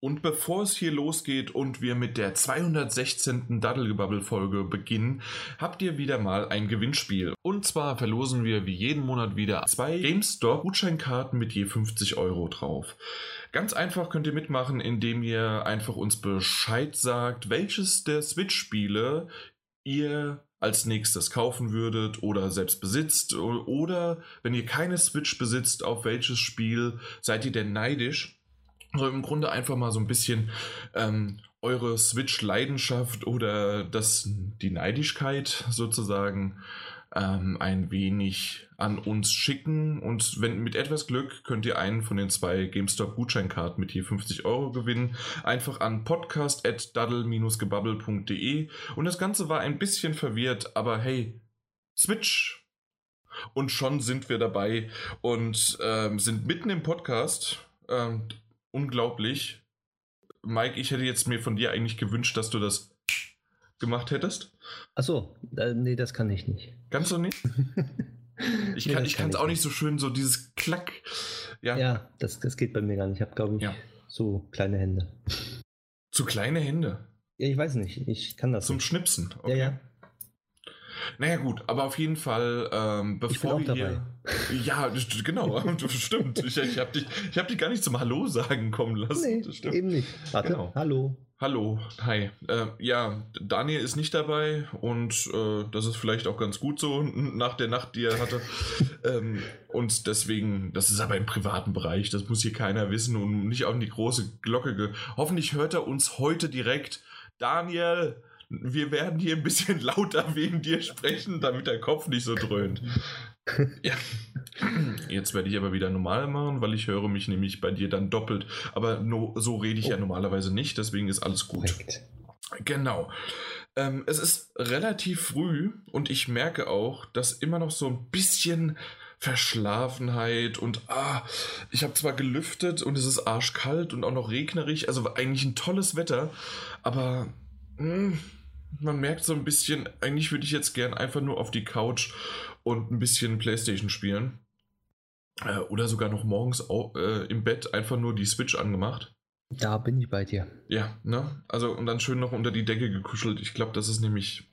Und bevor es hier losgeht und wir mit der 216. Daddelgebabbel-Folge beginnen, habt ihr wieder mal ein Gewinnspiel. Und zwar verlosen wir wie jeden Monat wieder zwei GameStop-Gutscheinkarten mit je 50 Euro drauf. Ganz einfach könnt ihr mitmachen, indem ihr einfach uns Bescheid sagt, welches der Switch-Spiele ihr als nächstes kaufen würdet oder selbst besitzt oder wenn ihr keine Switch besitzt, auf welches Spiel seid ihr denn neidisch? Also im Grunde einfach mal so ein bisschen ähm, eure Switch-Leidenschaft oder das, die Neidigkeit sozusagen ähm, ein wenig an uns schicken. Und wenn mit etwas Glück könnt ihr einen von den zwei GameStop-Gutscheinkarten mit je 50 Euro gewinnen. Einfach an podcast.daddle-gebubble.de. Und das Ganze war ein bisschen verwirrt, aber hey, Switch. Und schon sind wir dabei und ähm, sind mitten im Podcast. Ähm, unglaublich. Mike, ich hätte jetzt mir von dir eigentlich gewünscht, dass du das gemacht hättest. Achso, äh, nee, das kann ich nicht. Kannst du nicht? Ich nee, kann es kann auch nicht so schön, so dieses Klack. Ja, ja das, das geht bei mir gar nicht. Ich habe, glaube ich, ja. so kleine Hände. Zu kleine Hände? Ja, ich weiß nicht. Ich kann das. Zum nicht. Schnipsen. Okay. Ja, ja. Naja gut, aber auf jeden Fall, ähm, bevor wir hier... Ja, genau, stimmt. Ich, ich habe dich, hab dich gar nicht zum Hallo sagen kommen lassen. Nee, eben nicht. Warte, genau. hallo. Hallo, hi. Äh, ja, Daniel ist nicht dabei und äh, das ist vielleicht auch ganz gut so nach der Nacht, die er hatte. ähm, und deswegen, das ist aber im privaten Bereich, das muss hier keiner wissen und nicht auf die große Glocke. Hoffentlich hört er uns heute direkt. Daniel, wir werden hier ein bisschen lauter wegen dir sprechen, damit der Kopf nicht so dröhnt. ja. Jetzt werde ich aber wieder normal machen, weil ich höre mich nämlich bei dir dann doppelt. Aber no, so rede ich oh. ja normalerweise nicht, deswegen ist alles gut. Perfekt. Genau. Ähm, es ist relativ früh und ich merke auch, dass immer noch so ein bisschen Verschlafenheit und ah, ich habe zwar gelüftet und es ist arschkalt und auch noch regnerig, also eigentlich ein tolles Wetter, aber mh, hm, man merkt so ein bisschen, eigentlich würde ich jetzt gern einfach nur auf die Couch und ein bisschen Playstation spielen. Äh, oder sogar noch morgens auch, äh, im Bett einfach nur die Switch angemacht. Da bin ich bei dir. Ja, ne? Also und dann schön noch unter die Decke gekuschelt. Ich glaube, das ist nämlich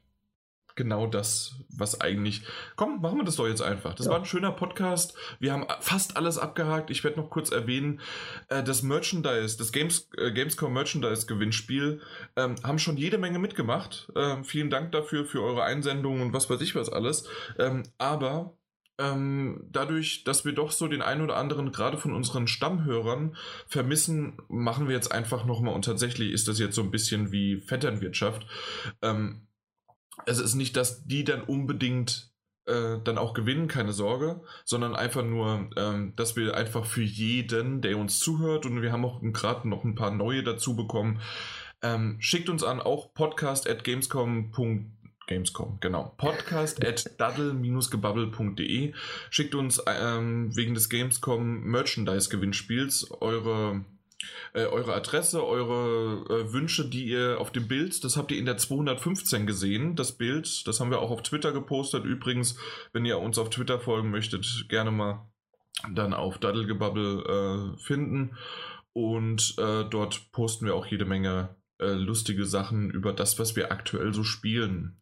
genau das, was eigentlich. Komm, machen wir das doch jetzt einfach. Das ja. war ein schöner Podcast. Wir haben fast alles abgehakt. Ich werde noch kurz erwähnen, äh, das Merchandise, das Games, äh, Gamescom Merchandise Gewinnspiel, ähm, haben schon jede Menge mitgemacht. Ähm, vielen Dank dafür, für eure Einsendungen und was weiß ich was alles. Ähm, aber dadurch, dass wir doch so den einen oder anderen, gerade von unseren Stammhörern, vermissen, machen wir jetzt einfach nochmal und tatsächlich ist das jetzt so ein bisschen wie Vetternwirtschaft. Ähm, es ist nicht, dass die dann unbedingt äh, dann auch gewinnen, keine Sorge, sondern einfach nur, ähm, dass wir einfach für jeden, der uns zuhört, und wir haben auch gerade noch ein paar neue dazu bekommen, ähm, schickt uns an auch podcast at gamescom.de Gamescom, genau. Podcast at daddle-gebubble.de. Schickt uns ähm, wegen des Gamescom Merchandise Gewinnspiels eure äh, eure Adresse, eure äh, Wünsche, die ihr auf dem Bild, das habt ihr in der 215 gesehen, das Bild, das haben wir auch auf Twitter gepostet. Übrigens, wenn ihr uns auf Twitter folgen möchtet, gerne mal dann auf Daddelgebubble äh, finden. Und äh, dort posten wir auch jede Menge äh, lustige Sachen über das, was wir aktuell so spielen.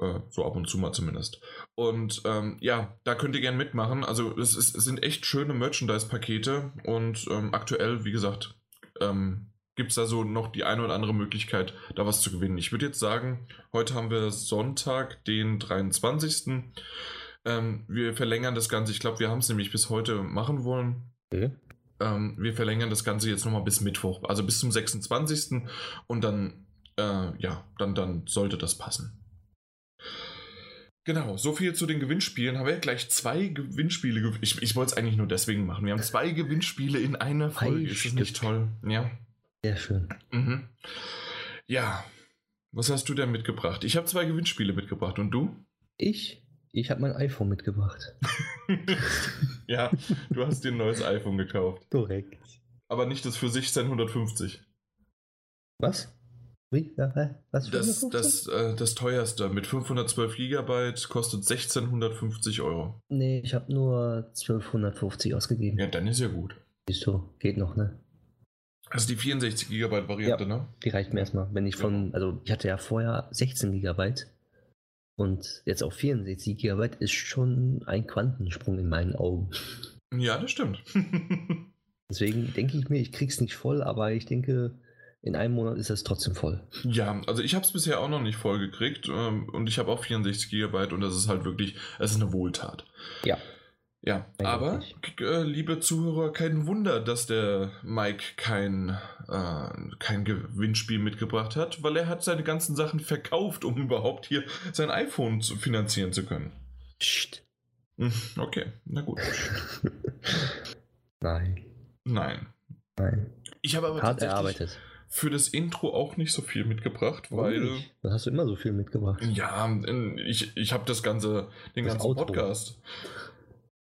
Äh, so ab und zu mal zumindest. Und ähm, ja, da könnt ihr gerne mitmachen. Also es, ist, es sind echt schöne Merchandise-Pakete und ähm, aktuell, wie gesagt, ähm, gibt es da so noch die eine oder andere Möglichkeit, da was zu gewinnen. Ich würde jetzt sagen, heute haben wir Sonntag, den 23. Ähm, wir verlängern das Ganze. Ich glaube, wir haben es nämlich bis heute machen wollen. Okay. Ähm, wir verlängern das Ganze jetzt nochmal bis Mittwoch, also bis zum 26. Und dann, äh, ja, dann, dann sollte das passen. Genau, so viel zu den Gewinnspielen. Haben wir gleich zwei Gewinnspiele. Ich, ich wollte es eigentlich nur deswegen machen. Wir haben zwei Gewinnspiele in einer Folge. Ist das nicht toll? Ja. Sehr schön. Mhm. Ja. Was hast du denn mitgebracht? Ich habe zwei Gewinnspiele mitgebracht. Und du? Ich? Ich habe mein iPhone mitgebracht. ja, du hast dir ein neues iPhone gekauft. Korrekt. Aber nicht das für 1650. Was? Wie? Was das, das, äh, das teuerste mit 512 GB kostet 1650 Euro. Nee, ich habe nur 1250 ausgegeben. Ja, dann ist ja gut. Siehst du, geht noch, ne? Also die 64 GB Variante, Ja. ne? Die reicht mir erstmal. Wenn ich von, also ich hatte ja vorher 16 GB und jetzt auf 64 GB ist schon ein Quantensprung in meinen Augen. Ja, das stimmt. Deswegen denke ich mir, ich krieg's nicht voll, aber ich denke, in einem Monat ist das trotzdem voll. ja, also ich habe es bisher auch noch nicht voll gekriegt ähm, und ich habe auch 64 GB und das ist halt wirklich, es ist eine Wohltat. Ja. Ja, aber, Eindeutig. äh, liebe Zuhörer, kein Wunder, dass der Mike kein, äh, kein Gewinnspiel mitgebracht hat, weil er hat seine ganzen Sachen verkauft, um überhaupt hier sein iPhone zu finanzieren zu können. Psst. Hm, Okay, na gut. Nein, Nein. nein. Ich habe aber Hart erarbeitet. Für das Intro auch nicht so viel mitgebracht, weil... Dann hast du immer so viel mitgebracht. Ja, ich, ich habe das ganze, den Das ganzen Outro. Podcast.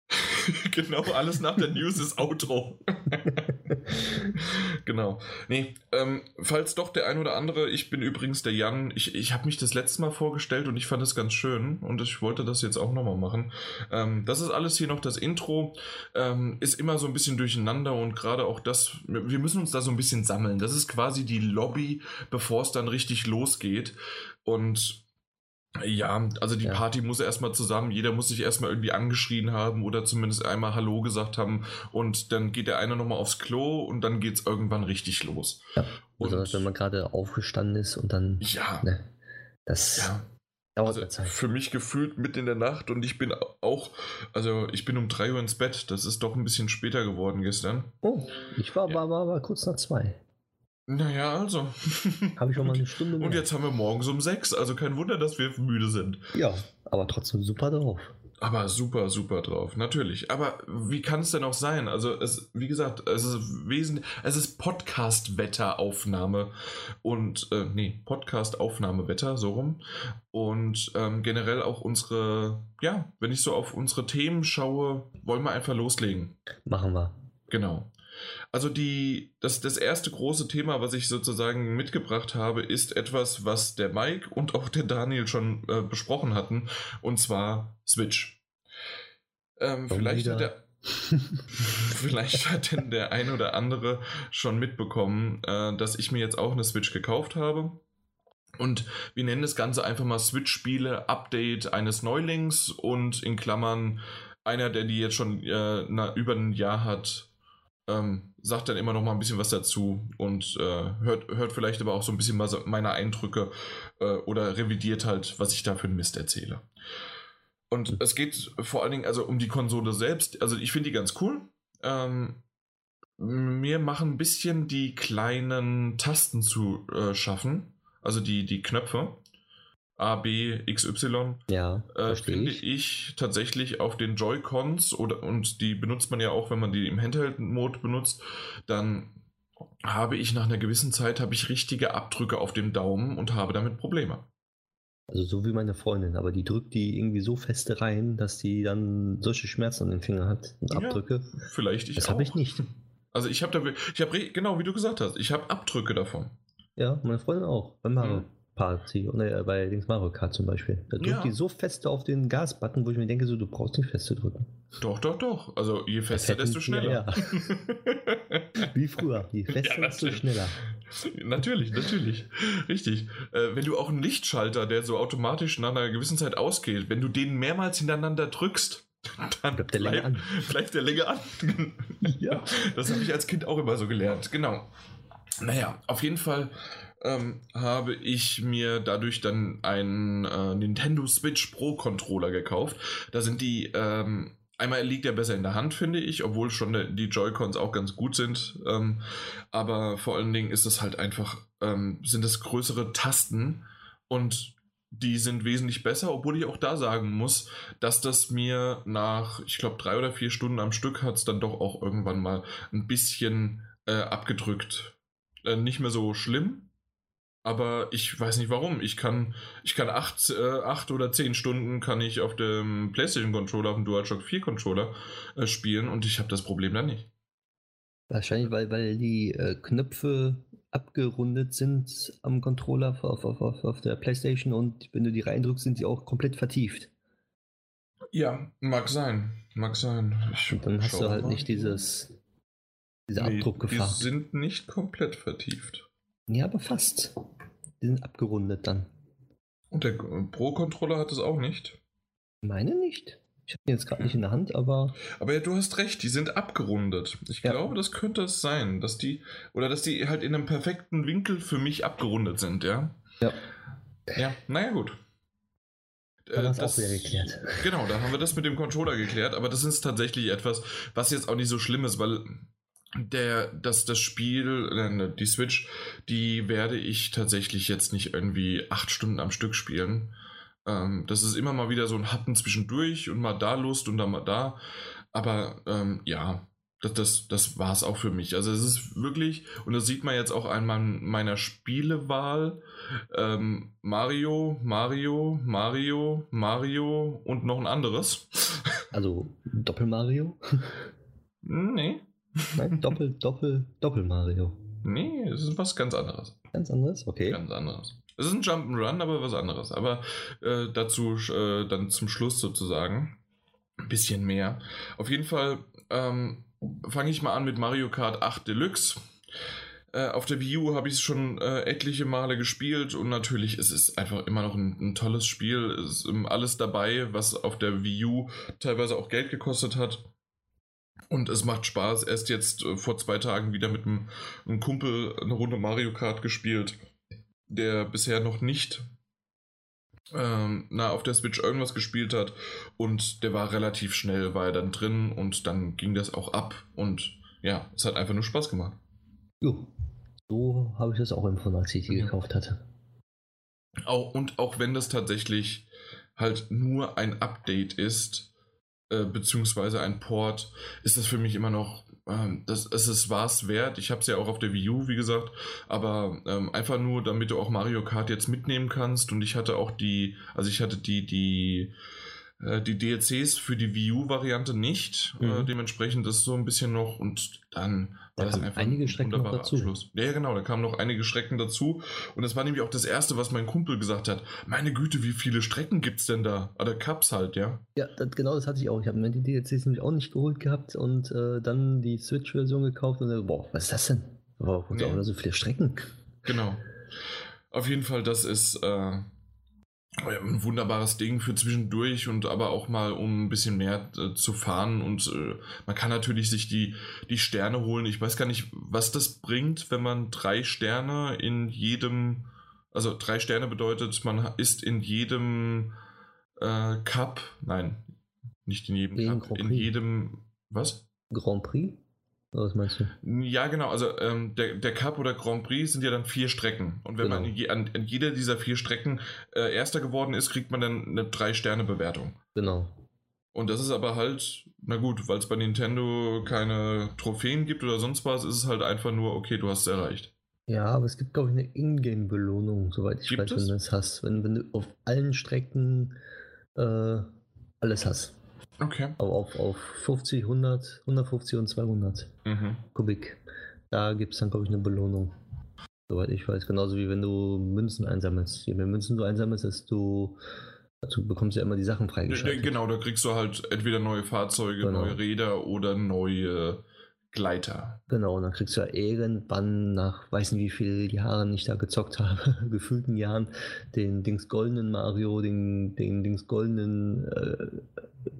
genau, alles nach der News ist Outro. genau. Nee, ähm, falls doch der ein oder andere, ich bin übrigens der Jan, ich, ich habe mich das letzte Mal vorgestellt und ich fand das ganz schön und ich wollte das jetzt auch nochmal machen. Ähm, das ist alles hier noch das Intro, ähm, ist immer so ein bisschen durcheinander und gerade auch das, wir müssen uns da so ein bisschen sammeln. Das ist quasi die Lobby, bevor es dann richtig losgeht und ja, also die Ja. Party muss erstmal zusammen, jeder muss sich erstmal irgendwie angeschrien haben oder zumindest einmal Hallo gesagt haben und dann geht der eine nochmal aufs Klo und dann geht's irgendwann richtig los. Ja. Und Besonders wenn man gerade aufgestanden ist und dann. ja, Ne, das ja. dauert Also Zeit. für mich gefühlt mitten in der Nacht und ich bin auch, also ich bin um 3 Uhr ins Bett, das ist doch ein bisschen später geworden gestern. Oh, ich war, Ja. war, war, war kurz nach zwei. Naja, also. Habe ich schon mal eine Stunde Und jetzt haben wir morgens um 6, also kein Wunder, dass wir müde sind. Ja, aber trotzdem super drauf. Aber super, super drauf, natürlich. Aber wie kann es denn auch sein? Also, es, wie gesagt, es ist wesentlich, es ist Podcast-Wetteraufnahme und, äh, nee, Podcast-Aufnahmewetter, so rum. Und ähm, generell auch unsere, ja, wenn ich so auf unsere Themen schaue, wollen wir einfach loslegen. Machen wir. Genau. Also die, das, das erste große Thema, was ich sozusagen mitgebracht habe, ist etwas, was der Mike und auch der Daniel schon äh, besprochen hatten, und zwar Switch. Ähm, vielleicht, hat der, vielleicht hat denn der ein oder andere schon mitbekommen, äh, dass ich mir jetzt auch eine Switch gekauft habe. Und wir nennen das Ganze einfach mal Switch-Spiele, Update eines Neulings und in Klammern einer, der die jetzt schon äh, na, über ein Jahr hat, ähm, sagt dann immer noch mal ein bisschen was dazu und äh, hört, hört vielleicht aber auch so ein bisschen mal meine Eindrücke äh, oder revidiert halt, was ich da für einen Mist erzähle. Und es geht vor allen Dingen also um die Konsole selbst. Also ich finde die ganz cool. Ähm, mir machen ein bisschen die kleinen Tasten zu äh, schaffen, also die, die Knöpfe. A, B, X, Y Ja, äh, finde ich. ich. tatsächlich auf den Joy-Cons oder und die benutzt man ja auch, wenn man die im Handheld-Mode benutzt, dann habe ich nach einer gewissen Zeit habe ich richtige Abdrücke auf dem Daumen und habe damit Probleme. Also so wie meine Freundin, aber die drückt die irgendwie so feste rein, dass die dann solche Schmerzen an den Fingern hat und Ja, Abdrücke. Vielleicht ich das habe ich nicht. Also ich habe da ich habe genau wie du gesagt hast, ich habe Abdrücke davon. Ja, meine Freundin auch. Bei Mario Mhm. Party oder bei Dings Mario Kart zum Beispiel. Da drückt Ja. die so feste auf den Gasbutton, wo ich mir denke, so du brauchst nicht fest zu drücken. Doch, doch, doch. Also je fester, desto schneller. Wie früher. Je fester, Ja, desto schneller. Natürlich, natürlich. Richtig. Äh, wenn du auch einen Lichtschalter, der so automatisch nach einer gewissen Zeit ausgeht, wenn du den mehrmals hintereinander drückst, dann Bleibt der länger an. bleibt der länger an. Ja. Das habe ich als Kind auch immer so gelernt. Genau. Naja, auf jeden Fall ähm, habe ich mir dadurch dann einen äh, Nintendo Switch Pro Controller gekauft. Da sind die, ähm, einmal liegt er besser in der Hand, finde ich, obwohl schon der, die Joy-Cons auch ganz gut sind. Ähm, aber vor allen Dingen ist es halt einfach, ähm, sind es größere Tasten und die sind wesentlich besser, obwohl ich auch da sagen muss, dass das mir nach, ich glaube, drei oder vier Stunden am Stück hat es dann doch auch irgendwann mal ein bisschen äh, abgedrückt. Äh, nicht mehr so schlimm, aber ich weiß nicht warum. Ich kann, ich kann acht, äh, acht oder zehn Stunden kann ich auf dem PlayStation Controller, auf dem DualShock 4 Controller äh, spielen und ich habe das Problem dann nicht. Wahrscheinlich, weil, weil die äh, Knöpfe abgerundet sind am Controller auf, auf, auf, auf der Playstation und wenn du die reindrückst, sind die auch komplett vertieft. Ja, mag sein, mag sein. Ich Und dann hast du halt mal. nicht dieses Diese Nee, Abdruckgefahr. Die sind nicht komplett vertieft. Ja, aber fast. Die sind abgerundet dann. Und der Pro-Controller hat es auch nicht. Meine nicht. Ich habe den jetzt gerade nicht in der Hand, aber Aber ja, du hast recht, die sind abgerundet. Ich Ja. glaube, das könnte es sein, dass die, oder dass die halt in einem perfekten Winkel für mich abgerundet sind, ja? ja, Ja, naja, gut. Äh, auch wieder geklärt. Genau, da haben wir das mit dem Controller geklärt, aber das ist tatsächlich etwas, was jetzt auch nicht so schlimm ist, weil der, das, das Spiel, äh, die Switch, die werde ich tatsächlich jetzt nicht irgendwie acht Stunden am Stück spielen. Ähm, das ist immer mal wieder so ein Happen zwischendurch und mal da Lust und dann mal da. Aber ähm, ja, das, das, das war es auch für mich. Also es ist wirklich, und das sieht man jetzt auch an mein- meiner Spielewahl, ähm, Mario, Mario, Mario, Mario und noch ein anderes. also Doppel Mario? nee, Nein, Doppel, Doppel, Doppel Mario. nee, es ist was ganz anderes. Ganz anderes, okay. Ganz anderes. Es ist ein Jump'n'Run, aber was anderes. Aber äh, dazu äh, dann zum Schluss sozusagen ein bisschen mehr. Auf jeden Fall ähm, fange ich mal an mit Mario Kart 8 Deluxe. Äh, auf der Wii U habe ich es schon äh, etliche Male gespielt und natürlich ist es einfach immer noch ein, ein tolles Spiel. Es ist ähm, alles dabei, was auf der Wii U teilweise auch Geld gekostet hat. Und es macht Spaß. Erst jetzt äh, vor zwei Tagen wieder mit einem, einem Kumpel eine Runde Mario Kart gespielt, der bisher noch nicht ähm, na, auf der Switch irgendwas gespielt hat. Und der war relativ schnell, war er dann drin und dann ging das auch ab. Und ja, es hat einfach nur Spaß gemacht. Jo. So habe ich das auch empfunden, als ich die Ja. gekauft hatte. Auch, und auch wenn das tatsächlich halt nur ein Update ist, äh, beziehungsweise ein Port, ist das für mich immer noch, ähm, das, es ist was wert. Ich habe es ja auch auf der Wii U, wie gesagt, aber ähm, einfach nur, damit du auch Mario Kart jetzt mitnehmen kannst. Und ich hatte auch die, also ich hatte die, die, äh, die DLCs für die Wii U-Variante nicht. Mhm. Äh, dementsprechend ist so ein bisschen noch und dann Da war das kamen einige ein Strecken noch wunderbarer dazu. Abschluss. Ja, genau, da kamen noch einige Strecken dazu. Und das war nämlich auch das Erste, was mein Kumpel gesagt hat. Meine Güte, wie viele Strecken gibt's denn da? Oder Cups halt, ja. Ja, das, genau das hatte ich auch. Ich habe mir die DLCs nämlich auch nicht geholt gehabt und äh, dann die Switch-Version gekauft und dann, boah, was ist das denn? Wow, Nee. auch so viele Strecken. Genau. Auf jeden Fall, das ist äh, ein wunderbares Ding für zwischendurch und aber auch mal, um ein bisschen mehr äh, zu fahren. Und äh, man kann natürlich sich die, die Sterne holen. Ich weiß gar nicht, was das bringt, wenn man drei Sterne in jedem, also drei Sterne bedeutet, man ist in jedem äh, Cup, nein, nicht in jedem In Cup, in jedem, was? Grand Prix? Was meinst du? Ja, genau. Also ähm, der, der Cup oder Grand Prix sind ja dann vier Strecken. Und wenn Genau. man je, an, an jeder dieser vier Strecken äh, Erster geworden ist, kriegt man dann eine Drei-Sterne-Bewertung. Genau. Und das ist aber halt, na gut, weil es bei Nintendo keine Trophäen gibt oder sonst was, ist es halt einfach nur, okay, du hast es erreicht. Ja, aber es gibt, glaube ich, eine Ingame-Belohnung, soweit ich Gibt weiß, es? wenn du das hast. Wenn, wenn du auf allen Strecken äh, alles hast. Okay. Aber auf, auf 50, 100, 150 und 200 Mhm. Kubik. Da gibt es dann, glaube ich, eine Belohnung. Soweit ich weiß. Genauso wie wenn du Münzen einsammelst. Je mehr Münzen du einsammelst, desto. Dazu bekommst du ja immer die Sachen freigeschaltet. Genau, da kriegst du halt entweder neue Fahrzeuge, Genau. neue Räder oder neue Gleiter. Genau, und dann kriegst du ja irgendwann nach, weiß nicht wie vielen Jahren ich da gezockt habe, gefühlten Jahren, den Dings goldenen Mario, den, den Dings goldenen äh,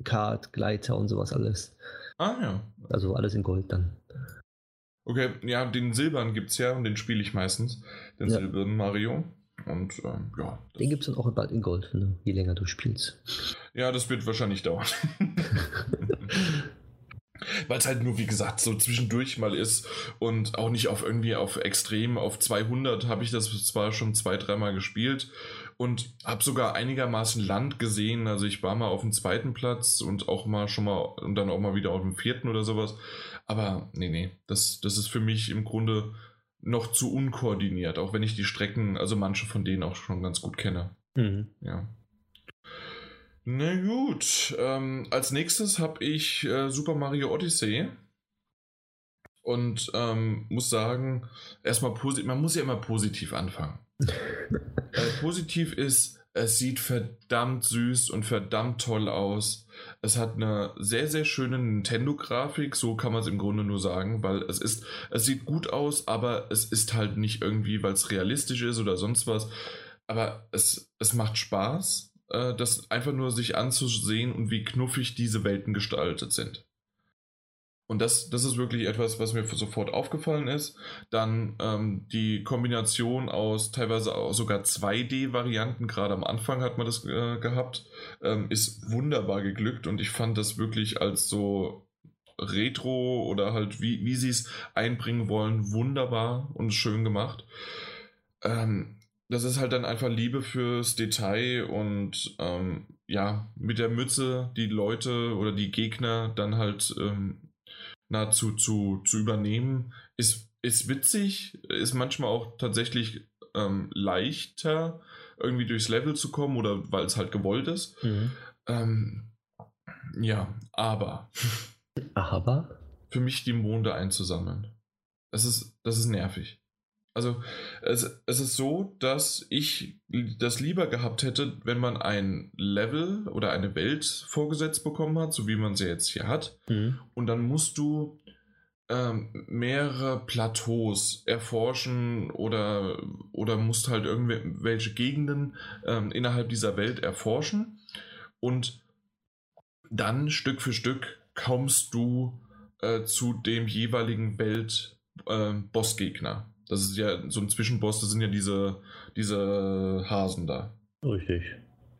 Kart, Gleiter und sowas alles. Ah ja. Also alles in Gold dann. Okay, ja, den Silbern gibt's ja und den spiele ich meistens. Den Ja. silbernen Mario. Und ähm, ja. Den gibt es dann auch bald in Gold, du, je länger du spielst. Ja, das wird wahrscheinlich dauern. Weil es halt nur, wie gesagt, so zwischendurch mal ist und auch nicht auf irgendwie auf extrem, auf 200 habe ich das zwar schon zwei, dreimal gespielt und habe sogar einigermaßen Land gesehen. Also ich war mal auf dem zweiten Platz und auch mal schon mal und dann auch mal wieder auf dem vierten oder sowas. Aber nee, nee, das, das ist für mich im Grunde noch zu unkoordiniert, auch wenn ich die Strecken, also manche von denen auch schon ganz gut kenne. Mhm. Ja. Na gut, ähm, als nächstes habe ich äh, Super Mario Odyssey. Und ähm, muss sagen, erstmal positiv, man muss ja immer positiv anfangen. Äh, positiv ist, Es sieht verdammt süß und verdammt toll aus. Es hat eine sehr, sehr schöne Nintendo-Grafik, so kann man es im Grunde nur sagen, weil es ist, es sieht gut aus, aber es ist halt nicht irgendwie, weil es realistisch ist oder sonst was. Aber es, es macht Spaß, äh, das einfach nur sich anzusehen und wie knuffig diese Welten gestaltet sind. Und das, das ist wirklich etwas, was mir sofort aufgefallen ist. Dann ähm, die Kombination aus teilweise auch sogar 2D-Varianten, gerade am Anfang hat man das äh, gehabt, ähm, ist wunderbar geglückt und ich fand das wirklich als so Retro oder halt wie, wie sie es einbringen wollen, wunderbar und schön gemacht. Ähm, das ist halt dann einfach Liebe fürs Detail und ähm, ja, mit der Mütze die Leute oder die Gegner dann halt ähm, nahezu zu, zu übernehmen, ist, ist witzig, ist manchmal auch tatsächlich ähm, leichter, irgendwie durchs Level zu kommen oder weil es halt gewollt ist. Mhm. Ähm, ja, aber. Aber? Für mich die Monde einzusammeln. Das ist, das ist nervig. Also es, es ist so, dass ich das lieber gehabt hätte, wenn man ein Level oder eine Welt vorgesetzt bekommen hat, so wie man sie jetzt hier hat. Mhm. Und dann musst du ähm, mehrere Plateaus erforschen oder, oder musst halt irgendwelche Gegenden ähm, innerhalb dieser Welt erforschen. Und dann Stück für Stück kommst du äh, zu dem jeweiligen Welt-Bossgegner. Äh, das ist ja so ein Zwischenboss, das sind ja diese, diese Hasen da. Richtig.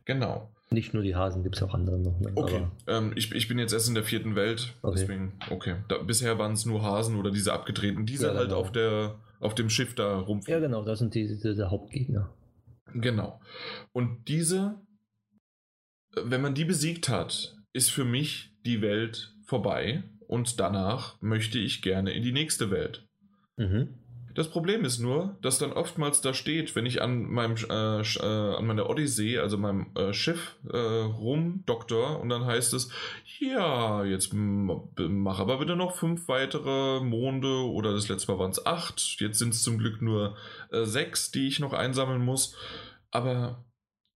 Genau. Nicht nur die Hasen, gibt es auch andere noch. Ne? Okay, ähm, ich, ich bin jetzt erst in der vierten Welt, okay. deswegen, okay. Da, bisher waren es nur Hasen oder diese abgedrehten, diese ja, halt genau. auf, der, auf dem Schiff da rumfliegen. Ja, genau, das sind die, die, die Hauptgegner. Genau. Und diese, wenn man die besiegt hat, ist für mich die Welt vorbei und danach möchte ich gerne in die nächste Welt. Mhm. Das Problem ist nur, dass dann oftmals da steht, wenn ich an meinem äh, äh, an meiner Odyssee, also meinem äh, Schiff äh, rum doktor und dann heißt es, ja, jetzt mach aber bitte noch fünf weitere Monde oder das letzte Mal waren es acht, jetzt sind es zum Glück nur äh, sechs, die ich noch einsammeln muss. Aber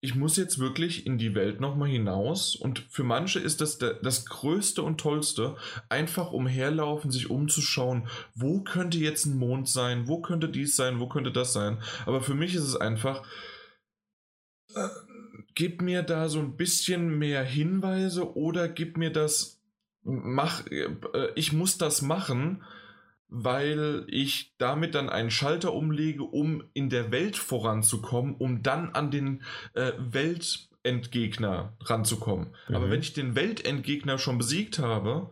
ich muss jetzt wirklich in die Welt nochmal hinaus und für manche ist das das Größte und Tollste, einfach umherlaufen, sich umzuschauen, wo könnte jetzt ein Mond sein, wo könnte dies sein, wo könnte das sein. Aber für mich ist es einfach, äh, gib mir da so ein bisschen mehr Hinweise oder gib mir das, mach, äh, ich muss das machen, weil ich damit dann einen Schalter umlege, um in der Welt voranzukommen, um dann an den äh, Weltendgegner ranzukommen. Mhm. Aber wenn ich den Weltendgegner schon besiegt habe,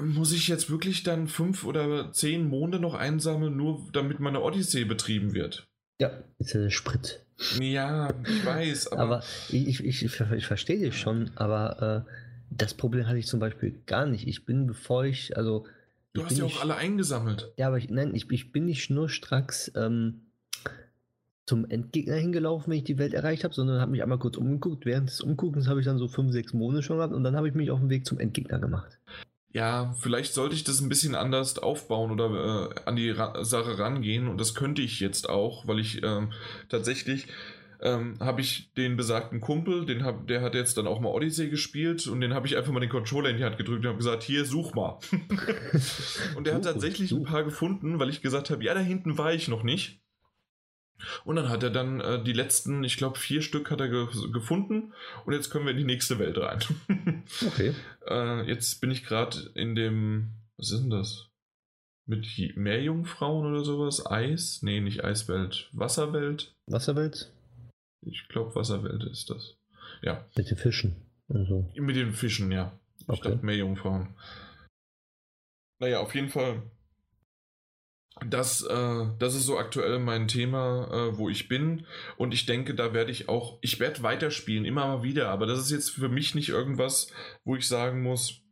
muss ich jetzt wirklich dann fünf oder zehn Monde noch einsammeln, nur damit meine Odyssee betrieben wird. Ja, ist ja Sprit. Ja, ich weiß. Aber, aber ich, ich, ich, ich verstehe dich schon, aber äh, das Problem hatte ich zum Beispiel gar nicht. Ich bin, bevor ich, also Du hast ja auch alle eingesammelt. Ja, aber ich, nein, ich, ich bin nicht nur stracks ähm, zum Endgegner hingelaufen, wenn ich die Welt erreicht habe, sondern habe mich einmal kurz umgeguckt. Während des Umguckens habe ich dann so fünf, sechs Monate schon gehabt und dann habe ich mich auf den Weg zum Endgegner gemacht. Ja, vielleicht sollte ich das ein bisschen anders aufbauen oder äh, an die Ra Sache rangehen und das könnte ich jetzt auch, weil ich äh, tatsächlich ähm, habe ich den besagten Kumpel, den hab, der hat jetzt dann auch mal Odyssey gespielt und den habe ich einfach mal den Controller in die Hand gedrückt und habe gesagt, hier, such mal. und der hat tatsächlich ein paar gefunden, weil ich gesagt habe, ja, da hinten war ich noch nicht. Und dann hat er dann äh, die letzten, ich glaube, vier Stück hat er ge gefunden und jetzt können wir in die nächste Welt rein. okay. Äh, jetzt bin ich gerade in dem, was ist denn das? Mit Meerjungfrauen oder sowas? Eis? Nee, nicht Eiswelt. Wasserwelt? Wasserwelt? Ich glaube, Wasserwelt ist das. Ja. Mit den Fischen. Also. Mit den Fischen, ja. Ich okay. dachte mehr Jungfrauen. Naja, auf jeden Fall. Das, äh, das ist so aktuell mein Thema, äh, wo ich bin. Und ich denke, da werde ich auch, ich werde weiterspielen, immer mal wieder. Aber das ist jetzt für mich nicht irgendwas, wo ich sagen muss,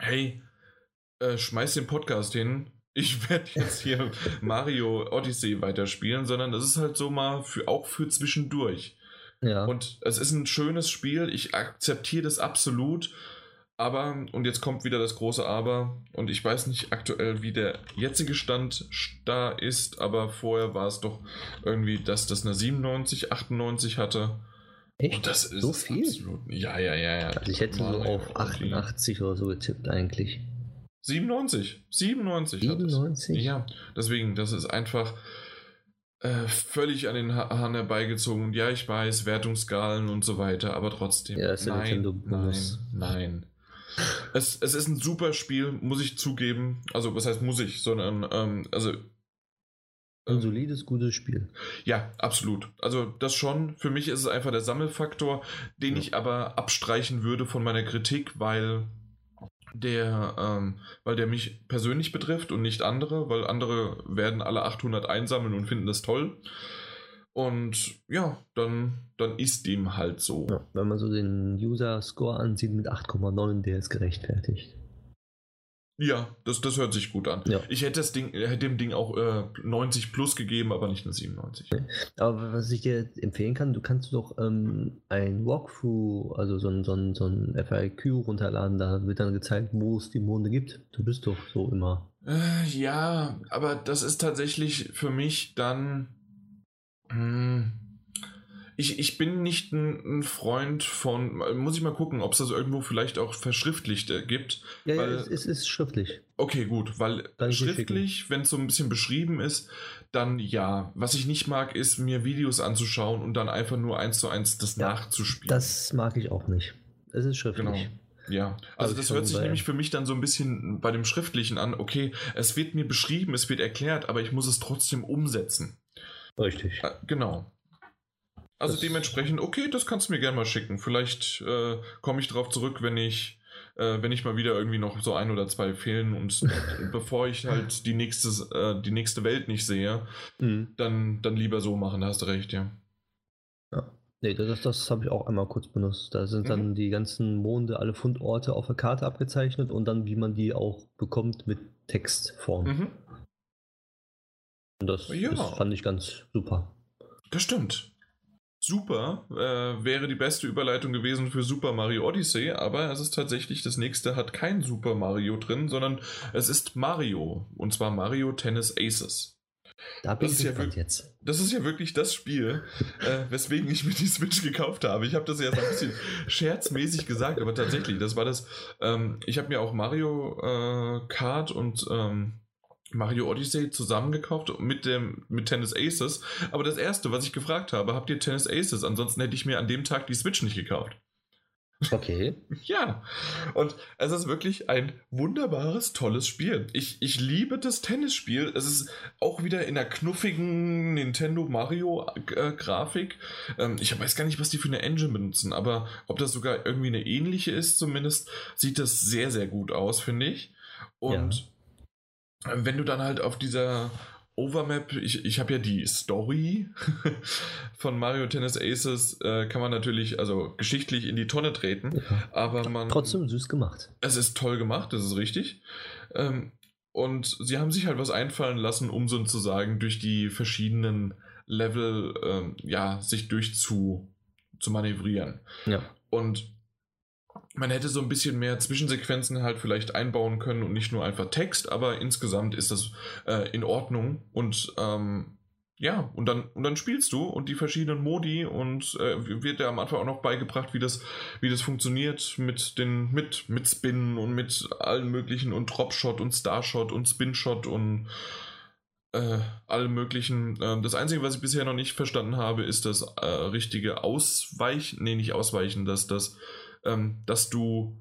hey, äh, schmeiß den Podcast hin, ich werde jetzt hier Mario Odyssey weiterspielen, sondern das ist halt so mal für, auch für zwischendurch. Ja. Und es ist ein schönes Spiel, ich akzeptiere das absolut. Aber, und jetzt kommt wieder das große Aber, und ich weiß nicht aktuell, wie der jetzige Stand da ist, aber vorher war es doch irgendwie, dass das eine 97, 98 hatte. Echt? Und das ist so viel? Absolut, ja, ja, ja, ja. Also ich hätte so auf 88 oder so getippt eigentlich. 97, 97. 97? Ja, deswegen, das ist einfach äh, völlig an den Haaren herbeigezogen. Ja, ich weiß, Wertungsskalen und so weiter, aber trotzdem. Ja, nein, nein, nein. Es, es ist ein super Spiel, muss ich zugeben. Also, was heißt muss ich, sondern, ähm, also. Ein ähm, solides, gutes Spiel. Ja, absolut. Also, das schon. Für mich ist es einfach der Sammelfaktor, den ja. ich aber abstreichen würde von meiner Kritik, weil der, ähm, weil der mich persönlich betrifft und nicht andere, weil andere werden alle 800 einsammeln und finden das toll. Und ja, dann, dann ist dem halt so. Ja, wenn man so den User-Score ansieht mit 8,9, der ist gerechtfertigt. Ja, das, das hört sich gut an. Ja. Ich hätte, das Ding, hätte dem Ding auch äh, 90 plus gegeben, aber nicht eine 97. Aber was ich dir empfehlen kann, du kannst doch ähm, ein Walkthrough, also so ein, so, ein, so ein FAQ runterladen, da wird dann gezeigt, wo es die Monde gibt. Du bist doch so immer. Äh, ja, aber das ist tatsächlich für mich dann hm. Ich, ich bin nicht ein, ein, Freund von, muss ich mal gucken, ob es das irgendwo vielleicht auch verschriftlicht äh, gibt. Ja, weil, ja, es, ist schriftlich. Okay, gut, weil schriftlich, wenn es so ein bisschen beschrieben ist, dann ja. Was ich nicht mag, ist mir Videos anzuschauen und dann einfach nur eins zu eins das ja, nachzuspielen. Das mag ich auch nicht. Es ist schriftlich. Genau. Ja, also das hört sich nämlich für mich dann so ein bisschen bei dem Schriftlichen an, okay, es wird mir beschrieben, es wird erklärt, aber ich muss es trotzdem umsetzen. Richtig. Äh, genau. Also das dementsprechend, okay, das kannst du mir gerne mal schicken. Vielleicht äh, komme ich darauf zurück, wenn ich, äh, wenn ich mal wieder irgendwie noch so ein oder zwei fehlen und bevor ich halt die nächste, äh, die nächste Welt nicht sehe, mhm. dann, dann lieber so machen, da hast du recht, ja. Ja. Nee, das, das habe ich auch einmal kurz benutzt. Da sind mhm. dann die ganzen Monde, alle Fundorte auf der Karte abgezeichnet und dann, wie man die auch bekommt mit Textform. Mhm. Und das, ja. das fand ich ganz super. Das stimmt. Super äh, wäre die beste Überleitung gewesen für Super Mario Odyssey, aber es ist tatsächlich, das nächste hat kein Super Mario drin, sondern es ist Mario. Und zwar Mario Tennis Aces. Da bin das ich ja jetzt. Das ist ja wirklich das Spiel, äh, weswegen ich mir die Switch gekauft habe. Ich habe das ja so ein bisschen scherzmäßig gesagt, aber tatsächlich, das war das. Ähm, ich habe mir auch Mario äh, Kart und ähm, Mario Odyssey zusammengekauft mit dem mit Tennis Aces. Aber das erste, was ich gefragt habe, habt ihr Tennis Aces? Ansonsten hätte ich mir an dem Tag die Switch nicht gekauft. Okay. ja. Und es ist wirklich ein wunderbares, tolles Spiel. Ich, ich liebe das Tennisspiel. Es ist auch wieder in der knuffigen Nintendo Mario äh, Grafik. Ähm, ich weiß gar nicht, was die für eine Engine benutzen, aber ob das sogar irgendwie eine ähnliche ist, zumindest sieht das sehr, sehr gut aus, finde ich. Und ja wenn du dann halt auf dieser Overmap, ich, ich habe ja die Story von Mario Tennis Aces, äh, kann man natürlich, also geschichtlich in die Tonne treten, ja. aber man. Trotzdem süß gemacht. Es ist toll gemacht, das ist richtig. Ähm, und sie haben sich halt was einfallen lassen, um sozusagen durch die verschiedenen Level, ähm, ja, sich durchzu zu manövrieren. Ja. Und man hätte so ein bisschen mehr Zwischensequenzen halt vielleicht einbauen können und nicht nur einfach Text, aber insgesamt ist das äh, in Ordnung und ähm, ja, und dann, und dann spielst du und die verschiedenen Modi und äh, wird dir am Anfang auch noch beigebracht, wie das, wie das funktioniert mit den, mit, mit Spinnen und mit allen möglichen und Dropshot und Starshot und Spinshot und äh, allen möglichen. Äh, das Einzige, was ich bisher noch nicht verstanden habe, ist das äh, richtige Ausweichen, nee, nicht Ausweichen, dass das ähm, dass du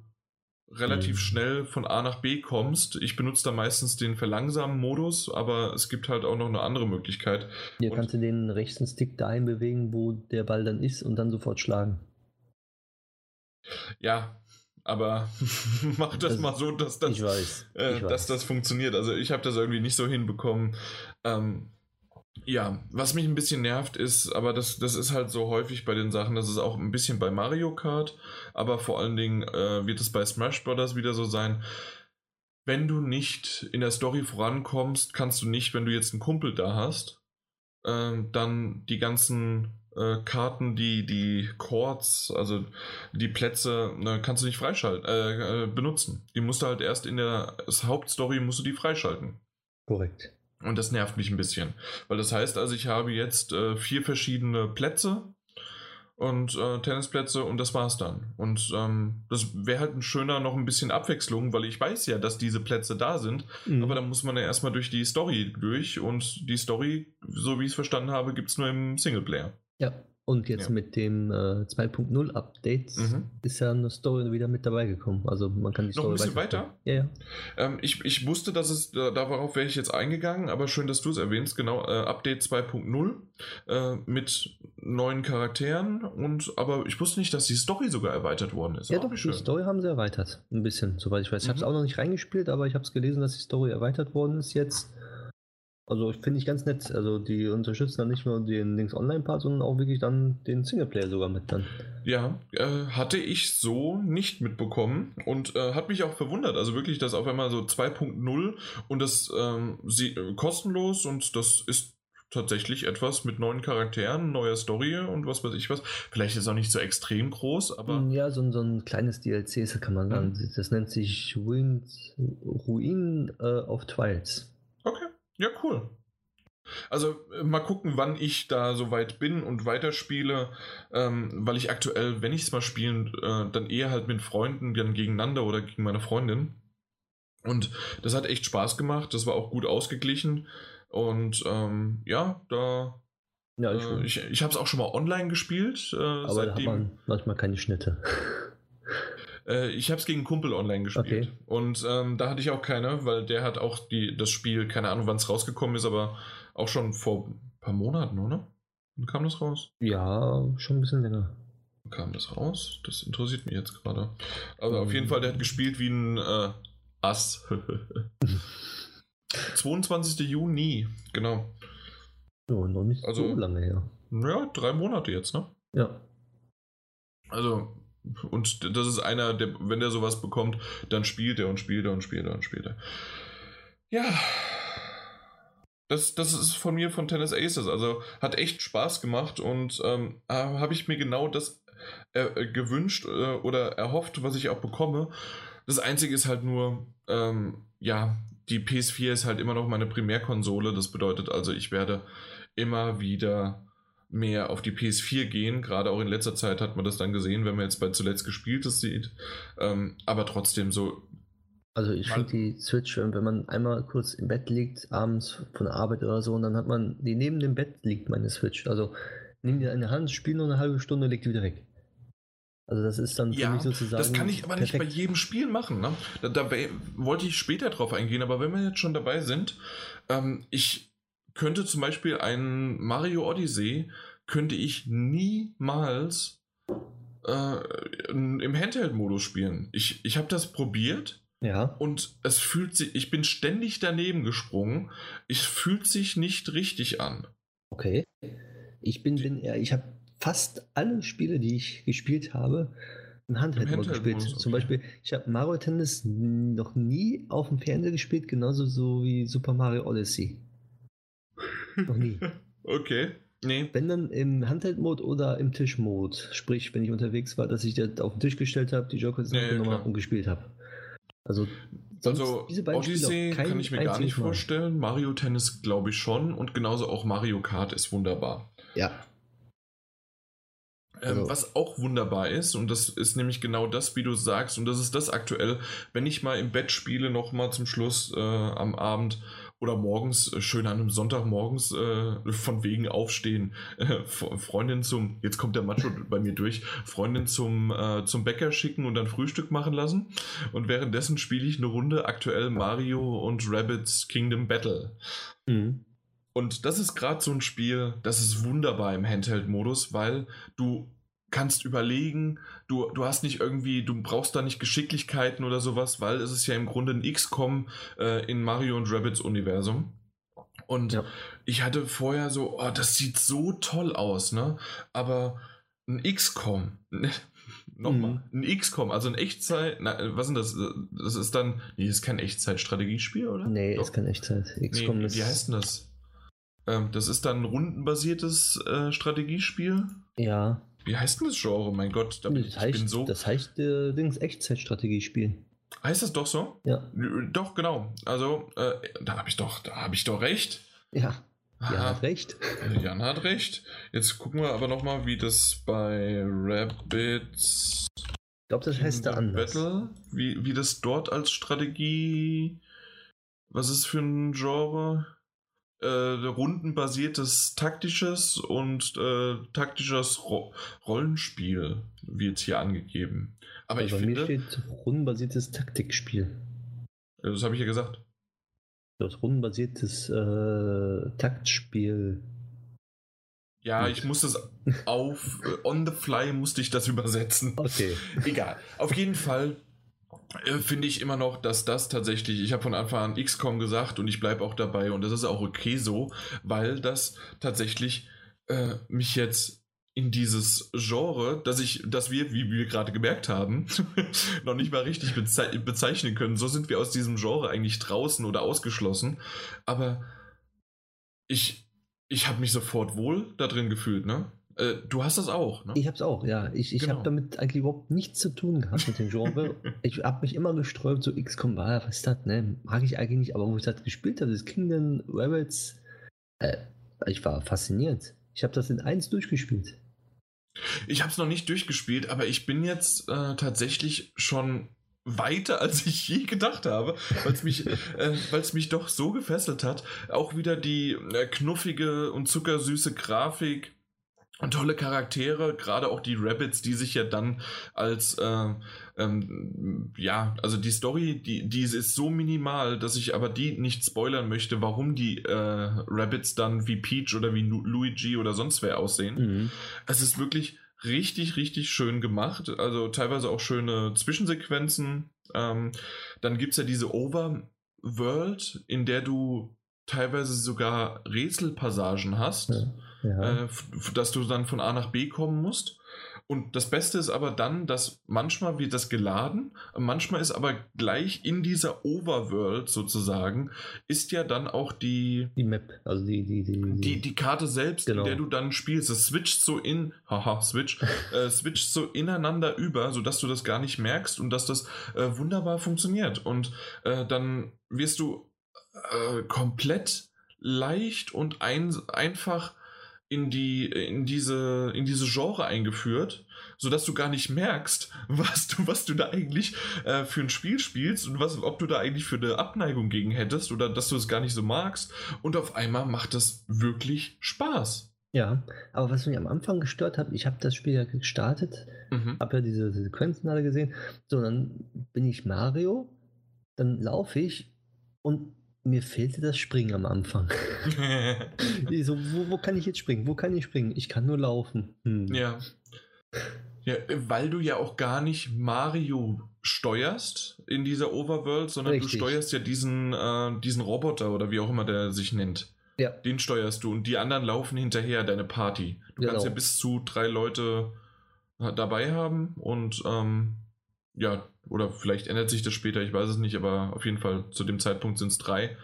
relativ mhm. schnell von A nach B kommst. Ich benutze da meistens den verlangsamen Modus, aber es gibt halt auch noch eine andere Möglichkeit. Hier kannst du den rechten Stick dahin bewegen, wo der Ball dann ist und dann sofort schlagen. Ja, aber mach das, das, mal so, dass das, weiß, äh, dass das funktioniert. Also ich habe das irgendwie nicht so hinbekommen. Ähm, ja, was mich ein bisschen nervt ist, aber das, das ist halt so häufig bei den Sachen, das ist auch ein bisschen bei Mario Kart, aber vor allen Dingen äh, wird es bei Smash Bros. wieder so sein. Wenn du nicht in der Story vorankommst, kannst du nicht, wenn du jetzt einen Kumpel da hast, äh, dann die ganzen äh, Karten, die, die Chords, also die Plätze, ne, kannst du nicht freischalten, äh, äh, benutzen. Die musst du halt erst in der Hauptstory musst du die freischalten. Korrekt. Und das nervt mich ein bisschen. Weil das heißt also, ich habe jetzt äh, vier verschiedene Plätze und äh, Tennisplätze und das war's dann. Und ähm, das wäre halt ein schöner noch ein bisschen Abwechslung, weil ich weiß ja, dass diese Plätze da sind, mhm. aber dann muss man ja erstmal durch die Story durch und die Story, so wie ich es verstanden habe, gibt es nur im Singleplayer. Ja, und jetzt ja. mit dem äh, 2.0 Update mhm. ist ja eine Story wieder mit dabei gekommen. Also man kann die Story. Noch ein bisschen weiter? Ja, ja. Ähm, ich, ich wusste, dass es, darauf wäre ich jetzt eingegangen, aber schön, dass du es erwähnst. Genau, äh, Update 2.0 äh, mit neuen Charakteren und aber ich wusste nicht, dass die Story sogar erweitert worden ist. Ja, doch, die Story haben sie erweitert. Ein bisschen, soweit ich weiß. Ich mhm. habe es auch noch nicht reingespielt, aber ich habe es gelesen, dass die Story erweitert worden ist jetzt. Also finde ich ganz nett. Also die unterstützen dann nicht nur den Links Online-Part, sondern auch wirklich dann den Singleplayer sogar mit dann. Ja, äh, hatte ich so nicht mitbekommen und äh, hat mich auch verwundert. Also wirklich, dass auf einmal so 2.0 und das ähm, sie, äh, kostenlos und das ist tatsächlich etwas mit neuen Charakteren, neuer Story und was weiß ich was. Vielleicht ist es auch nicht so extrem groß, aber. Ja, so, so ein kleines DLC, kann man sagen. Mhm. Das nennt sich Ruin, Ruin äh, of Trials. Okay. Ja, cool. Also äh, mal gucken, wann ich da so weit bin und weiterspiele, ähm, weil ich aktuell, wenn ich es mal spielen, äh, dann eher halt mit Freunden dann gegeneinander oder gegen meine Freundin. Und das hat echt Spaß gemacht, das war auch gut ausgeglichen und ähm, ja, da. Ja, ich, äh, ich, ich habe es auch schon mal online gespielt. Äh, aber seitdem, da hat man manchmal keine Schnitte. Äh, ich habe es gegen Kumpel online gespielt. Okay. Und ähm, da hatte ich auch keine, weil der hat auch die, das Spiel, keine Ahnung, wann es rausgekommen ist, aber auch schon vor ein paar Monaten, oder? Wann kam das raus? Ja, schon ein bisschen länger. Kam das raus? Das interessiert mich jetzt gerade. Aber auf jeden Fall, der hat gespielt wie ein äh, Ass. 22. Juni, genau. Ja, noch nicht also, so lange her. Ja, drei Monate jetzt, ne? Ja. Also, und das ist einer, der, wenn der sowas bekommt, dann spielt er und spielt er und spielt er und spielt er. Ja. Das, das ist von mir von Tennis Aces. Also hat echt Spaß gemacht und ähm, habe ich mir genau das äh, gewünscht äh, oder erhofft, was ich auch bekomme. Das Einzige ist halt nur, ähm, ja, die PS4 ist halt immer noch meine Primärkonsole. Das bedeutet also, ich werde immer wieder mehr auf die PS4 gehen. Gerade auch in letzter Zeit hat man das dann gesehen, wenn man jetzt bei zuletzt gespieltes sieht. Ähm, aber trotzdem so. Also ich finde die Switch, wenn man einmal kurz im Bett liegt, abends von der Arbeit oder so, und dann hat man, die neben dem Bett liegt meine Switch. Also nimm die in die Hand, spiel nur eine halbe Stunde, leg die wieder weg. Also das ist dann ja, sozusagen. Das kann ich aber perfekt. nicht bei jedem Spiel machen. Ne? Da, da, wollte ich später drauf eingehen, aber wenn wir jetzt schon dabei sind, ähm, ich könnte zum Beispiel ein Mario Odyssey, könnte ich niemals äh, im Handheld-Modus spielen. Ich, ich habe das probiert. Ja. Und es fühlt sich, ich bin ständig daneben gesprungen. Es fühlt sich nicht richtig an. Okay. Ich bin, bin eher, ich habe fast alle Spiele, die ich gespielt habe, im Handheld-Modus Handheld gespielt. Okay. Zum Beispiel, ich habe Mario Tennis noch nie auf dem Fernseher gespielt, genauso so wie Super Mario Odyssey. Noch nie. okay. Nee. Wenn dann im Handheld-Mode oder im Tisch-Mode. Sprich, wenn ich unterwegs war, dass ich das auf den Tisch gestellt habe, die Joker nee, genommen habe und gespielt habe. Also, also Odyssey kann ich mir gar nicht vorstellen. Mario Tennis glaube ich schon. Und genauso auch Mario Kart ist wunderbar. Ja. Ähm, also. Was auch wunderbar ist, und das ist nämlich genau das, wie du sagst, und das ist das aktuell, wenn ich mal im Bett spiele, nochmal zum Schluss äh, am Abend oder morgens, äh, schön an einem Sonntagmorgens, äh, von wegen aufstehen, äh, Freundin zum, jetzt kommt der Macho bei mir durch, Freundin zum, äh, zum Bäcker schicken und dann Frühstück machen lassen. Und währenddessen spiele ich eine Runde aktuell Mario und Rabbits Kingdom Battle. Mhm. Und das ist gerade so ein Spiel, das ist wunderbar im Handheld-Modus, weil du kannst überlegen, du, du hast nicht irgendwie, du brauchst da nicht Geschicklichkeiten oder sowas, weil es ist ja im Grunde ein XCOM äh, in Mario und Rabbits Universum. Und ja. ich hatte vorher so, oh, das sieht so toll aus, ne? Aber ein XCOM, nochmal, mhm. ein XCOM, also ein Echtzeit, na, was sind das? Das ist dann, nee, ist kein Echtzeit-Strategiespiel, oder? Nee, Doch. ist kein Echtzeit. XCOM nee, ist. Wie heißt denn das? Ähm, das ist dann ein rundenbasiertes äh, Strategiespiel. Ja. Wie heißt denn das Genre? Mein Gott, da bin das ich, heißt, bin so. Das heißt äh, Dings Echtzeitstrategiespiel. Heißt das doch so? Ja. Doch, genau. Also, äh, da habe ich doch, da habe ich doch recht. Ja. Jan hat recht. Jan hat recht. Jetzt gucken wir aber nochmal, wie das bei Rabbits. Ich glaube, das heißt da anders. Battle, wie, wie das dort als Strategie. Was ist für ein Genre? Äh, rundenbasiertes taktisches und äh, taktisches Ro Rollenspiel wird hier angegeben. Aber also ich bei finde. Mir steht rundenbasiertes Taktikspiel. Das habe ich ja gesagt. Das rundenbasiertes äh, Taktspiel. Ja, ich muss das auf äh, on the fly musste ich das übersetzen. Okay. Egal. Auf jeden Fall äh, finde ich immer noch, dass das tatsächlich, ich habe von Anfang an XCOM gesagt und ich bleibe auch dabei und das ist auch okay so, weil das tatsächlich äh, mich jetzt in dieses Genre, dass ich, dass wir, wie wir gerade gemerkt haben, noch nicht mal richtig bezei bezeichnen können. So sind wir aus diesem Genre eigentlich draußen oder ausgeschlossen. Aber ich, ich habe mich sofort wohl da drin gefühlt, ne? Äh, du hast das auch, ne? Ich hab's auch, ja. Ich, ich genau. habe damit eigentlich überhaupt nichts zu tun gehabt mit dem Genre. ich habe mich immer gesträubt, so XCOM, ah, was ist das, ne? Mag ich eigentlich nicht, aber wo ich das gespielt habe, das Kingdom Rebels, äh, ich war fasziniert. Ich habe das in eins durchgespielt. Ich habe es noch nicht durchgespielt, aber ich bin jetzt äh, tatsächlich schon weiter, als ich je gedacht habe, weil es mich, äh, mich doch so gefesselt hat. Auch wieder die äh, knuffige und zuckersüße Grafik tolle Charaktere, gerade auch die Rabbits, die sich ja dann als äh, ähm, ja, also die Story, die, die ist so minimal, dass ich aber die nicht spoilern möchte, warum die äh, Rabbits dann wie Peach oder wie Luigi oder sonst wer aussehen. Mhm. Es ist wirklich richtig, richtig schön gemacht. Also teilweise auch schöne Zwischensequenzen. Ähm, dann gibt es ja diese Overworld, in der du teilweise sogar Rätselpassagen hast. Ja ja. äh, dass du dann von A nach B kommen musst. Und das Beste ist aber dann, dass manchmal wird das geladen, manchmal ist aber gleich in dieser Overworld sozusagen, ist ja dann auch die, die Map, also die, die, die, die, die Karte selbst, genau. in der du dann spielst. Es switcht so in, haha, switch, äh, switcht so ineinander über, sodass du das gar nicht merkst und dass das äh, wunderbar funktioniert. Und äh, dann wirst du äh, komplett leicht und ein, einfach in die in diese in diese Genre eingeführt, so dass du gar nicht merkst, was du was du da eigentlich äh, für ein Spiel spielst und was ob du da eigentlich für eine Abneigung gegen hättest oder dass du es gar nicht so magst und auf einmal macht das wirklich Spaß. Ja, aber was mich am Anfang gestört hat, ich habe das Spiel ja gestartet, mhm. habe ja diese Sequenzen alle gesehen, so dann bin ich Mario, dann laufe ich und mir fehlte das Springen am Anfang. so, wo, wo, kann ich jetzt springen? Wo kann ich springen? Ich kann nur laufen. Hm. Ja. ja. Weil du ja auch gar nicht Mario steuerst in dieser Overworld, sondern Richtig. du steuerst ja diesen, äh, diesen Roboter oder wie auch immer der sich nennt. Ja. Den steuerst du und die anderen laufen hinterher, deine Party. Du genau. kannst ja bis zu drei Leute äh, dabei haben und ähm, ja, oder vielleicht ändert sich das später, ich weiß es nicht, aber auf jeden Fall zu dem Zeitpunkt sind es drei.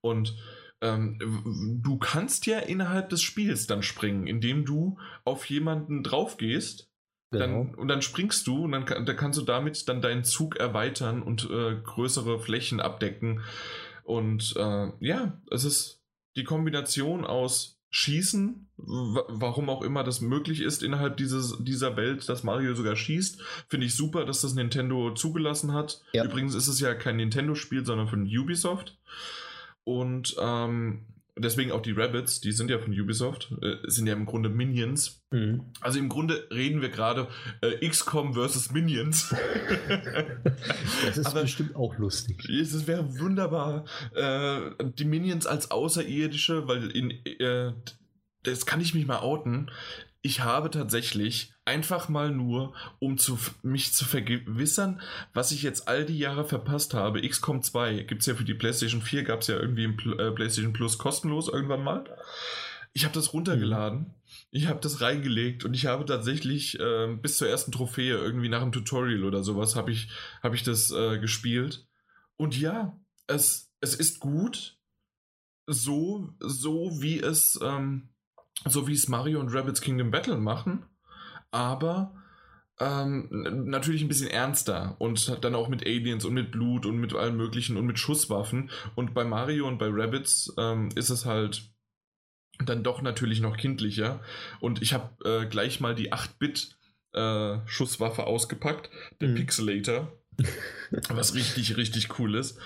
Und ähm, du kannst ja innerhalb des Spiels dann springen, indem du auf jemanden drauf gehst. Genau. Dann, und dann springst du und dann, dann, kannst du damit dann deinen Zug erweitern und äh, größere Flächen abdecken. Und äh, ja, es ist die Kombination aus Schießen, warum auch immer das möglich ist innerhalb dieses, dieser Welt, dass Mario sogar schießt, finde ich super, dass das Nintendo zugelassen hat. Ja. Übrigens ist es ja kein Nintendo-Spiel, sondern von Ubisoft. Und ähm, deswegen auch die Rabbits, die sind ja von Ubisoft, äh, sind ja im Grunde Minions. Mhm. Also im Grunde reden wir gerade äh, XCOM versus Minions. das ist Aber bestimmt auch lustig. Es wäre wunderbar, äh, die Minions als Außerirdische, weil in, äh, das kann ich mich mal outen ich habe tatsächlich einfach mal nur, um zu, mich zu vergewissern, was ich jetzt all die Jahre verpasst habe. XCOM 2 gibt es ja für die PlayStation 4, gab es ja irgendwie im äh, PlayStation Plus kostenlos irgendwann mal. Ich habe das runtergeladen, ich habe das reingelegt und ich habe tatsächlich äh, bis zur ersten Trophäe, irgendwie nach einem Tutorial oder sowas, habe ich, hab ich das äh, gespielt. Und ja, es, es ist gut, so, so wie es, ähm, so wie es Mario und Rabbits Kingdom Battle machen, aber ähm, natürlich ein bisschen ernster und dann auch mit Aliens und mit Blut und mit allem Möglichen und mit Schusswaffen. Und bei Mario und bei Rabbits ähm, ist es halt dann doch natürlich noch kindlicher. Und ich habe äh, gleich mal die 8-Bit äh, Schusswaffe ausgepackt, der mhm. Pixelator. was richtig, richtig cool ist.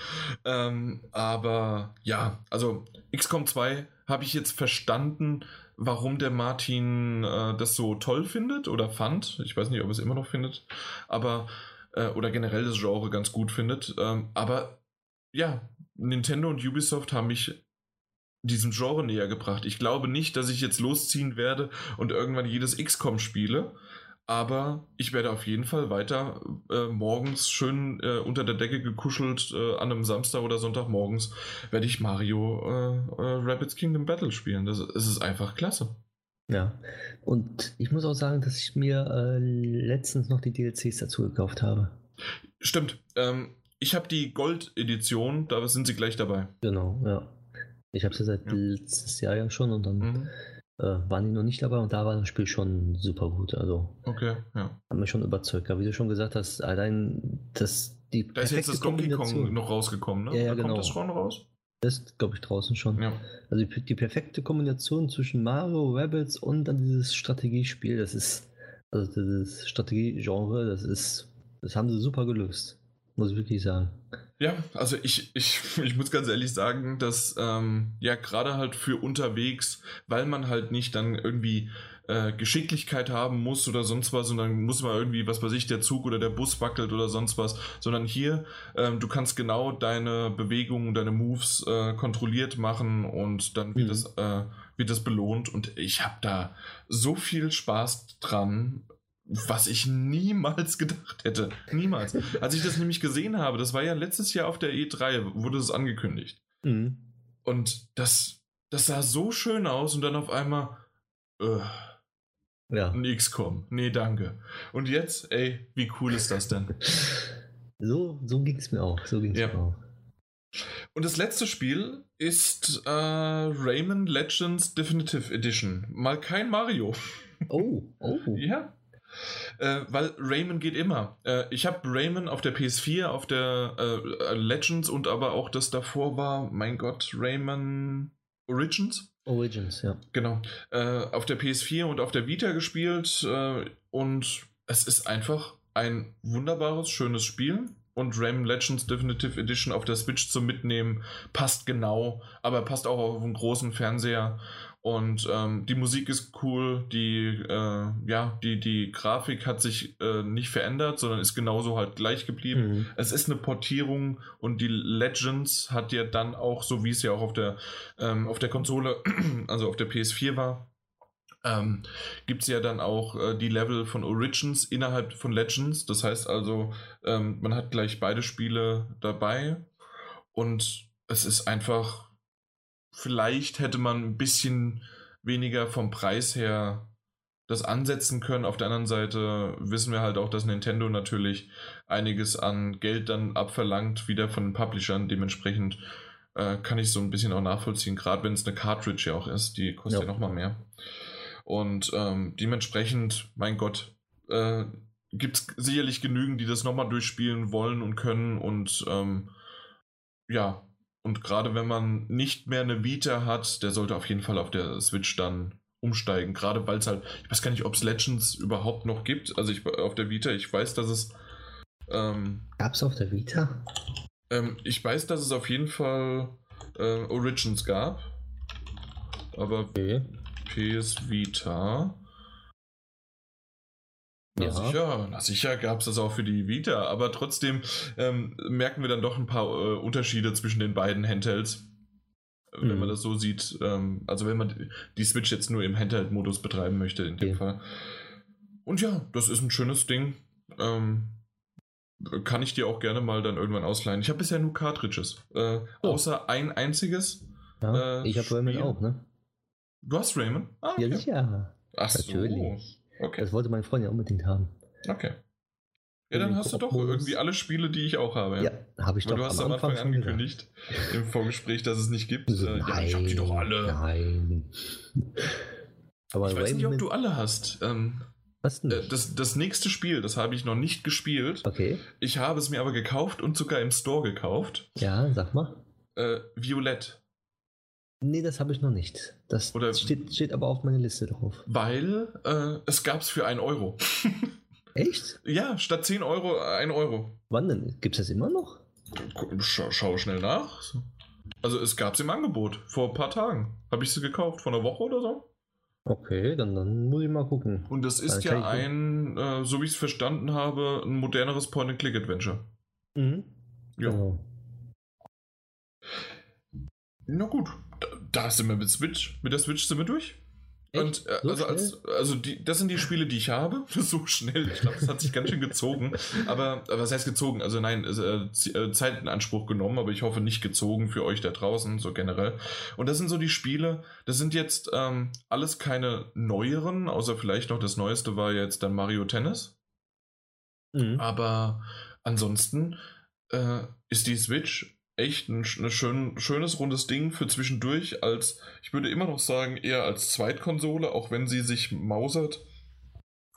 Ähm, aber ja, also XCOM 2 habe ich jetzt verstanden, warum der Martin äh, das so toll findet oder fand. Ich weiß nicht, ob er es immer noch findet, aber äh, oder generell das Genre ganz gut findet. Ähm, aber ja, Nintendo und Ubisoft haben mich diesem Genre näher gebracht. Ich glaube nicht, dass ich jetzt losziehen werde und irgendwann jedes XCOM spiele, aber ich werde auf jeden Fall weiter äh, morgens schön äh, unter der Decke gekuschelt äh, an einem Samstag oder Sonntag morgens werde ich Mario äh, äh, Rabbits Kingdom Battle spielen. Das, das ist einfach klasse. Ja, und ich muss auch sagen, dass ich mir äh, letztens noch die DLCs dazu gekauft habe. Stimmt. Ähm, ich habe die Gold-Edition, da sind sie gleich dabei. Genau, ja. Ich habe sie seit ja. letztes Jahr ja schon und dann mhm waren die noch nicht dabei und da war das Spiel schon super gut. Also okay, ja. Hat mich schon überzeugt. Aber wie du schon gesagt hast, allein das die Da ist jetzt das Donkey Kong noch rausgekommen, ne? Ja, ja da genau. Kommt das schon raus? Das ist, glaube ich, draußen schon. Ja. Also die, die, perfekte Kombination zwischen Mario, Rabbits und dann dieses Strategiespiel, das ist, also dieses Strategiegenre, das ist, das haben sie super gelöst. Muss ich wirklich sagen. Ja, also ich, ich, ich muss ganz ehrlich sagen, dass ähm, ja gerade halt für unterwegs, weil man halt nicht dann irgendwie äh, Geschicklichkeit haben muss oder sonst was dann muss man irgendwie, was weiß ich, der Zug oder der Bus wackelt oder sonst was, sondern hier, ähm, du kannst genau deine Bewegungen, deine Moves äh, kontrolliert machen und dann wird, mhm. das, äh, wird das belohnt und ich habe da so viel Spaß dran, was ich niemals gedacht hätte. Niemals. Als ich das nämlich gesehen habe, das war ja letztes Jahr auf der E3, wurde es angekündigt. Mhm. Und das, das sah so schön aus und dann auf einmal, äh, ja. ein XCOM. Nee, danke. Und jetzt, ey, wie cool ist das denn? So, so ging es mir auch. So ging's ja. mir auch. Und das letzte Spiel ist äh, Rayman Legends Definitive Edition. Mal kein Mario. Oh, oh. ja. Äh, weil Rayman geht immer. Äh, ich habe Rayman auf der PS4, auf der äh, Legends und aber auch das davor war, mein Gott, Rayman Origins. Origins, ja. Genau. Äh, auf der PS4 und auf der Vita gespielt äh, und es ist einfach ein wunderbares, schönes Spiel. Und Rayman Legends Definitive Edition auf der Switch zum Mitnehmen passt genau, aber passt auch auf einen großen Fernseher und ähm, die Musik ist cool, die, äh, ja, die, die Grafik hat sich äh, nicht verändert, sondern ist genauso halt gleich geblieben. Mhm. Es ist eine Portierung und die Legends hat ja dann auch, so wie es ja auch auf der, ähm, auf der Konsole, also auf der PS4 war, ähm, gibt es ja dann auch äh, die Level von Origins innerhalb von Legends. Das heißt also, ähm, man hat gleich beide Spiele dabei und es ist einfach vielleicht hätte man ein bisschen weniger vom Preis her das ansetzen können. Auf der anderen Seite wissen wir halt auch, dass Nintendo natürlich einiges an Geld dann abverlangt, wieder von den Publishern. Dementsprechend äh, kann ich so ein bisschen auch nachvollziehen, gerade wenn es eine Cartridge ja auch ist, die kostet ja, ja nochmal mehr. Und ähm, dementsprechend, mein Gott, äh, gibt es sicherlich genügend, die das nochmal durchspielen wollen und können und ähm, ja, und gerade wenn man nicht mehr eine Vita hat, der sollte auf jeden Fall auf der Switch dann umsteigen. Gerade weil es halt, ich weiß gar nicht, ob es Legends überhaupt noch gibt. Also ich auf der Vita, ich weiß, dass es. Ähm, Gab es auf der Vita? Ähm, ich weiß, dass es auf jeden Fall äh, Origins gab. Aber okay. PS Vita. Na ja. sicher, na sicher gab es das auch für die Vita, aber trotzdem ähm, merken wir dann doch ein paar äh, Unterschiede zwischen den beiden Handhelds. Mhm. Wenn man das so sieht, ähm, also wenn man die Switch jetzt nur im Handheld-Modus betreiben möchte, in dem okay. Fall. Und ja, das ist ein schönes Ding. Ähm, kann ich dir auch gerne mal dann irgendwann ausleihen. Ich habe bisher nur Cartridges. Äh, oh. Außer ein einziges. Ja, äh, ich habe Rayman auch, ne? Du hast Rayman? Ah, okay. Ja, sicher. Ach Natürlich. so. Okay. Das wollte mein Freund ja unbedingt haben. Okay. Ja, dann hast du doch irgendwie alle Spiele, die ich auch habe. Ja, ja habe ich Weil doch. du hast am Anfang, Anfang angekündigt im Vorgespräch, dass es nicht gibt. So, nein, ja, ich hab die doch alle. Nein. Aber ich weiß nicht, ob du alle hast. Ähm, Was denn? äh, das, das nächste Spiel, das habe ich noch nicht gespielt. Okay. Ich habe es mir aber gekauft und sogar im Store gekauft. Ja, sag mal. Äh, Violett. Nee, das habe ich noch nicht. Das Oder- steht, steht aber auf meiner Liste drauf. Weil äh, es gab es für 1 Euro. Echt? ja, statt 10 Euro 1 Euro. Wann denn? Gibt es das immer noch? Schau, schau schnell nach. Also es gab es im Angebot. Vor ein paar Tagen. Habe ich sie gekauft. Vor einer Woche oder so. Okay, dann, dann muss ich mal gucken. Und das ist Dann ja ein, äh, so wie ich es verstanden habe, ein moderneres Point-and-Click-Adventure. Mhm. Ja. Genau. Na gut, da, sind wir mit Switch. Mit der Switch sind wir durch. Echt? Und äh, So also, als, also die, das sind die Spiele, die ich habe. So schnell. Ich glaube, das hat sich ganz schön gezogen. Aber, aber was heißt gezogen? Also nein, äh, äh, Zeit in Anspruch genommen, aber ich hoffe nicht gezogen für euch da draußen, so generell. Und das sind so die Spiele, das sind jetzt ähm, alles keine neueren, außer vielleicht noch das Neueste war jetzt dann Mario Tennis. Mhm. Aber ansonsten äh, ist die Switch echt ein, ein schön, schönes rundes Ding für zwischendurch als, ich würde immer noch sagen, eher als Zweitkonsole, auch wenn sie sich mausert.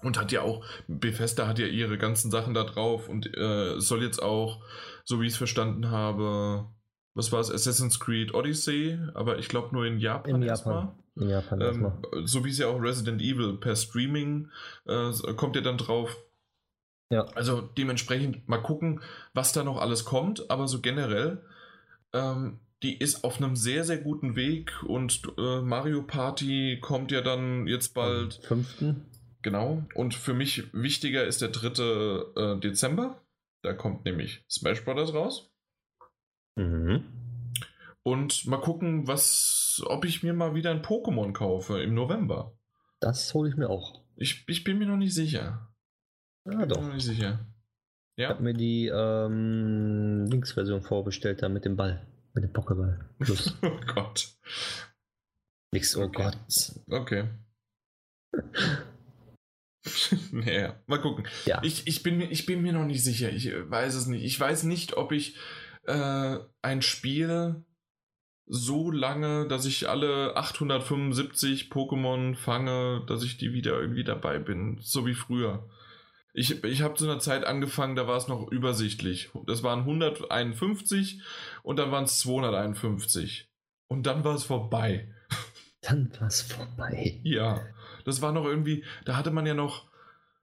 Und hat ja auch, Bethesda hat ja ihre ganzen Sachen da drauf und äh, soll jetzt auch, so wie ich es verstanden habe, was war es, Assassin's Creed Odyssey, aber ich glaube nur in Japan In erstmal. Japan. In Japan Ähm, erstmal. so wie es ja auch Resident Evil per Streaming äh, kommt ja dann drauf. Ja. Also dementsprechend mal gucken, was da noch alles kommt, aber so generell, ähm, die ist auf einem sehr, sehr guten Weg und äh, Mario Party kommt ja dann jetzt bald, Am Fünften. genau. Und für mich wichtiger ist der 3. Äh, Dezember. Da kommt nämlich Smash Bros. raus. Mhm. Und mal gucken, was, ob ich mir mal wieder ein Pokémon kaufe im November. Das hole ich mir auch. Ich, ich bin mir noch nicht sicher. Ah, Bin mir doch. noch nicht sicher. Ich Ja. habe mir die ähm, Links-Version vorbestellt, da mit dem Ball. Mit dem Pokéball. Plus. Oh Gott. Nix, oh Okay. Gott. Okay. naja, mal gucken. Ja. Ich, ich, bin, mir- ich bin mir noch nicht sicher. Ich äh, weiß es nicht. Ich weiß nicht, ob ich äh, ein Spiel so lange, dass ich alle 875 Pokémon fange, dass ich die wieder irgendwie dabei bin. So wie früher. Ich, ich habe zu einer Zeit angefangen, da war es noch übersichtlich. Das waren 151 und dann waren es 251. Und dann war es vorbei. Dann war's vorbei. Ja, das war noch irgendwie, da hatte man ja noch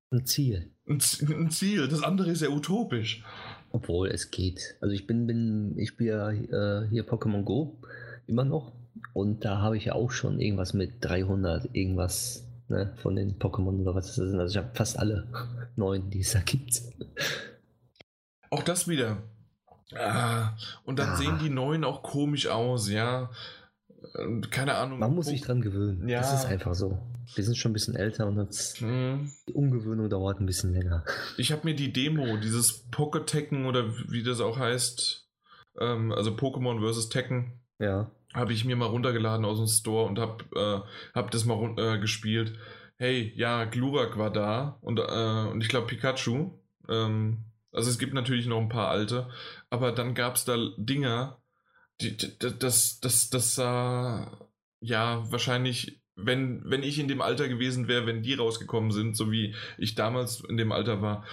Ein Ziel. ein, ein Ziel. Das andere ist ja utopisch. Obwohl es geht. Also ich bin, bin ich spiele ja äh, hier Pokémon Go immer noch. Und da habe ich ja auch schon irgendwas mit 300 irgendwas ne, von den Pokémon oder was das sind. Also ich habe fast alle neun, die es da gibt. Auch das wieder. Ah, und dann Ah. sehen die neuen auch komisch aus, ja. Keine Ahnung. Man muss sich dran gewöhnen. Ja. Das ist einfach so. Wir sind schon ein bisschen älter und das, Hm. die Umgewöhnung dauert ein bisschen länger. Ich habe mir die Demo, dieses Pocket Tekken oder wie das auch heißt, ähm, also Pokémon vs. Tekken, Ja. Habe ich mir mal runtergeladen aus dem Store und habe äh, hab das mal äh, gespielt. Hey, ja, Glurak war da und, äh, und ich glaube Pikachu. Ähm, also es gibt natürlich noch ein paar alte, aber dann gab es da Dinger, die, die, das, das, das sah ja wahrscheinlich, wenn, wenn ich in dem Alter gewesen wäre, wenn die rausgekommen sind, so wie ich damals in dem Alter war,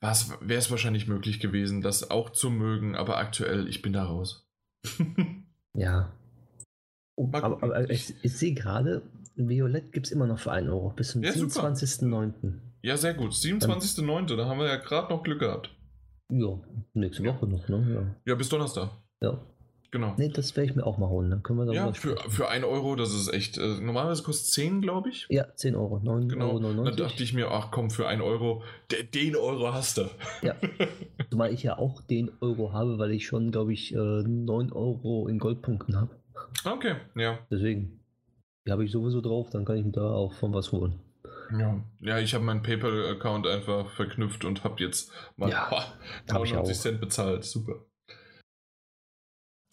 wäre es wahrscheinlich möglich gewesen, das auch zu mögen, aber aktuell, ich bin da raus. Ja. Oh, aber, aber ich, ich sehe gerade, Violett gibt es immer noch für 1 Euro. Bis zum Ja, super. 27.09. Ja, sehr gut. 27.09. Da haben wir ja gerade noch Glück gehabt. Ja, nächste Woche noch, ne? Ja, bis Donnerstag. Ja. ja. Genau. Nee, das werde ich mir auch mal holen. Dann können wir Ja, für, sprechen. für 1 Euro, das ist echt. Äh, normalerweise kostet 10, glaube ich. Ja, 10 Euro. 9,99 Genau. Euro. Dann dachte ich mir, ach komm, für 1 Euro, de- den Euro hast du. Ja. Zumal ich ja auch den Euro habe, weil ich schon, glaube ich, äh, 9 Euro in Goldpunkten habe. Okay, ja. Deswegen. Die habe ich sowieso drauf, dann kann ich mir da auch von was holen. Ja, ja ich habe meinen PayPal-Account einfach verknüpft und habe jetzt mal Ja, ich 99 auch. Cent bezahlt. Super.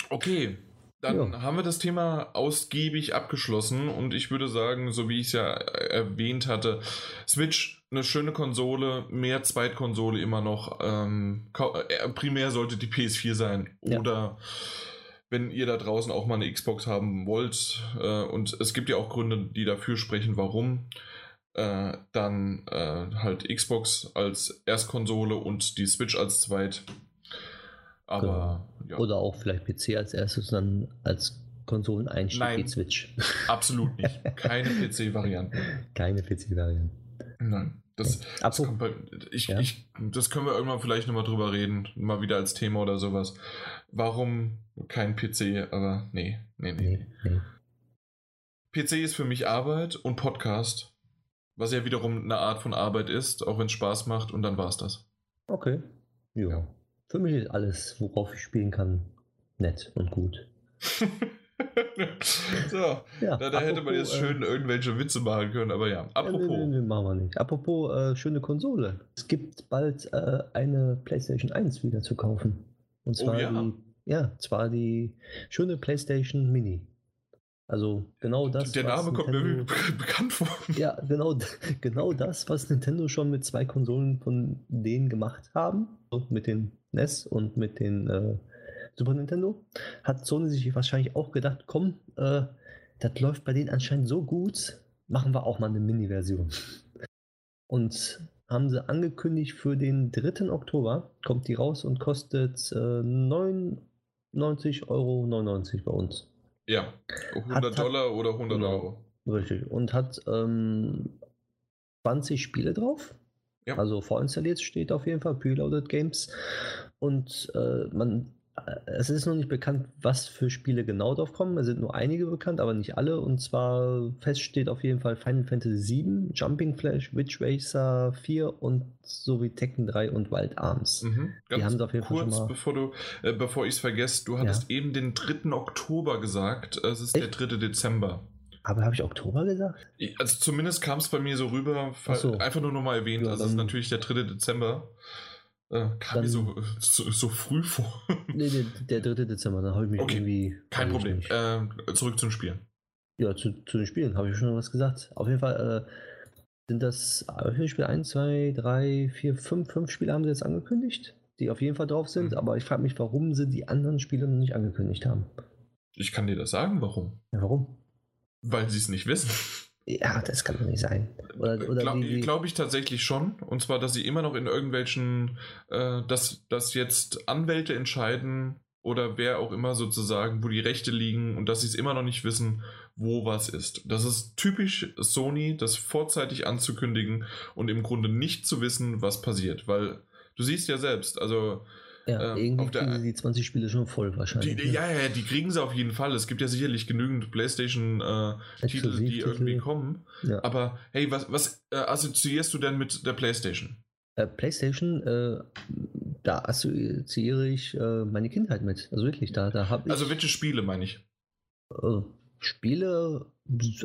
Okay, Dann ja. haben wir das Thema ausgiebig abgeschlossen und ich würde sagen, so wie ich es ja erwähnt hatte, Switch eine schöne Konsole, mehr Zweitkonsole immer noch. Ähm, äh, primär sollte die PS4 sein oder ja. Wenn ihr da draußen auch mal eine Xbox haben wollt äh, und es gibt ja auch Gründe, die dafür sprechen, warum. Äh, dann äh, halt Xbox als Erstkonsole und die Switch als Zweit. Aber, genau. ja. Oder auch vielleicht PC als erstes dann als Konsoleneinstieg Nein, die Switch. Absolut nicht. Keine PC-Variante. Keine PC-Variante. Nein. Das, das, bei, ich, ja. ich, das können wir irgendwann vielleicht nochmal drüber reden. Mal wieder als Thema oder sowas. Warum kein PC? Aber nee, nee, nee. nee, nee. PC ist für mich Arbeit und Podcast. Was ja wiederum eine Art von Arbeit ist, auch wenn es Spaß macht und dann war es das. Okay. Ja. Für mich ist alles, worauf ich spielen kann, nett und gut. so, ja, da, da hätte man jetzt schön äh, irgendwelche Witze machen können, aber ja, apropos. Nee, nee, nee, machen wir nicht. Apropos äh, schöne Konsole. Es gibt bald äh, eine PlayStation 1 wieder zu kaufen. Und zwar oh, ja. die, ja, zwar die schöne PlayStation Mini. Also genau das. Der Name kommt mir bekannt vor. Ja, genau, genau das, was Nintendo schon mit zwei Konsolen von denen gemacht haben. mit den NES und mit den äh, Super Nintendo, hat Sony sich wahrscheinlich auch gedacht, komm, äh, das läuft bei denen anscheinend so gut, machen wir auch mal eine Mini-Version. Und haben sie angekündigt für den 3. Oktober, kommt die raus und kostet äh, 99,99 Euro bei uns. Ja, 100 hat, Dollar oder 100 genau, Euro. Richtig. Und hat ähm, 20 Spiele drauf. Ja. Also vorinstalliert steht auf jeden Fall, Preloaded Games. Und äh, man, es ist noch nicht bekannt, was für Spiele genau drauf kommen. Es sind nur einige bekannt, aber nicht alle. Und zwar fest steht auf jeden Fall Final Fantasy VII, Jumping Flash, Witch Racer 4 und sowie Tekken 3 und Wild Arms. Mhm. Die haben auf jeden kurz, Fall schon mal. Bevor, du, äh, bevor ich es vergesse, du hattest ja. eben den 3. Oktober gesagt. Es ist Echt? der 3. Dezember. Aber habe ich Oktober gesagt? Also zumindest kam es bei mir so rüber, so. einfach nur nochmal erwähnt. Ja, also es ist natürlich der 3. Dezember. Äh, kam dann, mir so, so, so, früh vor. nee, nee, der 3. Dezember, dann habe ich mich okay, irgendwie. Kein Problem. Äh, zurück zum Spielen. Ja, zu, zu den Spielen habe ich schon was gesagt. Auf jeden Fall äh, sind das wie Spiele 1, 2, 3, 4, 5, 5 Spiele haben sie jetzt angekündigt, die auf jeden Fall drauf sind, mhm. aber ich frage mich, warum sie die anderen Spiele noch nicht angekündigt haben. Ich kann dir das sagen, warum. Ja, warum? Weil sie es nicht wissen. Ja, das kann doch nicht sein. Oder, oder Glaube glaub ich tatsächlich schon. Und zwar, dass sie immer noch in irgendwelchen, äh, dass, dass jetzt Anwälte entscheiden oder wer auch immer sozusagen, wo die Rechte liegen und dass sie es immer noch nicht wissen, wo was ist. Das ist typisch Sony, das vorzeitig anzukündigen und im Grunde nicht zu wissen, was passiert. Weil du siehst ja selbst, also ja, ähm, irgendwie kriegen sie die 20 Spiele schon voll wahrscheinlich. Die, ja, ja, die kriegen sie auf jeden Fall. Es gibt ja sicherlich genügend PlayStation-Titel, äh, die irgendwie kommen. Ja. Aber hey, was, was äh, assoziierst du denn mit der PlayStation? Äh, PlayStation, äh, da assoziiere ich äh, meine Kindheit mit. Also wirklich, da, da habe ich. Also welche Spiele meine ich? Äh, Spiele,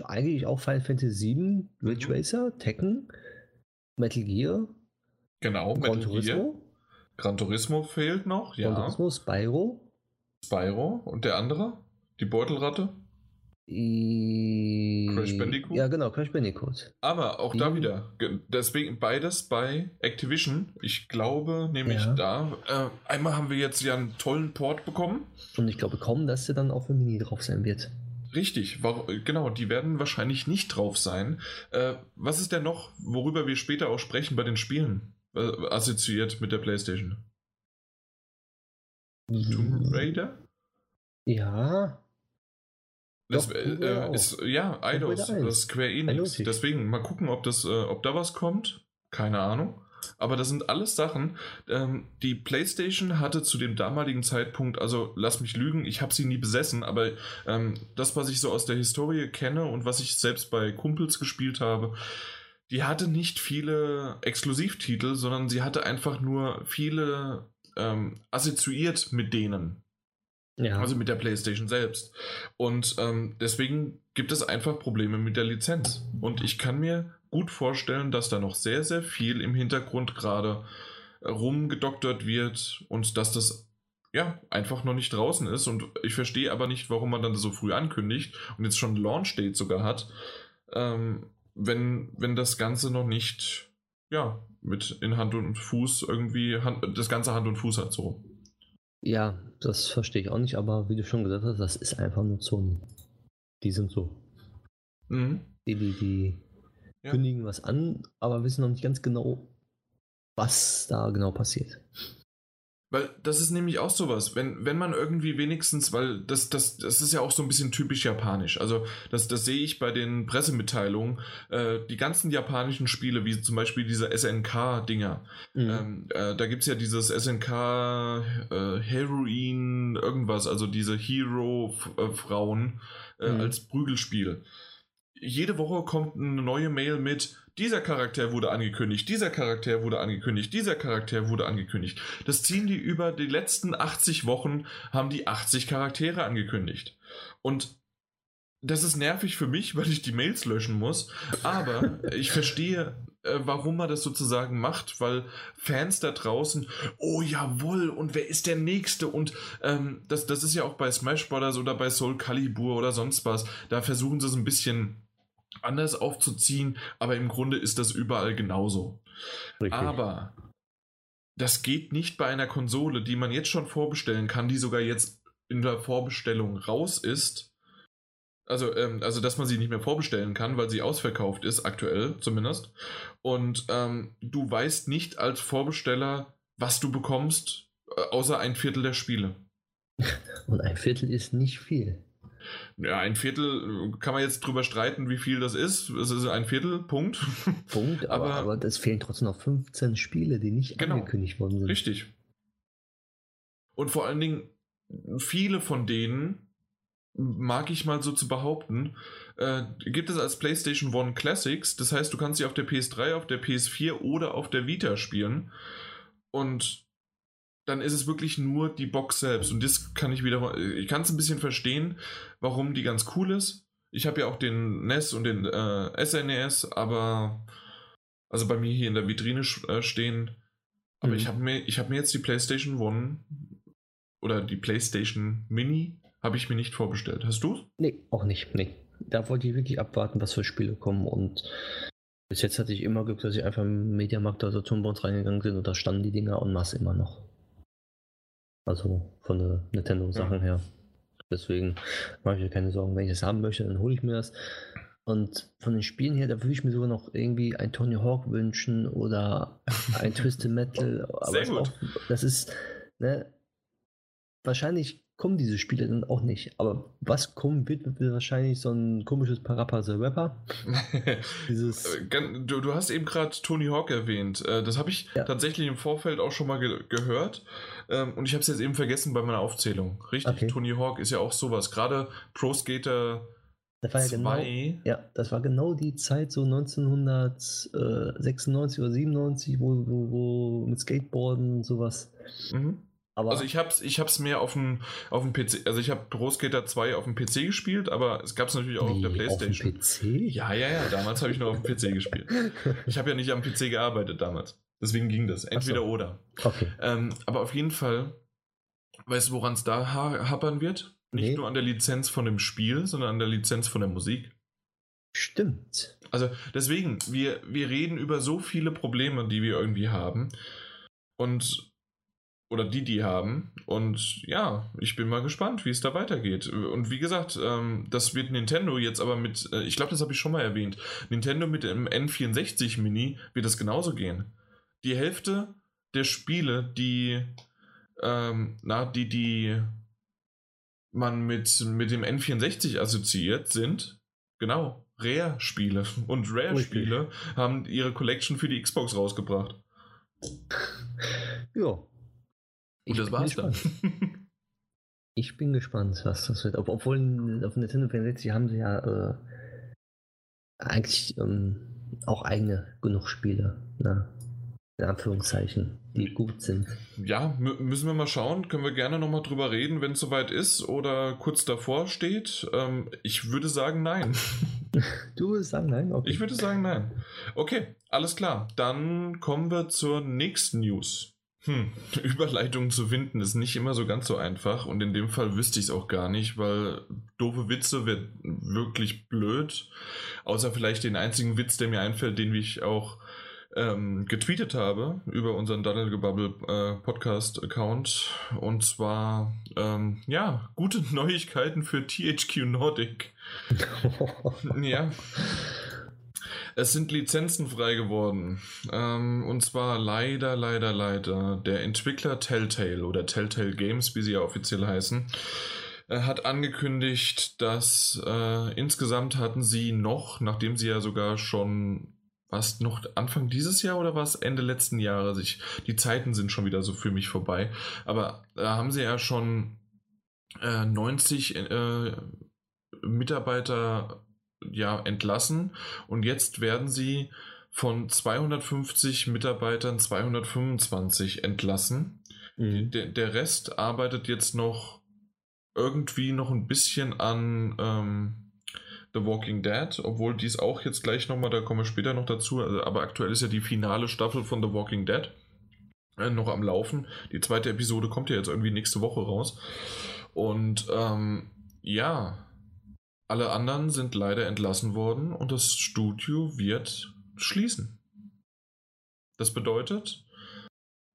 eigentlich auch Final Fantasy VII, Ridge mhm. Racer, Tekken, Metal Gear. Genau, Metal Gear. Gran Turismo fehlt noch, ja. Gran Turismo, Spyro. Spyro und der andere? Die Beutelratte? I... Crash Bandicoot? Ja, genau, Crash Bandicoot. Aber auch I... da wieder, deswegen beides bei Activision. Ich glaube nämlich ja. da, äh, einmal haben wir jetzt ja einen tollen Port bekommen. Und ich glaube kaum, dass der dann auch für Mini drauf sein wird. Richtig, genau, die werden wahrscheinlich nicht drauf sein. Äh, was ist denn noch, worüber wir später auch sprechen bei den Spielen? Äh, assoziiert mit der PlayStation? Tomb Raider? Ja. Das Doch, äh, ist ja Eidos, das Square Enix. Deswegen mal gucken, ob das, äh, ob da was kommt. Keine Ahnung. Aber das sind alles Sachen. Ähm, die PlayStation hatte zu dem damaligen Zeitpunkt, also lass mich lügen, ich habe sie nie besessen, aber ähm, das, was ich so aus der Historie kenne und was ich selbst bei Kumpels gespielt habe, die hatte nicht viele Exklusivtitel, sondern sie hatte einfach nur viele ähm, assoziiert mit denen. Ja. Also mit der PlayStation selbst. Und ähm, deswegen gibt es einfach Probleme mit der Lizenz. Und ich kann mir gut vorstellen, dass da noch sehr, sehr viel im Hintergrund gerade rumgedoktert wird und dass das ja, einfach noch nicht draußen ist. Und ich verstehe aber nicht, warum man dann so früh ankündigt und jetzt schon Launch-Date sogar hat, ähm, wenn, wenn das Ganze noch nicht, ja, mit in Hand und Fuß irgendwie, Hand, das ganze Hand und Fuß hat so. Ja, das verstehe ich auch nicht, aber wie du schon gesagt hast, das ist einfach nur Sony. Die sind so. Mhm. Die, die, die ja. kündigen was an, aber wissen noch nicht ganz genau, was da genau passiert. Weil das ist nämlich auch sowas, wenn, wenn man irgendwie wenigstens, weil das, das, das ist ja auch so ein bisschen typisch japanisch. Also das, das sehe ich bei den Pressemitteilungen. Äh, die ganzen japanischen Spiele, wie zum Beispiel diese SNK-Dinger. Mhm. Ähm, äh, da gibt es ja dieses SNK äh, Heroin irgendwas, also diese Hero-Frauen äh, mhm. als Prügelspiel. Jede Woche kommt eine neue Mail mit dieser Charakter wurde angekündigt, dieser Charakter wurde angekündigt, dieser Charakter wurde angekündigt. Das ziehen die über die letzten 80 Wochen, haben die 80 Charaktere angekündigt. Und das ist nervig für mich, weil ich die Mails löschen muss. Aber ich verstehe, äh, warum man das sozusagen macht, weil Fans da draußen, oh jawohl, und wer ist der Nächste? Und ähm, das, das ist ja auch bei Smash Brothers oder bei Soul Calibur oder sonst was. Da versuchen sie es ein bisschen anders aufzuziehen, aber im Grunde ist das überall genauso. Richtig. Aber das geht nicht bei einer Konsole, die man jetzt schon vorbestellen kann, die sogar jetzt in der Vorbestellung raus ist. Also, ähm, also dass man sie nicht mehr vorbestellen kann, weil sie ausverkauft ist, aktuell zumindest. Und ähm, du weißt nicht als Vorbesteller, was du bekommst, äh, außer ein Viertel der Spiele. Und ein Viertel ist nicht viel. Ja, ein Viertel kann man jetzt drüber streiten, wie viel das ist. Es ist ein Viertel, Punkt. Punkt, aber, aber, aber es fehlen trotzdem noch 15 Spiele, die nicht genau, angekündigt worden sind. Richtig. Und vor allen Dingen, viele von denen, mag ich mal so zu behaupten, äh, gibt es als PlayStation One Classics. Das heißt, du kannst sie auf der PS3, auf der PS4 oder auf der Vita spielen. Und dann ist es wirklich nur die Box selbst. Und das kann ich wieder, ich kann es ein bisschen verstehen, warum die ganz cool ist. Ich habe ja auch den NES und den äh, SNES, aber also bei mir hier in der Vitrine äh, stehen. Aber mhm. ich habe mir, ich habe mir jetzt die PlayStation One oder die PlayStation Mini habe ich mir nicht vorbestellt. Hast du? Nee, auch nicht. Nee. Da wollte ich wirklich abwarten, was für Spiele kommen und bis jetzt hatte ich immer Glück, dass ich einfach im Mediamarkt oder so zum bei uns reingegangen bin und da standen die Dinger und masse immer noch. Also von der Nintendo-Sachen ja. her. Deswegen mache ich mir keine Sorgen. Wenn ich das haben möchte, dann hole ich mir das. Und von den Spielen her, da würde ich mir sogar noch irgendwie ein Tony Hawk wünschen oder ein Twisted Metal. Aber Sehr gut. Auch, das ist, ne, wahrscheinlich kommen diese Spiele dann auch nicht. Aber was kommen wird, wird wahrscheinlich so ein komisches Parappa the Rapper. Dieses äh, du, du hast eben gerade Tony Hawk erwähnt. Äh, das habe ich ja. tatsächlich im Vorfeld auch schon mal ge gehört. Ähm, und ich habe es jetzt eben vergessen bei meiner Aufzählung. Richtig, okay. Tony Hawk ist ja auch sowas. Gerade Pro Skater das war ja genau, ja, das war genau die Zeit, so 1996 oder 97, wo, wo, wo mit Skateboarden und sowas. Mhm. Aber also ich hab's, ich hab's mehr auf dem, auf dem PC, also ich habe Pro Skater 2 auf dem PC gespielt, aber es gab's natürlich auch nee, auf der Playstation. Auf dem PC? Ja, ja, ja, damals habe ich nur auf dem PC gespielt. Ich habe ja nicht am PC gearbeitet damals. Deswegen ging das. Entweder so. oder. Okay. Ähm, aber auf jeden Fall, weißt du, woran es da ha hapern wird? Nicht nee. nur an der Lizenz von dem Spiel, sondern an der Lizenz von der Musik. Stimmt. Also deswegen, wir, wir reden über so viele Probleme, die wir irgendwie haben. Und oder die, die haben. Und ja, ich bin mal gespannt, wie es da weitergeht. Und wie gesagt, ähm, das wird Nintendo jetzt aber mit, äh, ich glaube, das habe ich schon mal erwähnt, Nintendo mit dem N64 Mini wird das genauso gehen. Die Hälfte der Spiele, die, ähm, na, die, die man mit, mit dem N64 assoziiert, sind genau Rare-Spiele. Und Rare-Spiele haben ihre Collection für die Xbox rausgebracht. Ja, und das war's dann. ich bin gespannt, was das wird. Ob, obwohl auf Nintendo 64 haben sie ja äh, eigentlich ähm, auch eigene genug Spiele. Ne? In Anführungszeichen, die gut sind. Ja, müssen wir mal schauen. Können wir gerne nochmal drüber reden, wenn es soweit ist oder kurz davor steht. Ähm, ich würde sagen, nein. Du würdest sagen, nein? Okay. Ich würde sagen, nein. Okay, alles klar. Dann kommen wir zur nächsten News. Hm, Überleitung zu finden ist nicht immer so ganz so einfach und in dem Fall wüsste ich es auch gar nicht, weil doofe Witze wird wirklich blöd. Außer vielleicht den einzigen Witz, der mir einfällt, den ich auch ähm, getweetet habe über unseren Daddlegebubble äh, Podcast Account. Und zwar, ähm, ja, gute Neuigkeiten für THQ Nordic. ja. Es sind Lizenzen frei geworden. Ähm, und zwar leider, leider, leider. Der Entwickler Telltale oder Telltale Games, wie sie ja offiziell heißen, äh, hat angekündigt, dass äh, insgesamt hatten sie noch, nachdem sie ja sogar schon was noch Anfang dieses Jahr oder was Ende letzten Jahres? Ich, die Zeiten sind schon wieder so für mich vorbei. Aber da haben sie ja schon äh, 90 äh, Mitarbeiter ja, entlassen und jetzt werden sie von 250 Mitarbeitern 225 entlassen. Mhm. Der, der Rest arbeitet jetzt noch irgendwie noch ein bisschen an ähm, The Walking Dead, obwohl dies auch jetzt gleich nochmal, da kommen wir später noch dazu, also, aber aktuell ist ja die finale Staffel von The Walking Dead äh, noch am Laufen. Die zweite Episode kommt ja jetzt irgendwie nächste Woche raus. Und ähm, ja, alle anderen sind leider entlassen worden und das Studio wird schließen. Das bedeutet,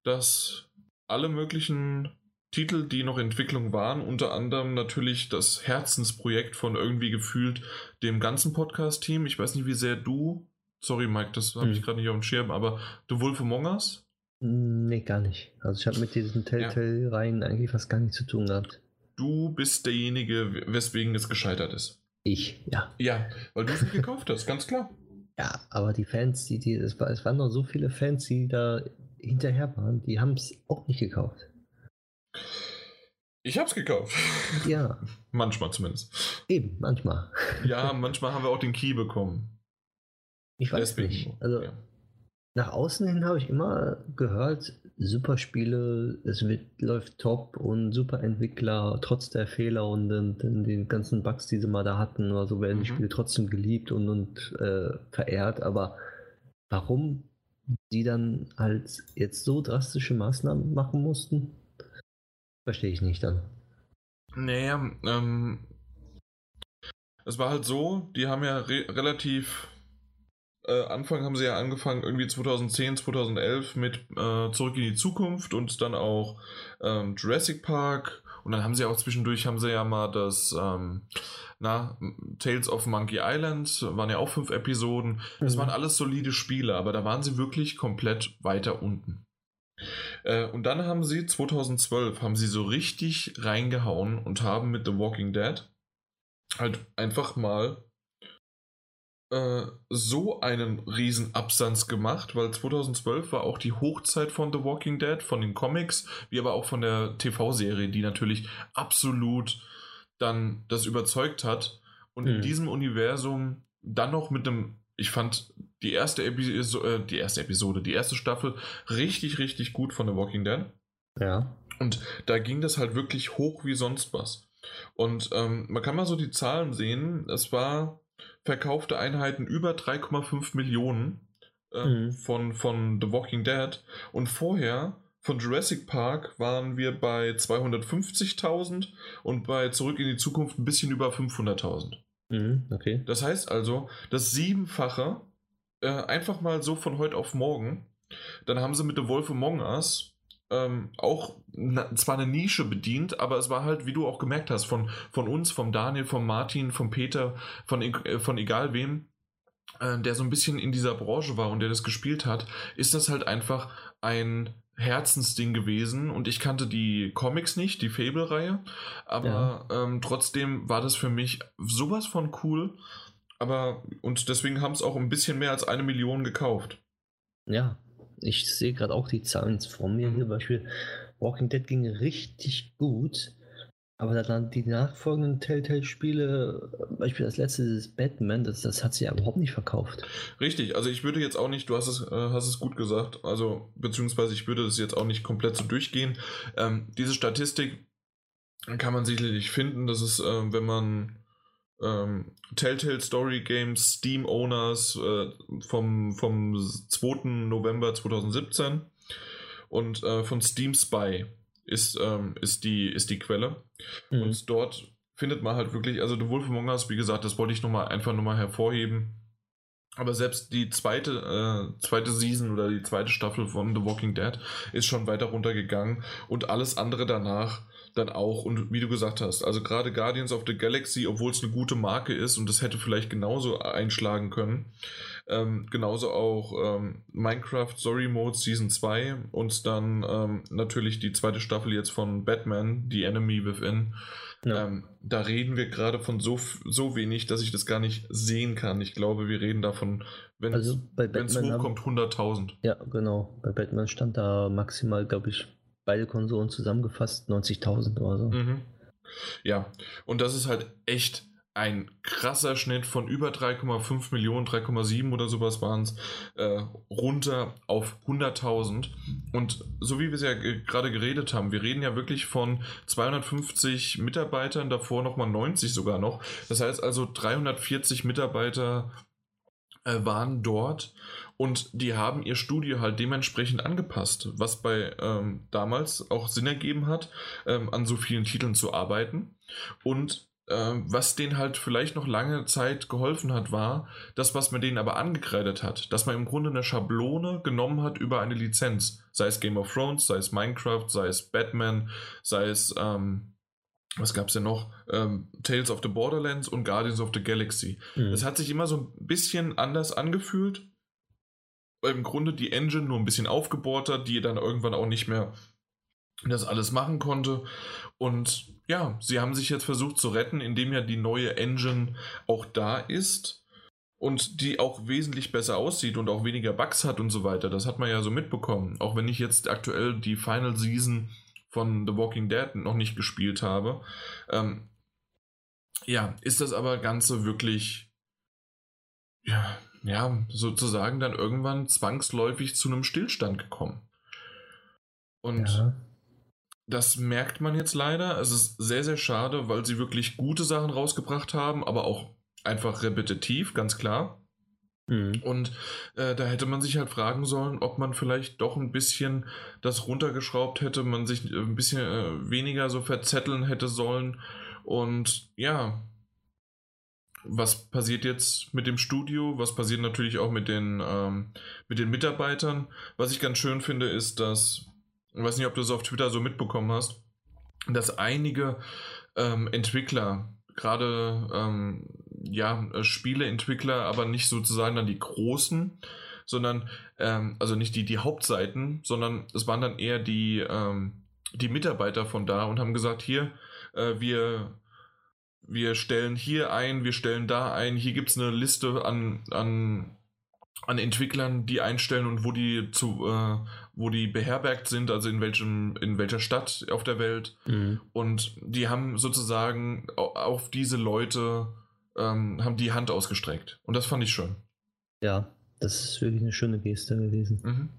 dass alle möglichen Titel, die noch in Entwicklung waren, unter anderem natürlich das Herzensprojekt von irgendwie gefühlt dem ganzen Podcast-Team. Ich weiß nicht, wie sehr du, sorry Mike, das habe hm. ich gerade nicht auf dem Schirm, aber The Wolf Among Us? Nee, gar nicht. Also ich habe mit diesen Telltale-Reihen ja. eigentlich fast gar nichts zu tun gehabt. Du bist derjenige, weswegen es gescheitert ist. Ich, ja. Ja, weil du es gekauft hast, ganz klar. Ja, aber die Fans, die, die, es, war, es waren noch so viele Fans, die da hinterher waren, die haben es auch nicht gekauft. Ich hab's gekauft. Ja. manchmal zumindest. Eben, manchmal. ja, manchmal haben wir auch den Key bekommen. Ich weiß Deswegen, nicht. Also, ja. nach außen hin habe ich immer gehört, super Spiele, es wird, läuft top und super Entwickler, trotz der Fehler und den, den, den ganzen Bugs, die sie mal da hatten, also werden mhm. die Spiele trotzdem geliebt und, und äh, verehrt, aber warum die dann halt jetzt so drastische Maßnahmen machen mussten, verstehe ich nicht dann. Naja, ähm, es war halt so, die haben ja re relativ äh, Anfang haben sie ja angefangen, irgendwie 2010, 2011 mit äh, Zurück in die Zukunft und dann auch ähm, Jurassic Park. Und dann haben sie auch zwischendurch, haben sie ja mal das, ähm, na, Tales of Monkey Island, waren ja auch fünf Episoden. Das mhm. waren alles solide Spiele, aber da waren sie wirklich komplett weiter unten. Äh, und dann haben sie 2012 haben sie so richtig reingehauen und haben mit The Walking Dead halt einfach mal äh, so einen riesen Absatz gemacht, weil 2012 war auch die Hochzeit von The Walking Dead, von den Comics, wie aber auch von der TV-Serie, die natürlich absolut dann das überzeugt hat. Und mhm. in diesem Universum dann noch mit einem, ich fand die erste, Episode, äh, die erste Episode, die erste Staffel richtig, richtig gut von The Walking Dead. Ja. Und da ging das halt wirklich hoch wie sonst was. Und ähm, man kann mal so die Zahlen sehen. Es war verkaufte Einheiten über 3,5 Millionen äh, mhm. von, von The Walking Dead. Und vorher von Jurassic Park waren wir bei 250.000 und bei Zurück in die Zukunft ein bisschen über 500.000. Mhm, okay. Das heißt also, das Siebenfache äh, einfach mal so von heute auf morgen. Dann haben sie mit The Wolf Among Us ähm, auch na, zwar eine Nische bedient, aber es war halt, wie du auch gemerkt hast, von, von uns, vom Daniel, vom Martin, vom Peter, von, äh, von egal wem, äh, der so ein bisschen in dieser Branche war und der das gespielt hat, ist das halt einfach ein Herzensding gewesen und ich kannte die Comics nicht, die Fable-Reihe, aber ja. ähm, trotzdem war das für mich sowas von cool. Aber und deswegen haben es auch ein bisschen mehr als eine Million gekauft. Ja, ich sehe gerade auch die Zahlen vor mir. Hier Beispiel Walking Dead ging richtig gut. Aber dann die nachfolgenden Telltale-Spiele, Beispiel das letzte ist Batman, das, das hat sich ja überhaupt nicht verkauft. Richtig, also ich würde jetzt auch nicht, du hast es, äh, hast es gut gesagt, also beziehungsweise ich würde das jetzt auch nicht komplett so durchgehen. Ähm, diese Statistik kann man sicherlich finden, dass es, äh, wenn man ähm, Telltale Story Games Steam Owners äh, vom, vom 2. November 2017. und äh, von Steam Spy ist, ähm, ist, die, ist die Quelle. Mhm. Und dort findet man halt wirklich, also The Wolf Among Us, wie gesagt, das wollte ich noch mal, einfach nochmal hervorheben. Aber selbst die zweite, äh, zweite Season oder die zweite Staffel von The Walking Dead ist schon weiter runtergegangen und alles andere danach dann auch. Und wie du gesagt hast, also gerade Guardians of the Galaxy, obwohl es eine gute Marke ist und das hätte vielleicht genauso einschlagen können, ähm, genauso auch ähm, Minecraft Story Mode Season 2 und dann ähm, natürlich die zweite Staffel jetzt von Batman, The Enemy Within. Ja. Ähm, da reden wir gerade von so, so wenig, dass ich das gar nicht sehen kann. Ich glaube, wir reden davon, wenn also es hochkommt, 100.000. Ja, genau. Bei Batman stand da maximal, glaube ich, beide Konsolen zusammengefasst 90.000 oder so. Mhm. Ja, und das ist halt echt ein krasser Schnitt von über 3,5 Millionen, 3,7 oder sowas waren es, äh, runter auf 100.000. Und so wie wir es ja gerade geredet haben, wir reden ja wirklich von 250 Mitarbeitern, davor nochmal 90 sogar noch. Das heißt also 340 Mitarbeiter äh, waren dort und die haben ihr Studio halt dementsprechend angepasst, was bei ähm, damals auch Sinn ergeben hat, ähm, an so vielen Titeln zu arbeiten. Und ähm, was denen halt vielleicht noch lange Zeit geholfen hat, war das, was man denen aber angekreidet hat, dass man im Grunde eine Schablone genommen hat über eine Lizenz, sei es Game of Thrones, sei es Minecraft, sei es Batman, sei es ähm, was gab es denn noch? Ähm, Tales of the Borderlands und Guardians of the Galaxy. Mhm. Das hat sich immer so ein bisschen anders angefühlt. Weil im Grunde die Engine nur ein bisschen aufgebohrt hat, die dann irgendwann auch nicht mehr das alles machen konnte. Und ja, sie haben sich jetzt versucht zu retten, indem ja die neue Engine auch da ist und die auch wesentlich besser aussieht und auch weniger Bugs hat und so weiter. Das hat man ja so mitbekommen. Auch wenn ich jetzt aktuell die Final Season von The Walking Dead noch nicht gespielt habe. Ähm, ja, ist das aber Ganze wirklich, ja, ja, sozusagen dann irgendwann zwangsläufig zu einem Stillstand gekommen. Und ja. das merkt man jetzt leider. Es ist sehr, sehr schade, weil sie wirklich gute Sachen rausgebracht haben, aber auch einfach repetitiv, ganz klar. Mhm. Und äh, da hätte man sich halt fragen sollen, ob man vielleicht doch ein bisschen das runtergeschraubt hätte, man sich ein bisschen äh, weniger so verzetteln hätte sollen. Und ja, was passiert jetzt mit dem Studio? Was passiert natürlich auch mit den, ähm, mit den Mitarbeitern? Was ich ganz schön finde, ist, dass, ich weiß nicht, ob du es auf Twitter so mitbekommen hast, dass einige ähm, Entwickler, gerade ähm, ja, äh, Spieleentwickler, aber nicht sozusagen dann die großen, sondern, ähm, also nicht die, die Hauptseiten, sondern es waren dann eher die, ähm, die Mitarbeiter von da und haben gesagt, hier, äh, wir, wir stellen hier ein, wir stellen da ein, hier gibt es eine Liste an, an, an Entwicklern, die einstellen und wo die zu, äh, wo die beherbergt sind, also in welchem, in welcher Stadt auf der Welt. Mhm. Und die haben sozusagen auf diese Leute ähm, haben die Hand ausgestreckt. Und das fand ich schön. Ja, das ist wirklich eine schöne Geste gewesen. Mhm.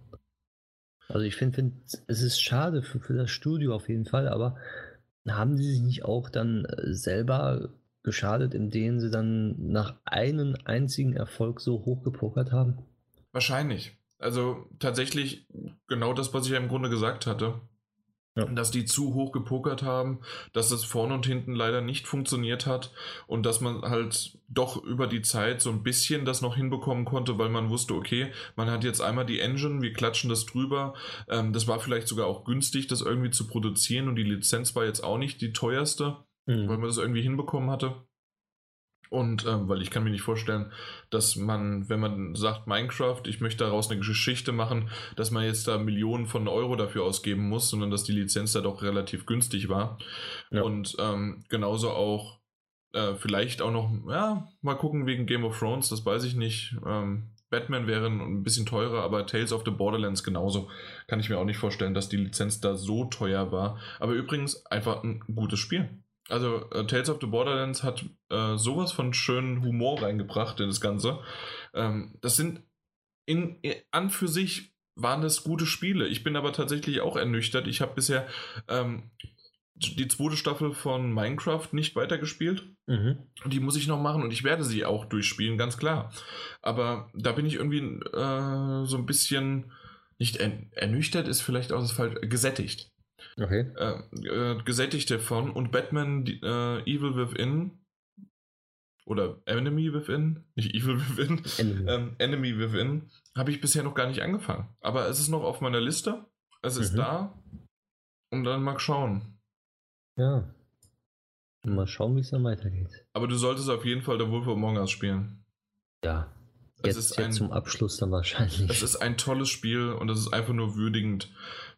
Also ich finde, find, es ist schade für, für das Studio auf jeden Fall, aber haben sie sich nicht auch dann äh, selber geschadet, indem sie dann nach einem einzigen Erfolg so hochgepokert haben? Wahrscheinlich. Also tatsächlich genau das, was ich ja im Grunde gesagt hatte. Ja. Dass die zu hoch gepokert haben, dass das vorne und hinten leider nicht funktioniert hat und dass man halt doch über die Zeit so ein bisschen das noch hinbekommen konnte, weil man wusste, okay, man hat jetzt einmal die Engine, wir klatschen das drüber. Ähm, das war vielleicht sogar auch günstig, das irgendwie zu produzieren und die Lizenz war jetzt auch nicht die teuerste, mhm. weil man das irgendwie hinbekommen hatte. Und ähm, weil ich kann mir nicht vorstellen, dass man, wenn man sagt Minecraft, ich möchte daraus eine Geschichte machen, dass man jetzt da Millionen von Euro dafür ausgeben muss, sondern dass die Lizenz da doch relativ günstig war. Ja. Und ähm, genauso auch äh, vielleicht auch noch, ja, mal gucken wegen Game of Thrones, das weiß ich nicht. Ähm, Batman wäre ein bisschen teurer, aber Tales of the Borderlands genauso. Kann ich mir auch nicht vorstellen, dass die Lizenz da so teuer war. Aber übrigens einfach ein gutes Spiel. Also äh, Tales of the Borderlands hat äh, sowas von schönen Humor reingebracht in das Ganze. Ähm, das sind in, in, an für sich waren das gute Spiele. Ich bin aber tatsächlich auch ernüchtert. Ich habe bisher ähm, die zweite Staffel von Minecraft nicht weitergespielt. Mhm. Die muss ich noch machen und ich werde sie auch durchspielen, ganz klar. Aber da bin ich irgendwie äh, so ein bisschen nicht ernüchtert ist vielleicht auch das falsch, gesättigt. Okay. Äh, äh, gesättigt davon und Batman äh, Evil Within oder Enemy Within, nicht Evil Within, Enemy, ähm, Enemy Within, habe ich bisher noch gar nicht angefangen. Aber es ist noch auf meiner Liste. Es ist Mhm. da. Und dann mal schauen. Ja. Mal schauen, wie es dann weitergeht. Aber du solltest auf jeden Fall der Wolf of Among Us spielen. Ja. Es Jetzt, ist jetzt ein- zum Abschluss dann wahrscheinlich. Es ist ein tolles Spiel und es ist einfach nur würdigend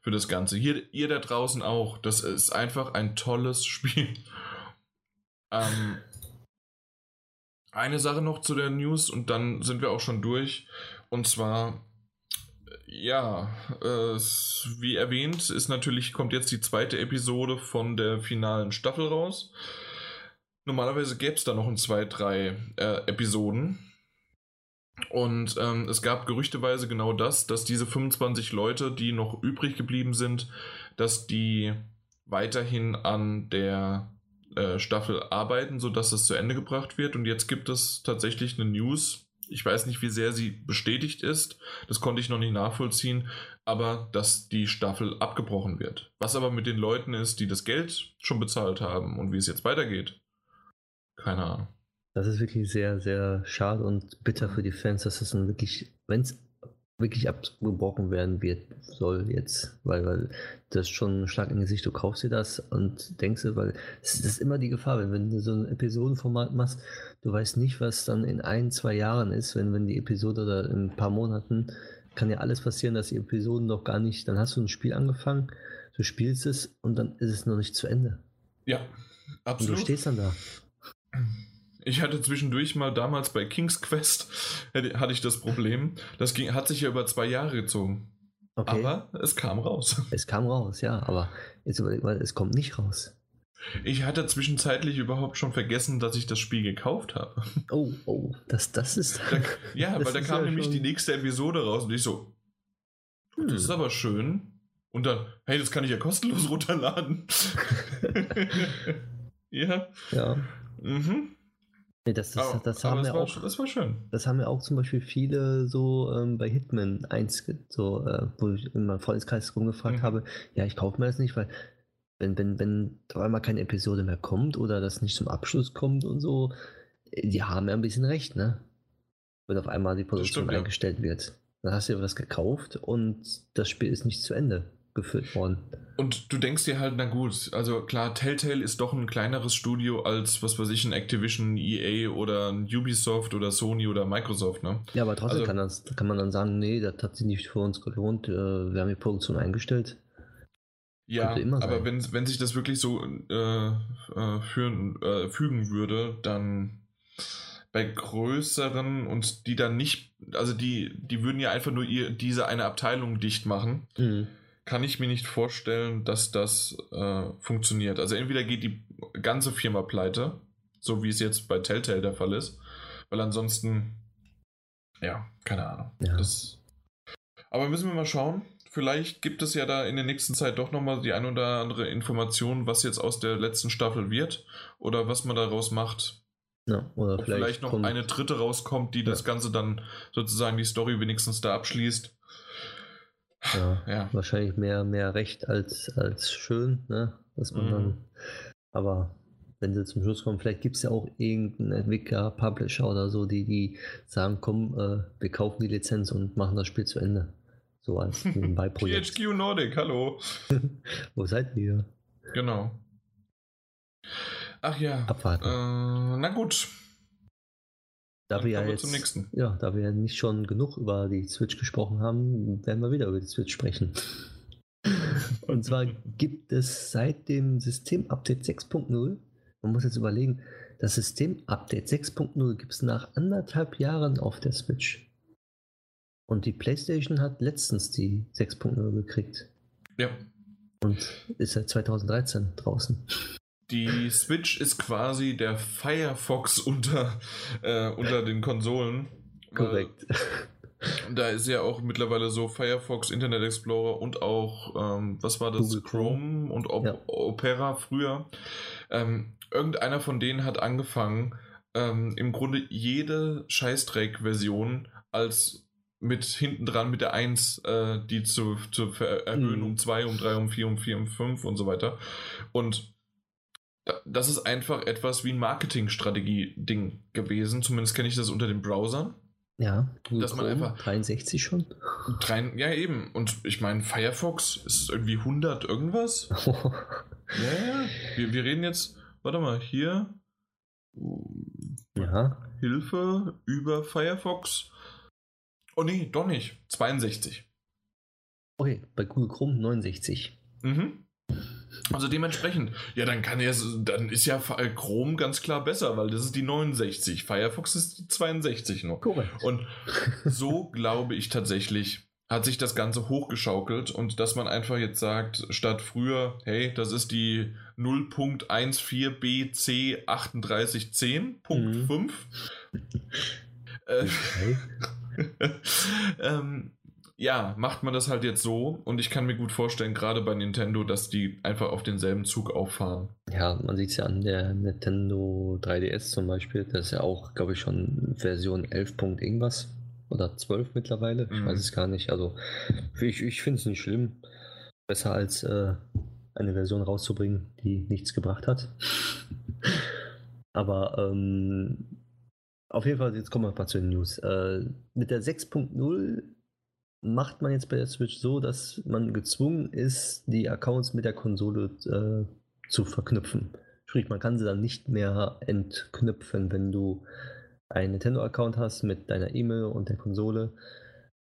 für das Ganze. Hier, ihr da draußen auch. Das ist einfach ein tolles Spiel. Ähm, eine Sache noch zu der News und dann sind wir auch schon durch. Und zwar, ja, äh, wie erwähnt, ist natürlich, kommt jetzt die zweite Episode von der finalen Staffel raus. Normalerweise gäbe es da noch ein, zwei, drei äh, Episoden. Und ähm, es gab gerüchteweise genau das, dass diese 25 Leute, die noch übrig geblieben sind, dass die weiterhin an der äh, Staffel arbeiten, sodass es zu Ende gebracht wird. Und jetzt gibt es tatsächlich eine News. Ich weiß nicht, wie sehr sie bestätigt ist. Das konnte ich noch nicht nachvollziehen. Aber dass die Staffel abgebrochen wird. Was aber mit den Leuten ist, die das Geld schon bezahlt haben und wie es jetzt weitergeht. Keine Ahnung. Das ist wirklich sehr, sehr schade und bitter für die Fans, dass es dann wirklich, wenn es wirklich abgebrochen werden wird, soll jetzt, weil, weil das ist schon ein Schlag in Gesicht, du kaufst dir das und denkst dir, weil es ist immer die Gefahr, wenn, wenn du so ein Episodenformat machst, du weißt nicht, was dann in ein, zwei Jahren ist, wenn, wenn die Episode oder in ein paar Monaten kann ja alles passieren, dass die Episoden noch gar nicht, dann hast du ein Spiel angefangen, du spielst es und dann ist es noch nicht zu Ende. Ja, Und du absolut. stehst dann da. Ich hatte zwischendurch mal damals bei King's Quest hatte ich das Problem. Das ging, hat sich ja über zwei Jahre gezogen. Okay. Aber es kam raus. Es kam raus, ja, aber jetzt überleg mal, es kommt nicht raus. Ich hatte zwischenzeitlich überhaupt schon vergessen, dass ich das Spiel gekauft habe. Oh, oh, das, das ist. Da, ja, Das weil da kam ja nämlich schon- die nächste Episode raus und ich so, Hm. das ist aber schön. Und dann, hey, das kann ich ja kostenlos runterladen. ja. Ja. Mhm. Nee, das, das, Aber- das, aber haben wir war, auch. das war schön. Das haben ja auch zum Beispiel viele so ähm, bei Hitman 1, ge- so, äh, wo ich in meinem Freundeskreis rumgefragt Mhm. habe, ja, ich kaufe mir das nicht, weil wenn, wenn, wenn auf einmal keine Episode mehr kommt oder das nicht zum Abschluss kommt und so, die haben ja ein bisschen recht, ne? Wenn auf einmal die Produktion stimmt, ja. eingestellt wird. Dann hast du ja was gekauft und das Spiel ist nicht zu Ende geführt worden. Und du denkst dir halt, na gut, also klar, Telltale ist doch ein kleineres Studio als, was weiß ich, ein Activision, EA oder ein Ubisoft oder Sony oder Microsoft, ne? Ja, aber trotzdem Also- kann, das, kann man dann sagen, nee, das hat sich nicht für uns gelohnt, äh, wir haben die Produktion eingestellt. Ja, aber wenn, wenn sich das wirklich so äh, äh, führen, äh, fügen würde, dann bei größeren und die dann nicht, also die, die würden ja einfach nur ihr, diese eine Abteilung dicht machen, Mhm. Kann ich mir nicht vorstellen, dass das äh, funktioniert. Also entweder geht die ganze Firma pleite, so wie es jetzt bei Telltale der Fall ist, weil ansonsten, ja, keine Ahnung. Ja. Das, aber müssen wir mal schauen. Vielleicht gibt es ja da in der nächsten Zeit doch nochmal die ein oder andere Information, was jetzt aus der letzten Staffel wird oder was man daraus macht. Ja, oder Ob vielleicht, vielleicht, noch eine dritte rauskommt, die das Ja. Ganze dann sozusagen die Story wenigstens da abschließt. Ja, Ja. wahrscheinlich mehr, mehr recht als, als schön, ne? Dass man Mhm. dann, aber wenn sie zum Schluss kommen, vielleicht gibt es ja auch irgendeinen Entwickler, Publisher oder so, die, die sagen, komm, äh, wir kaufen die Lizenz und machen das Spiel zu Ende. So als Nebenbei-Projekt. THQ Nordic, hallo. Wo seid ihr? Genau. Ach ja. Abwarten. Äh, na gut. Da Dann wir ja jetzt, ja, da wir ja nicht schon genug über die Switch gesprochen haben, werden wir wieder über die Switch sprechen. Und zwar gibt es seit dem Systemupdate 6.0, man muss jetzt überlegen, das Systemupdate 6.0 gibt es nach anderthalb Jahren auf der Switch. Und die PlayStation hat letztens die 6.0 gekriegt Ja. und ist seit 2013 draußen. Die Switch ist quasi der Firefox unter, äh, unter den Konsolen. weil Korrekt. Da ist ja auch mittlerweile so Firefox, Internet Explorer und auch, ähm, was war das? Google Chrome und Op Ja. Opera früher. Ähm, irgendeiner von denen hat angefangen, ähm, im Grunde jede Scheißdreck-Version als mit hinten dran mit der 1, äh, die zu, zu erhöhen mhm. um 2, um 3, um 4, um 4, um 5 und so weiter. Und das ist einfach etwas wie ein Marketingstrategie-Ding gewesen. Zumindest kenne ich das unter den Browsern. Ja, dass man einfach 63 schon. Drei, ja, eben. Und ich meine, Firefox ist irgendwie 100 irgendwas. ja, ja. Wir, wir reden jetzt, warte mal, hier. Ja. Hilfe über Firefox. Oh nee, doch nicht. 62. Okay, bei Google Chrome 69. Mhm. Also dementsprechend, ja, dann kann er, dann ist ja Chrome ganz klar besser, weil das ist die 69. Firefox ist die 62 noch. Korrekt. Und so glaube ich tatsächlich, hat sich das Ganze hochgeschaukelt und dass man einfach jetzt sagt, statt früher, hey, das ist die 0.14bc 3810.5. Mhm. Äh, okay. ähm, ja, macht man das halt jetzt so und ich kann mir gut vorstellen, gerade bei Nintendo, dass die einfach auf denselben Zug auffahren. Ja, man sieht es ja an der Nintendo 3DS zum Beispiel, das ist ja auch, glaube ich, schon Version 11. irgendwas oder 12 mittlerweile, ich mhm. weiß es gar nicht. Also ich, ich finde es nicht schlimm. Besser als äh, eine Version rauszubringen, die nichts gebracht hat. Aber ähm, auf jeden Fall, jetzt kommen wir mal zu den News. Äh, mit der 6.0 macht man jetzt bei der Switch so, dass man gezwungen ist, die Accounts mit der Konsole äh, zu verknüpfen. Sprich, man kann sie dann nicht mehr entknüpfen, wenn du einen Nintendo-Account hast mit deiner E-Mail und der Konsole,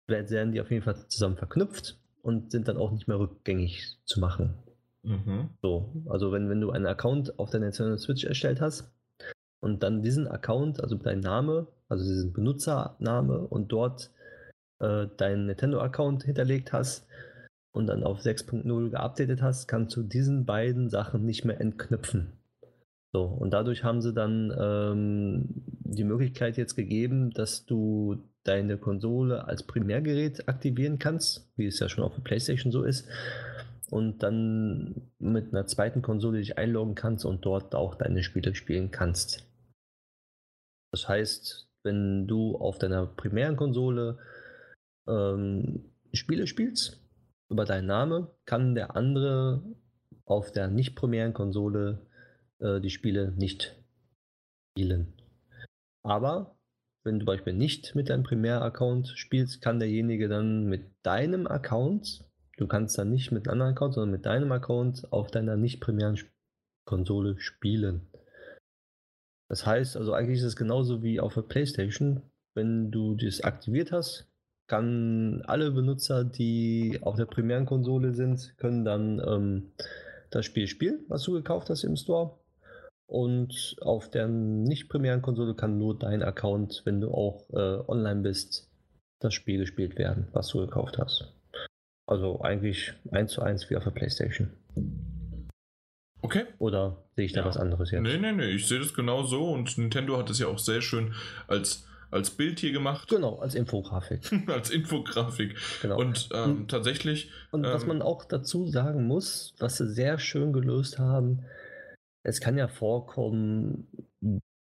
werden die auf jeden Fall zusammen verknüpft und sind dann auch nicht mehr rückgängig zu machen. Mhm. So, also wenn, wenn du einen Account auf der Nintendo Switch erstellt hast und dann diesen Account, also dein Name, also diesen Benutzername und dort äh, deinen Nintendo-Account hinterlegt hast und dann auf 6.0 geupdatet hast, kannst du diesen beiden Sachen nicht mehr entknüpfen. So, und dadurch haben sie dann ähm, die Möglichkeit jetzt gegeben, dass du deine Konsole als Primärgerät aktivieren kannst, wie es ja schon auf der PlayStation so ist, und dann mit einer zweiten Konsole dich einloggen kannst und dort auch deine Spiele spielen kannst. Das heißt, wenn du auf deiner primären Konsole ähm, Spiele spielst, über deinen Namen, kann der andere auf der nicht primären Konsole äh, die Spiele nicht spielen. Aber wenn du zum Beispiel nicht mit deinem Primär-Account spielst, kann derjenige dann mit deinem Account, du kannst dann nicht mit einem anderen Account, sondern mit deinem Account auf deiner nicht primären Konsole spielen. Das heißt, also eigentlich ist es genauso wie auf der PlayStation. Wenn du das aktiviert hast, kann alle Benutzer, die auf der primären Konsole sind, können dann ähm, das Spiel spielen, was du gekauft hast im Store. Und auf der nicht primären Konsole kann nur dein Account, wenn du auch äh, online bist, das Spiel gespielt werden, was du gekauft hast. Also eigentlich eins zu eins wie auf der PlayStation. Okay. Oder sehe ich da ja. was anderes jetzt? Nee, nee, nee, ich sehe das genau so und Nintendo hat es ja auch sehr schön als als Bild hier gemacht. Genau, als Infografik. als Infografik. Genau. Und ähm, und, tatsächlich. Und was ähm, man auch dazu sagen muss, was sie sehr schön gelöst haben, es kann ja vorkommen,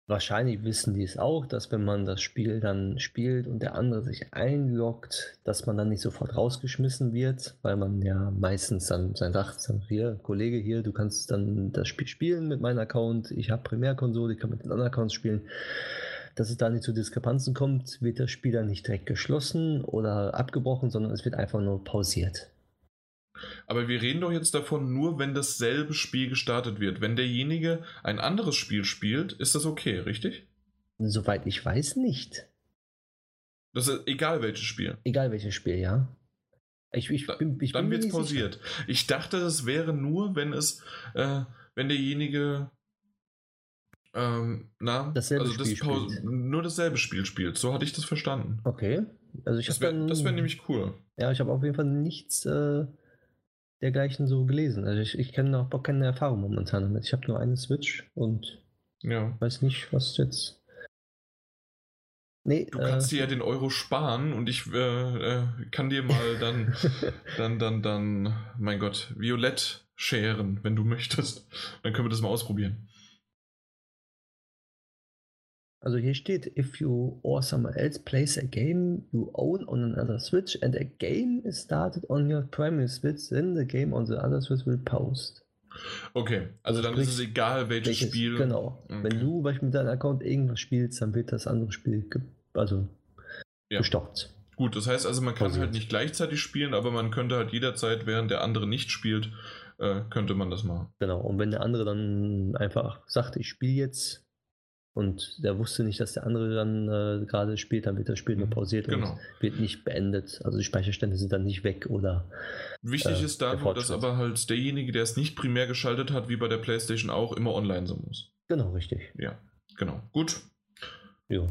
wahrscheinlich wissen die es auch, dass wenn man das Spiel dann spielt und der andere sich einloggt, dass man dann nicht sofort rausgeschmissen wird, weil man ja meistens dann sein sagt, hier, Kollege hier, du kannst dann das Spiel spielen mit meinem Account, ich habe Primärkonsole, ich kann mit den anderen Accounts spielen dass es da nicht zu Diskrepanzen kommt, wird der Spieler nicht direkt geschlossen oder abgebrochen, sondern es wird einfach nur pausiert. Aber wir reden doch jetzt davon, nur wenn dasselbe Spiel gestartet wird. Wenn derjenige ein anderes Spiel spielt, ist das okay, richtig? Soweit ich weiß, nicht. Das ist egal welches Spiel. Egal welches Spiel, ja. Ich, ich bin, ich Dann wird es pausiert. Sicher. Ich dachte, es wäre nur, wenn es, äh, wenn derjenige ähm, na, dasselbe also das Spiel nur dasselbe Spiel spielt. So hatte ich das verstanden. Okay. Also ich das wäre wär nämlich cool. Ja, ich habe auf jeden Fall nichts äh, dergleichen so gelesen. Also ich, ich kenne auch keine Erfahrung momentan damit. Ich habe nur eine Switch und ja. weiß nicht, was jetzt. Nee, du kannst äh, dir ja den Euro sparen und ich äh, äh, kann dir mal dann, dann, dann, dann, mein Gott, Violett scheren, wenn du möchtest. Dann können wir das mal ausprobieren. Also hier steht, if you or someone else plays a game you own on another Switch and a game is started on your primary Switch, then the game on the other Switch will post. Okay, also, dann ist es egal, welches, welches Spiel. Genau. Okay. Wenn du beispielsweise mit deinem Account irgendwas spielst, dann wird das andere Spiel also ja. gestoppt. Gut, das heißt also, man kann Pausiert. halt nicht gleichzeitig spielen, aber man könnte halt jederzeit, während der andere nicht spielt, äh, könnte man das machen. Genau, und wenn der andere dann einfach sagt, ich spiele jetzt und der wusste nicht, dass der andere dann äh, gerade spielt, dann wird das Spiel nur pausiert genau. und wird nicht beendet. Also die Speicherstände sind dann nicht weg oder. Wichtig äh, ist da nur, dass aber halt derjenige, der es nicht primär geschaltet hat, wie bei der PlayStation auch, immer online sein muss. Genau, richtig. Ja, genau. Gut. Ja.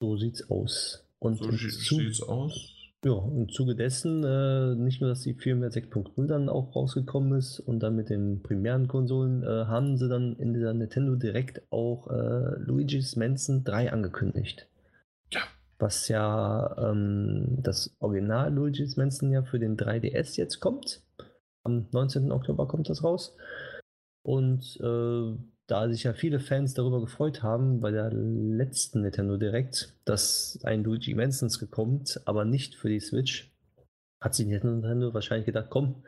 So sieht's aus. Und so sieht's aus. Ja, im Zuge dessen äh, nicht nur, dass die Firmware 6.0 dann auch rausgekommen ist und dann mit den primären Konsolen äh, haben sie dann in dieser Nintendo Direct auch äh, Luigi's Mansion 3 angekündigt. Ja. Was ja ähm, das Original Luigi's Mansion ja für den 3DS jetzt kommt. Am 19. Oktober kommt das raus. Und äh, da sich ja viele Fans darüber gefreut haben, bei der letzten Nintendo Direct, dass ein Luigi Mansons gekommen, aber nicht für die Switch, hat sich Nintendo wahrscheinlich gedacht, komm,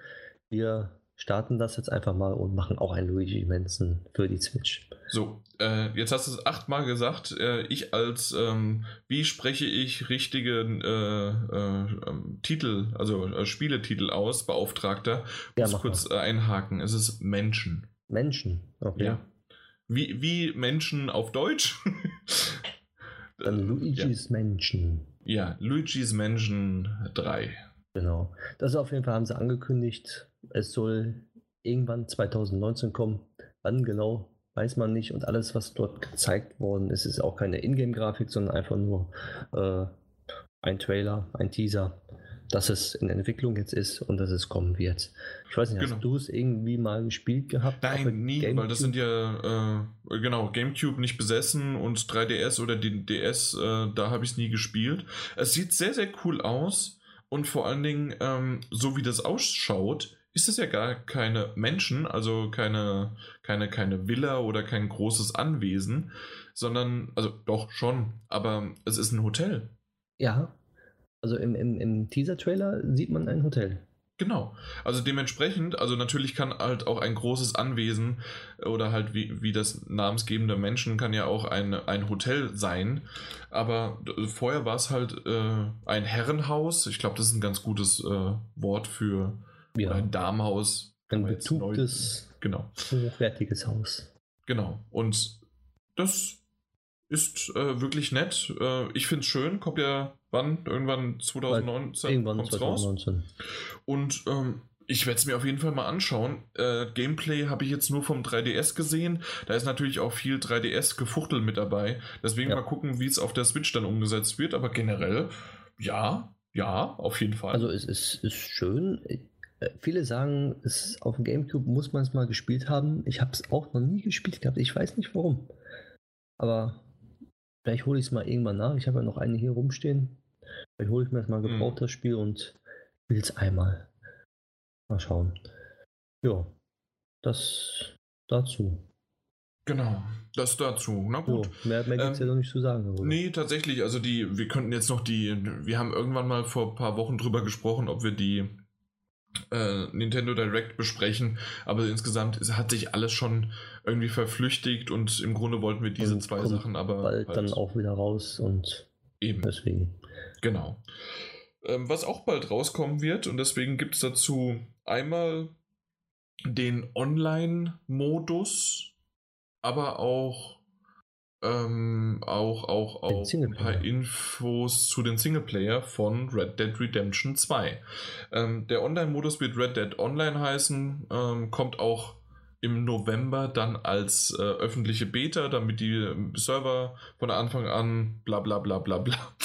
wir starten das jetzt einfach mal und machen auch ein Luigi Manson für die Switch. So, äh, jetzt hast du es achtmal gesagt. Äh, ich als, ähm, wie spreche ich richtige äh, äh ähm, Titel, also äh, Spieletitel aus, Beauftragter, muss ja, kurz mal. einhaken. Es ist Menschen. Menschen, okay. Ja. Wie, wie Menschen auf Deutsch? Luigi's ja. Menschen. Ja, Luigi's Menschen 3. Genau. Das auf jeden Fall haben sie angekündigt. Es soll irgendwann 2019 kommen. Wann genau, weiß man nicht. Und alles, was dort gezeigt worden ist, ist auch keine Ingame-Grafik, sondern einfach nur äh, ein Trailer, ein Teaser dass es in Entwicklung jetzt ist und dass es kommen wird. Ich weiß nicht, genau. hast du es irgendwie mal gespielt gehabt? Nein, nie, Gamecube? weil das sind ja, äh, genau, GameCube nicht besessen und 3DS oder die DS, äh, da habe ich es nie gespielt. Es sieht sehr, sehr cool aus und vor allen Dingen, ähm, so wie das ausschaut, ist es ja gar keine Menschen, also keine, keine, keine Villa oder kein großes Anwesen, sondern, also doch schon, aber es ist ein Hotel. Ja, also im, im, im Teaser-Trailer sieht man ein Hotel. Genau. Also dementsprechend, also natürlich kann halt auch ein großes Anwesen oder halt wie, wie das namensgebende Menschen kann ja auch ein, ein Hotel sein. Aber vorher war es halt äh, ein Herrenhaus. Ich glaube, das ist ein ganz gutes äh, Wort für ja. ein Darmhaus. Ein betugtes, genau. hochwertiges Haus. Genau. Und das ist äh, wirklich nett. Äh, ich finde es schön. Kommt ja wann? Irgendwann 2019 Irgendwann 2019. raus. Und ähm, ich werde es mir auf jeden Fall mal anschauen. Äh, Gameplay habe ich jetzt nur vom 3DS gesehen. Da ist natürlich auch viel 3DS-Gefuchtel mit dabei. Deswegen ja. mal gucken, wie es auf der Switch dann umgesetzt wird. Aber generell, ja, ja, auf jeden Fall. Also es ist, ist schön. Äh, viele sagen, es, auf dem Gamecube muss man es mal gespielt haben. Ich habe es auch noch nie gespielt gehabt. Ich weiß nicht warum. Aber Vielleicht hole ich es mal irgendwann nach. Ich habe ja noch eine hier rumstehen. Vielleicht hole ich mir das mal gebraucht, mhm. das Spiel, und will es einmal. Mal schauen. Ja, das dazu. Genau, das dazu. Na gut. So, mehr mehr gibt es ähm, ja noch nicht zu sagen. Oder? Nee, tatsächlich. Also die, wir könnten jetzt noch die, wir haben irgendwann mal vor ein paar Wochen drüber gesprochen, ob wir die äh, Nintendo Direct besprechen, aber insgesamt hat sich alles schon irgendwie verflüchtigt und im Grunde wollten wir diese und zwei Sachen aber bald halt dann auch wieder raus und eben deswegen. Genau. Ähm, was auch bald rauskommen wird und deswegen gibt es dazu einmal den Online-Modus, aber auch ähm, auch, auch, auch ein paar Infos zu den Singleplayer von Red Dead Redemption 2. Ähm, der Online-Modus wird Red Dead Online heißen, ähm, kommt auch im November dann als äh, öffentliche Beta, damit die Server von Anfang an bla bla bla bla bla.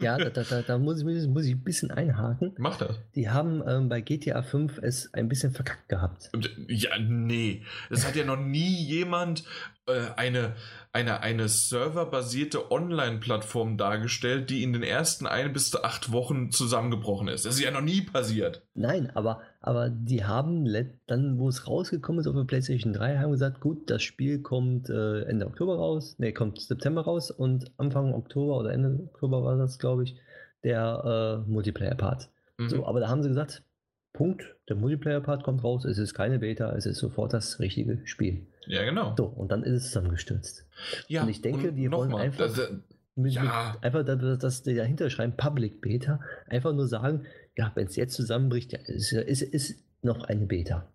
Ja, da, da, da muss, ich, muss ich ein bisschen einhaken. Mach das. Die haben ähm, bei GTA 5 es ein bisschen verkackt gehabt. Ja, nee. Es hat ja noch nie jemand äh, eine, eine, eine serverbasierte Online-Plattform dargestellt, die in den ersten ein bis acht Wochen zusammengebrochen ist. Das ist ja noch nie passiert. Nein, aber, aber die haben dann, wo es rausgekommen ist auf der PlayStation 3, haben gesagt, gut, das Spiel kommt äh, Ende Oktober raus, ne, kommt September raus und Anfang Oktober oder Ende Oktober war das, glaube ich, der äh, Multiplayer-Part. Mhm. So, aber da haben sie gesagt, Punkt, der Multiplayer-Part kommt raus, es ist keine Beta, es ist sofort das richtige Spiel. Ja, genau. So, und dann ist es zusammengestürzt. Ja, und ich denke, und die wollen mal, einfach, das, mit, ja. einfach, dass, dass die dahinter schreiben, Public Beta, einfach nur sagen, ja, wenn es jetzt zusammenbricht, ja, ist, ist, ist noch eine Beta.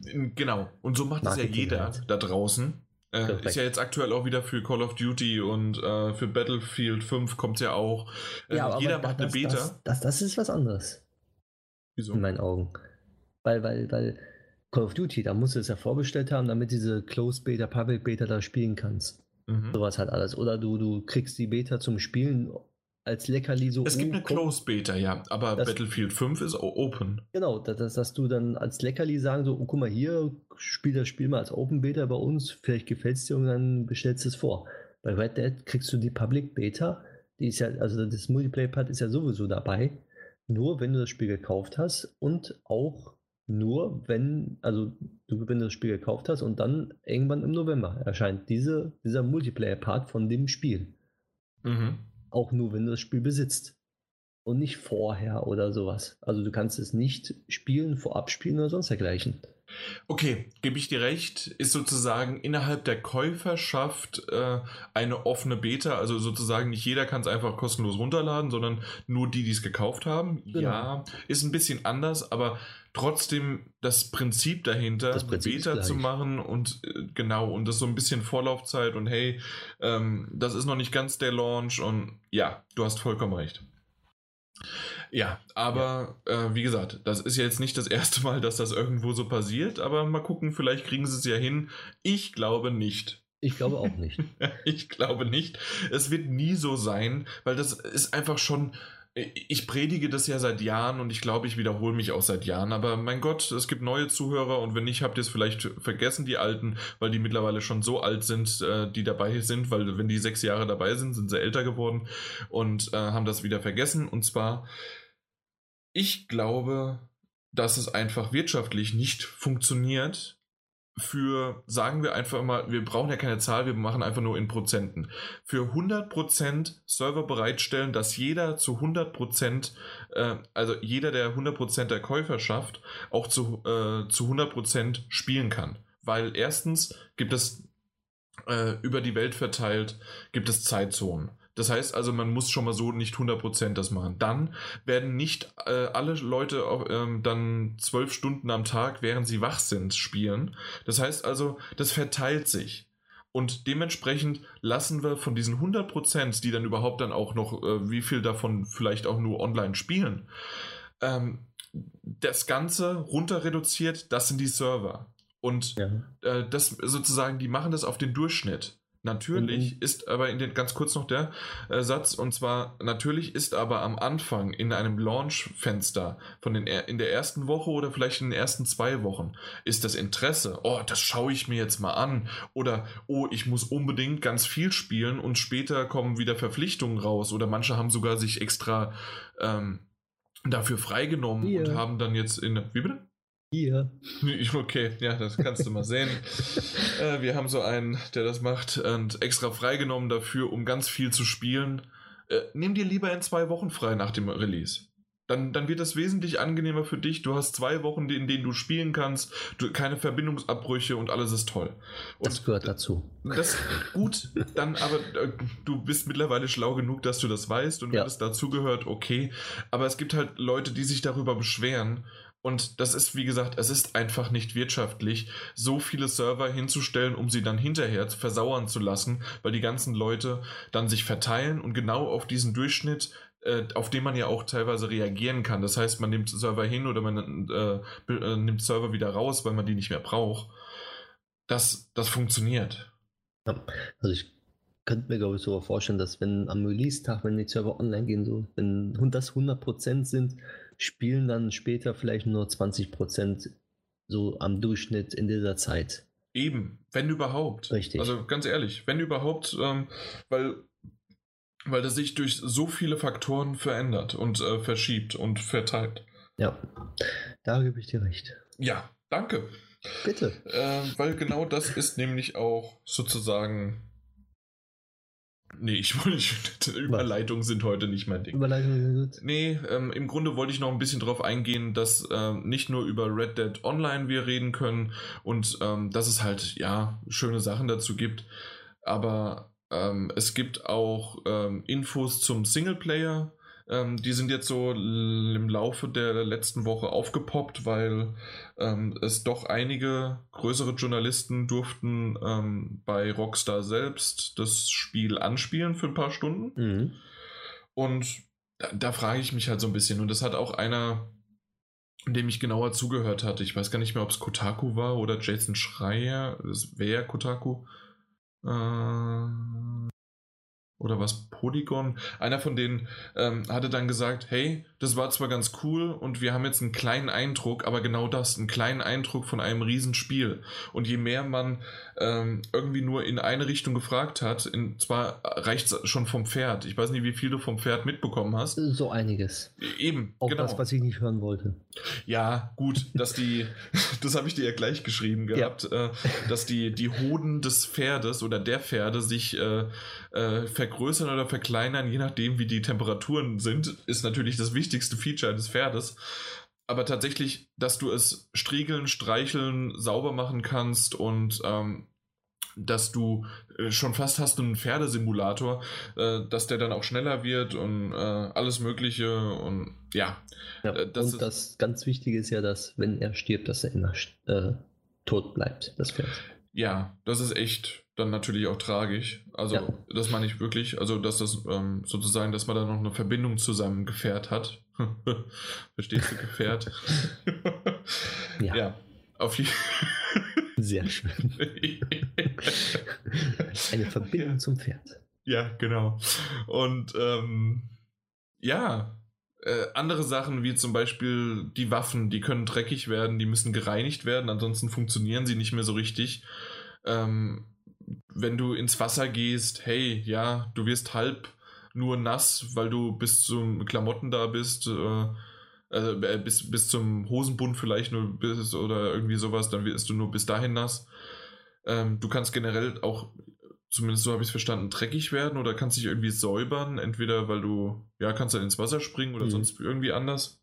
Genau, und so macht es ja jeder halt. da draußen. Äh, ist ja jetzt aktuell auch wieder für Call of Duty und äh, für Battlefield 5 kommt es ja auch. Äh, ja, jeder macht das, eine Beta. Das, das, das, ist was anderes. Wieso? In meinen Augen. Weil, weil, weil Call of Duty, da musst du es ja vorbestellt haben, damit diese Closed Beta, Public Beta da spielen kannst. Mhm. Sowas hat alles. Oder du, du kriegst die Beta zum Spielen als Leckerli so. Es gibt eine Closed Beta, ja, aber das, Battlefield 5 ist Open. Genau, dass, dass du dann als Leckerli sagen, so, oh, guck mal hier, spiel das Spiel mal als Open Beta bei uns, vielleicht gefällt es dir und dann bestellst du es vor. Bei Red Dead kriegst du die Public Beta, die ist ja, also das Multiplayer-Part ist ja sowieso dabei, nur wenn du das Spiel gekauft hast und auch nur wenn, also du, wenn du das Spiel gekauft hast und dann irgendwann im November erscheint diese, dieser Multiplayer-Part von dem Spiel. Mhm. Auch nur, wenn du das Spiel besitzt. Und nicht vorher oder sowas. Also du kannst es nicht spielen, vorab spielen oder sonst dergleichen. Okay, gebe ich dir recht, ist sozusagen innerhalb der Käuferschaft äh, eine offene Beta, also sozusagen nicht jeder kann es einfach kostenlos runterladen, sondern nur die, die es gekauft haben. Genau. Ja, ist ein bisschen anders, aber trotzdem das Prinzip dahinter, das Prinzip Beta zu machen und äh, genau, und das so ein bisschen Vorlaufzeit und hey, ähm, das ist noch nicht ganz der Launch und ja, du hast vollkommen recht. Ja, aber ja. Äh, wie gesagt, das ist jetzt nicht das erste Mal, dass das irgendwo so passiert, aber mal gucken, vielleicht kriegen sie es ja hin. Ich glaube nicht. Ich glaube auch nicht. ich glaube nicht. Es wird nie so sein, weil das ist einfach schon ich predige das ja seit Jahren und ich glaube, ich wiederhole mich auch seit Jahren. Aber mein Gott, es gibt neue Zuhörer und wenn nicht, habt ihr es vielleicht vergessen, die alten, weil die mittlerweile schon so alt sind, äh, die dabei sind, weil wenn die sechs Jahre dabei sind, sind sie älter geworden und äh, haben das wieder vergessen. Und zwar, ich glaube, dass es einfach wirtschaftlich nicht funktioniert, für, sagen wir einfach mal, wir brauchen ja keine Zahl, wir machen einfach nur in Prozenten. Für 100% Server bereitstellen, dass jeder zu 100%, äh, also jeder der 100% der Käuferschaft auch zu, äh, zu 100% spielen kann. Weil erstens gibt es äh, über die Welt verteilt, gibt es Zeitzonen. Das heißt also, man muss schon mal so nicht 100% das machen. Dann werden nicht äh, alle Leute auch, ähm, dann zwölf Stunden am Tag, während sie wach sind, spielen. Das heißt also, das verteilt sich. Und dementsprechend lassen wir von diesen 100%, die dann überhaupt dann auch noch, äh, wie viel davon vielleicht auch nur online spielen, ähm, das Ganze runter reduziert, das sind die Server. Und ja. äh, das sozusagen, die machen das auf den Durchschnitt. Natürlich mhm. ist aber in den, ganz kurz noch der äh, Satz, und zwar, natürlich ist aber am Anfang in einem Launch-Fenster von den, in der ersten Woche oder vielleicht in den ersten zwei Wochen, ist das Interesse, oh, das schaue ich mir jetzt mal an, oder oh, ich muss unbedingt ganz viel spielen und später kommen wieder Verpflichtungen raus, oder manche haben sogar sich extra ähm, dafür freigenommen Hier. und haben dann jetzt in, wie bitte? Hier. Okay, ja, das kannst du mal sehen. äh, wir haben so einen, der das macht und extra freigenommen dafür, um ganz viel zu spielen. Äh, nimm dir lieber in zwei Wochen frei nach dem Release. Dann, dann wird das wesentlich angenehmer für dich. Du hast zwei Wochen, in denen du spielen kannst, du, keine Verbindungsabbrüche und alles ist toll. Und das gehört dazu. Das gut, dann aber äh, du bist mittlerweile schlau genug, dass du das weißt und ja. wenn es dazugehört, okay. Aber es gibt halt Leute, die sich darüber beschweren und das ist, wie gesagt, es ist einfach nicht wirtschaftlich, so viele Server hinzustellen, um sie dann hinterher versauern zu lassen, weil die ganzen Leute dann sich verteilen und genau auf diesen Durchschnitt, äh, auf den man ja auch teilweise reagieren kann. Das heißt, man nimmt Server hin oder man äh, äh, nimmt Server wieder raus, weil man die nicht mehr braucht. Das, das funktioniert. Ja, also ich könnte mir, glaube ich, so vorstellen, dass wenn am Release-Tag, wenn die Server online gehen, so, wenn das 100% sind, spielen dann später vielleicht nur 20 Prozent so am Durchschnitt in dieser Zeit. Eben, wenn überhaupt. Richtig. Also ganz ehrlich, wenn überhaupt, ähm, weil, weil das sich durch so viele Faktoren verändert und äh, verschiebt und verteilt. Ja. da gebe ich dir recht. Ja, danke. Bitte. Äh, weil genau das ist nämlich auch sozusagen. Nee, ich wollte nicht. Überleitungen sind heute nicht mein Ding. Überleitungen sind gut. Nee, ähm, im Grunde wollte ich noch ein bisschen darauf eingehen, dass ähm, nicht nur über Red Dead Online wir reden können und ähm, dass es halt, ja, schöne Sachen dazu gibt. Aber ähm, es gibt auch ähm, Infos zum Singleplayer. Ähm, die sind jetzt so im Laufe der letzten Woche aufgepoppt, weil ähm, es doch einige größere Journalisten durften ähm, bei Rockstar selbst das Spiel anspielen für ein paar Stunden. Mhm. Und da, da frage ich mich halt so ein bisschen. Und das hat auch einer dem ich genauer zugehört hatte. Ich weiß gar nicht mehr, ob es Kotaku war oder Jason Schreier. Das wäre Kotaku. Äh, oder was? Polygon, einer von denen ähm, hatte dann gesagt, hey, das war zwar ganz cool und wir haben jetzt einen kleinen Eindruck, aber genau das, einen kleinen Eindruck von einem Riesenspiel. Und je mehr man ähm, irgendwie nur in eine Richtung gefragt hat, in, zwar reicht es schon vom Pferd. Ich weiß nicht, wie viel du vom Pferd mitbekommen hast. So einiges. Eben, Auch genau. das, was ich nicht hören wollte. Ja, gut, dass die, das habe ich dir ja gleich geschrieben gehabt, ja. äh, dass die, die Hoden des Pferdes oder der Pferde sich äh, äh, vergrößern oder verkleinern, je nachdem, wie die Temperaturen sind, ist natürlich das wichtigste Feature des Pferdes. Aber tatsächlich, dass du es striegeln, streicheln, sauber machen kannst und ähm, dass du äh, schon fast hast einen Pferdesimulator, äh, dass der dann auch schneller wird und äh, alles Mögliche und ja. ja das und das ganz Wichtige ist ja, dass wenn er stirbt, dass er immer äh, tot bleibt, das Pferd. Ja, das ist echt dann natürlich auch tragisch. Also, ja. das meine ich wirklich. Also, dass das ähm, sozusagen, dass man da noch eine Verbindung zu seinem Gefährt hat. Verstehst du, Gefährt? ja. ja. Auf jeden Sehr schön. Eine Verbindung ja. zum Pferd. Ja, genau. Und ähm, ja, äh, andere Sachen wie zum Beispiel die Waffen, die können dreckig werden, die müssen gereinigt werden, ansonsten funktionieren sie nicht mehr so richtig. Ähm, wenn du ins Wasser gehst, hey, ja, du wirst halb nur nass, weil du bis zum Klamotten da bist, äh, also äh, bis, bis zum Hosenbund vielleicht nur bis oder irgendwie sowas, dann wirst du nur bis dahin nass. Ähm, du kannst generell auch zumindest so habe ich es verstanden, dreckig werden oder kannst dich irgendwie säubern, entweder weil du, ja, kannst dann ins Wasser springen oder mhm. sonst irgendwie anders.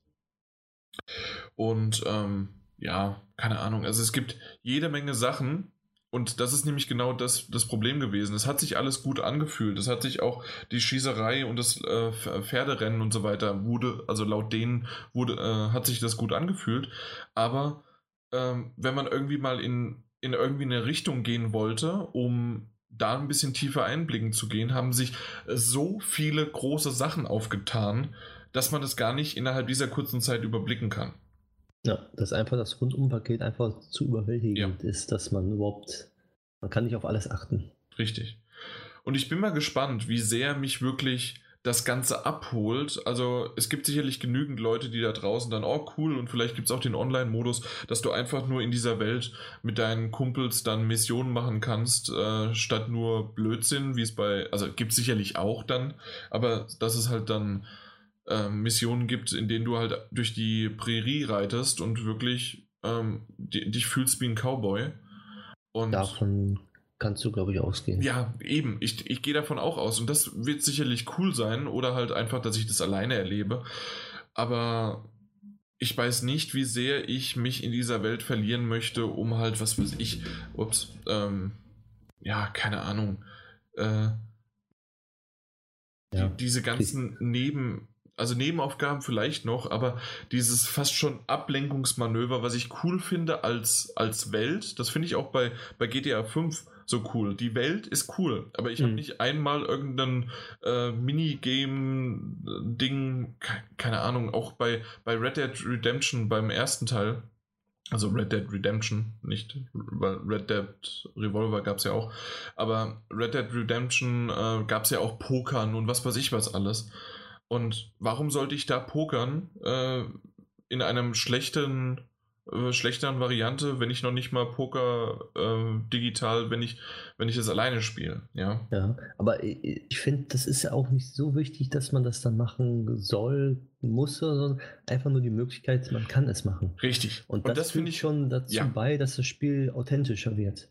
Und ähm, ja, keine Ahnung, also es gibt jede Menge Sachen und das ist nämlich genau das, das Problem gewesen. Es hat sich alles gut angefühlt. Es hat sich auch die Schießerei und das äh, Pferderennen und so weiter wurde, also laut denen wurde, äh, hat sich das gut angefühlt. Aber ähm, wenn man irgendwie mal in, in irgendwie eine Richtung gehen wollte, um da ein bisschen tiefer einblicken zu gehen, haben sich so viele große Sachen aufgetan, dass man das gar nicht innerhalb dieser kurzen Zeit überblicken kann. Ja, dass einfach das Rundumpaket einfach zu überwältigend ja. ist, dass man überhaupt, man kann nicht auf alles achten. Richtig. Und ich bin mal gespannt, wie sehr mich wirklich das Ganze abholt. Also es gibt sicherlich genügend Leute, die da draußen dann, oh cool, und vielleicht gibt es auch den Online-Modus, dass du einfach nur in dieser Welt mit deinen Kumpels dann Missionen machen kannst, äh, statt nur Blödsinn, wie es bei, also gibt es sicherlich auch dann, aber dass es halt dann äh, Missionen gibt, in denen du halt durch die Prärie reitest und wirklich ähm, dich fühlst wie ein Cowboy. Und Davon kannst du, glaube ich, ausgehen. Ja, eben. Ich, ich gehe davon auch aus. Und das wird sicherlich cool sein. Oder halt einfach, dass ich das alleine erlebe. Aber ich weiß nicht, wie sehr ich mich in dieser Welt verlieren möchte, um halt, was weiß ich, ups, ähm, ja, keine Ahnung, äh, ja. die, diese ganzen Neben, also Nebenaufgaben vielleicht noch, aber dieses fast schon Ablenkungsmanöver, was ich cool finde als, als Welt, das finde ich auch bei, bei GTA 5 so cool. Die Welt ist cool, aber ich mhm. habe nicht einmal irgendein äh, Minigame-Ding, keine Ahnung, auch bei, bei Red Dead Redemption beim ersten Teil, also Red Dead Redemption, nicht, weil Red Dead Revolver gab es ja auch, aber Red Dead Redemption äh, gab es ja auch Pokern und was weiß ich was alles. Und warum sollte ich da pokern äh, in einem schlechten äh, schlechteren Variante, wenn ich noch nicht mal Poker äh, digital, wenn ich, wenn ich es alleine spiele. Ja, ja aber ich, finde, das ist ja auch nicht so wichtig, dass man das dann machen soll, muss, sondern einfach nur die Möglichkeit, man kann es machen. Richtig. Und das, Und das finde ich schon dazu ja. bei, dass das Spiel authentischer wird.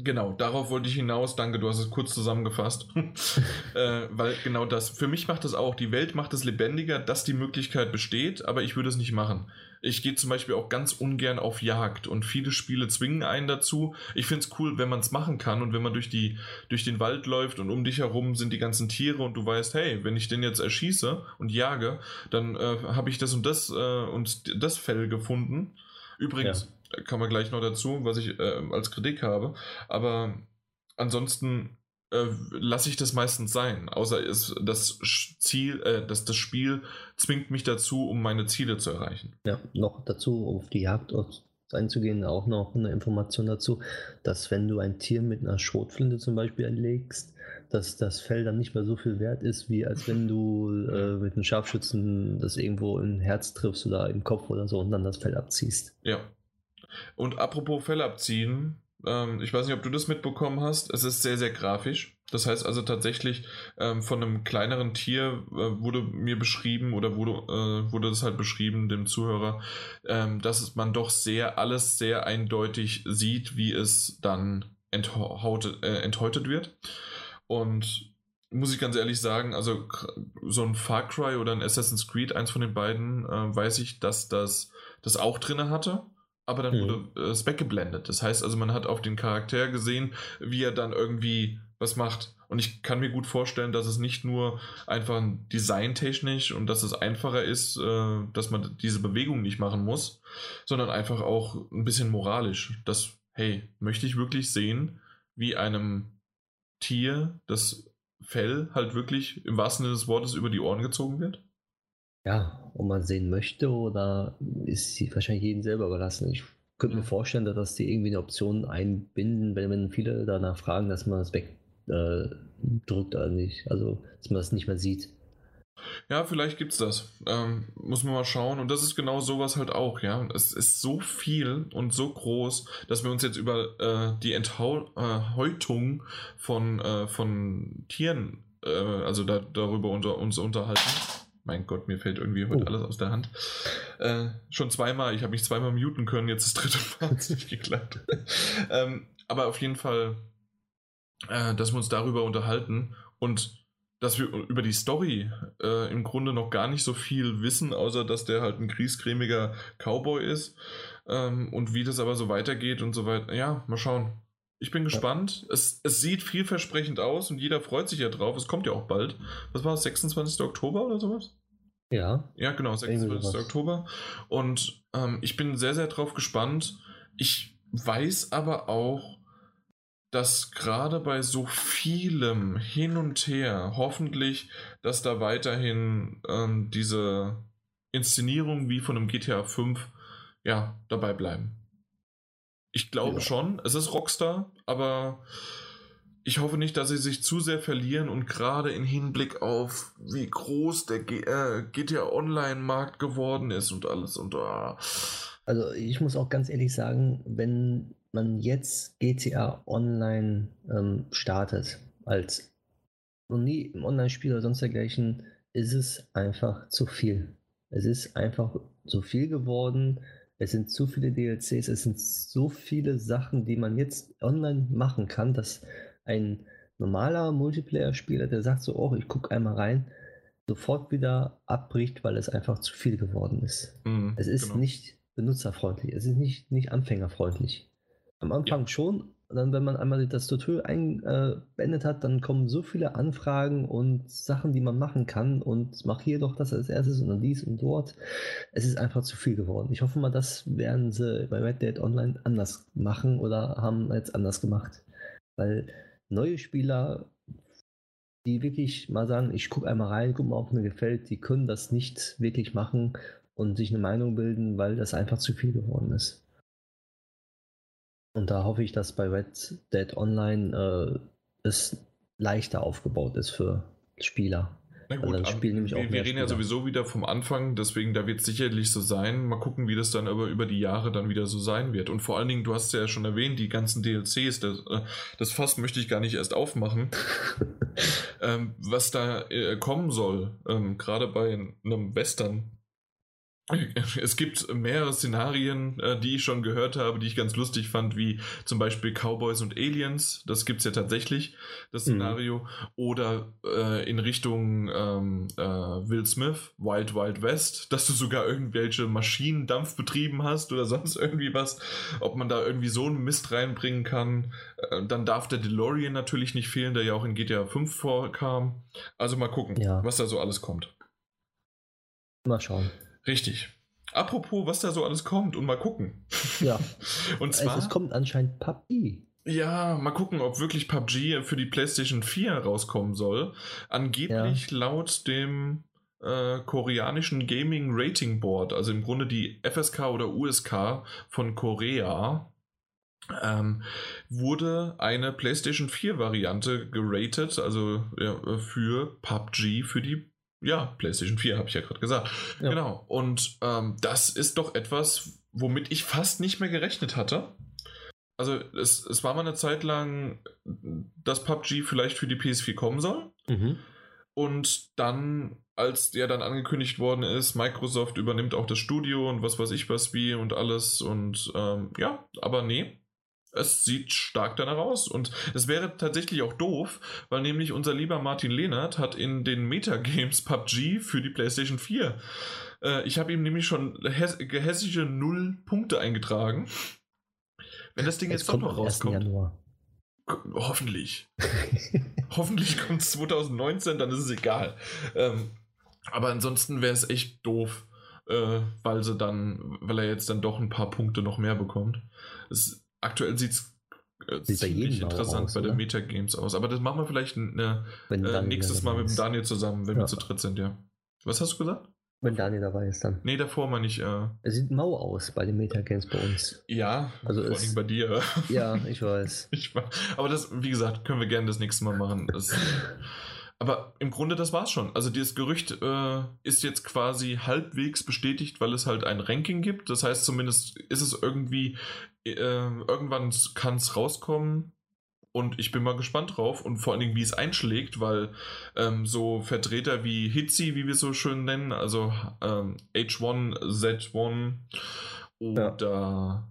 Genau, darauf wollte ich hinaus. Danke, du hast es kurz zusammengefasst. äh, weil genau das, für mich macht das auch, die Welt macht es lebendiger, dass die Möglichkeit besteht, aber ich würde es nicht machen. Ich gehe zum Beispiel auch ganz ungern auf Jagd und viele Spiele zwingen einen dazu. Ich finde es cool, wenn man es machen kann und wenn man durch, die, durch den Wald läuft und um dich herum sind die ganzen Tiere und du weißt, hey, wenn ich den jetzt erschieße und jage, dann äh, habe ich das und das äh, und das Fell gefunden. Übrigens, ja kann man gleich noch dazu, was ich äh, als Kritik habe. Aber ansonsten äh, lasse ich das meistens sein. Außer ist das Ziel, äh, dass das Spiel zwingt mich dazu, um meine Ziele zu erreichen. Ja, noch dazu, auf die Jagd einzugehen, auch noch eine Information dazu, dass wenn du ein Tier mit einer Schrotflinte zum Beispiel erlegst, dass das Fell dann nicht mehr so viel wert ist, wie als wenn du äh, mit einem Scharfschützen das irgendwo im Herz triffst oder im Kopf oder so und dann das Fell abziehst. Ja, und apropos Fell abziehen, ähm, ich weiß nicht, ob du das mitbekommen hast, es ist sehr, sehr grafisch. Das heißt also tatsächlich ähm, von einem kleineren Tier äh, wurde mir beschrieben oder wurde, äh, wurde das halt beschrieben dem Zuhörer, ähm, dass man doch sehr alles sehr eindeutig sieht, wie es dann äh, enthäutet wird. Und muss ich ganz ehrlich sagen, also so ein Far Cry oder ein Assassin's Creed, eins von den beiden, äh, weiß ich, dass das das auch drinne hatte aber dann mhm. wurde es weggeblendet. Das heißt also, man hat auf den Charakter gesehen, wie er dann irgendwie was macht. Und ich kann mir gut vorstellen, dass es nicht nur einfach designtechnisch und dass es einfacher ist, äh, dass man diese Bewegung nicht machen muss, sondern einfach auch ein bisschen moralisch. Dass, hey, möchte ich wirklich sehen, wie einem Tier das Fell halt wirklich im wahrsten Sinne des Wortes über die Ohren gezogen wird? Ja, ob man sehen möchte oder ist sie wahrscheinlich jedem selber überlassen. Ich könnte mir vorstellen, dass die irgendwie eine Option einbinden, wenn, wenn viele danach fragen, dass man es wegdrückt äh, oder nicht. Also, dass man das nicht mehr sieht. Ja, vielleicht gibt es das. Ähm, muss man mal schauen. Und das ist genau sowas halt auch, ja. Es ist so viel und so groß, dass wir uns jetzt über äh, die Enthäutung von, äh, von Tieren, äh, also da, darüber unter, uns unterhalten. Mein Gott, mir fällt irgendwie heute oh. alles aus der Hand. Äh, schon zweimal, ich habe mich zweimal muten können, jetzt das dritte Mal hat es nicht geklappt. ähm, aber auf jeden Fall, äh, dass wir uns darüber unterhalten und dass wir über die Story äh, im Grunde noch gar nicht so viel wissen, außer dass der halt ein griesgrämiger Cowboy ist ähm, und wie das aber so weitergeht und so weiter. Ja, mal schauen. Ich bin gespannt. Ja. Es, es sieht vielversprechend aus und jeder freut sich ja drauf. Es kommt ja auch bald. Was war es, 26. Oktober oder sowas? Ja. Ja, genau, 26. Oktober. Und ähm, ich bin sehr, sehr drauf gespannt. Ich weiß aber auch, dass gerade bei so vielem hin und her, hoffentlich, dass da weiterhin ähm, diese Inszenierung wie von einem GTA 5 ja, dabei bleiben. Ich glaube ja. schon, es ist Rockstar, aber ich hoffe nicht, dass sie sich zu sehr verlieren und gerade im Hinblick auf, wie groß der G äh, GTA Online-Markt geworden ist und alles und ah. Also ich muss auch ganz ehrlich sagen, wenn man jetzt GTA Online ähm, startet als noch nie im Online-Spiel oder sonst dergleichen, ist es einfach zu viel. Es ist einfach zu viel geworden. Es sind zu viele DLCs, es sind so viele Sachen, die man jetzt online machen kann, dass ein normaler Multiplayer-Spieler, der sagt so, oh, ich gucke einmal rein, sofort wieder abbricht, weil es einfach zu viel geworden ist. Mhm, es ist genau. nicht benutzerfreundlich, es ist nicht, nicht anfängerfreundlich. Am Anfang ja. schon, dann, wenn man einmal das Tutorial einbeendet hat, dann kommen so viele Anfragen und Sachen, die man machen kann und mach hier doch das als erstes und dann dies und dort. Es ist einfach zu viel geworden. Ich hoffe mal, das werden sie bei Red Dead Online anders machen oder haben jetzt anders gemacht. Weil neue Spieler, die wirklich mal sagen, ich gucke einmal rein, guck mal, ob mir gefällt, die können das nicht wirklich machen und sich eine Meinung bilden, weil das einfach zu viel geworden ist. Und da hoffe ich, dass bei Red Dead Online äh, es leichter aufgebaut ist für Spieler. Na gut, Spiel nämlich wir, wir reden ja Spieler. sowieso wieder vom Anfang, deswegen da wird es sicherlich so sein. Mal gucken, wie das dann aber über die Jahre dann wieder so sein wird. Und vor allen Dingen, du hast ja schon erwähnt, die ganzen DLCs, das, äh, das Fass möchte ich gar nicht erst aufmachen, ähm, was da äh, kommen soll, ähm, gerade bei einem Western. Es gibt mehrere Szenarien, äh, die ich schon gehört habe, die ich ganz lustig fand, wie zum Beispiel Cowboys und Aliens. Das gibt es ja tatsächlich, das Mhm. Szenario. Oder äh, in Richtung ähm, äh, Will Smith, Wild Wild West, dass du sogar irgendwelche Maschinendampf betrieben hast oder sonst irgendwie was. Ob man da irgendwie so einen Mist reinbringen kann. Äh, dann darf der DeLorean natürlich nicht fehlen, der ja auch in GTA 5 vorkam. Also mal gucken, Ja. was da so alles kommt. Mal schauen. Richtig. Apropos, was da so alles kommt und mal gucken. Ja, Und zwar, also es kommt anscheinend PUBG. ja, mal gucken, ob wirklich PUBG für die PlayStation 4 rauskommen soll. Angeblich laut dem äh, koreanischen Gaming Rating Board, also im Grunde die FSK oder USK von Korea, ähm, wurde eine PlayStation 4 Variante geratet, also ja, für PUBG für die ja, PlayStation 4, habe ich ja gerade gesagt. Ja. Genau. Und ähm, das ist doch etwas, womit ich fast nicht mehr gerechnet hatte. Also es, es war mal eine Zeit lang, dass PUBG vielleicht für die PS4 kommen soll. Mhm. Und dann, als der dann angekündigt worden ist, Microsoft übernimmt auch das Studio und was weiß ich was wie und alles. Und ähm, ja, aber nee. Es sieht stark danach aus und es wäre tatsächlich auch doof, weil nämlich unser lieber Martin Lehnert hat in den Metagames PUBG für die PlayStation 4. Äh, ich habe ihm nämlich schon häss gehässige null Punkte eingetragen. Wenn das Ding Es jetzt doch kommt noch am 1. rauskommt. Hoffentlich. Hoffentlich kommt es 2019, dann ist es egal. Ähm, aber ansonsten wäre es echt doof, äh, weil sie dann, weil er jetzt dann doch ein paar Punkte noch mehr bekommt. Es, aktuell sieht es äh, bei ziemlich interessant aus, bei den? Metagames aus. Aber das machen wir vielleicht ne, Wenn äh, nächstes Mal mit dem. Daniel zusammen, wenn wir Ja. zu dritt sind, ja. Was hast du gesagt? Wenn Daniel dabei ist dann. Nee, davor meine ich, äh, Es sieht mau aus bei den Metagames bei uns. ja, Also vor allem bei dir. Ja, ich weiß. Ich, aber das, wie gesagt, können wir gerne das nächste Mal machen. Das, aber im Grunde, das war's schon. Also dieses Gerücht äh, ist jetzt quasi halbwegs bestätigt, weil es halt ein Ranking gibt. Das heißt, zumindest ist es irgendwie, äh, irgendwann kann es rauskommen. Und ich bin mal gespannt drauf und vor allen Dingen, wie es einschlägt, weil ähm, so Vertreter wie Hitzi, wie wir es so schön nennen, also ähm, H1, Z1 oder,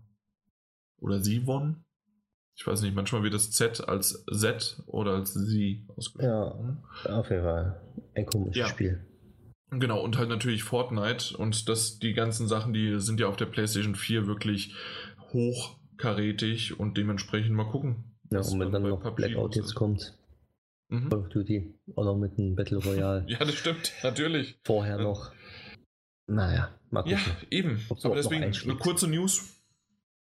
oder Z1, ich weiß nicht, manchmal wird das Z als Z oder als Sie ausgesprochen. Auf jeden Fall. Ein komisches Ja. Spiel. Genau, und halt natürlich Fortnite und das, die ganzen Sachen, die sind ja auf der PlayStation 4 wirklich hochkarätig und dementsprechend mal gucken. Ja, und wenn dann noch PUBG Blackout jetzt kommt, Mhm. Call of Duty, auch noch mit einem Battle Royale. Ja, das stimmt, natürlich. Vorher Ja. noch. Naja, mal Ja, gucken. eben. Ob's Aber deswegen eine kurze News.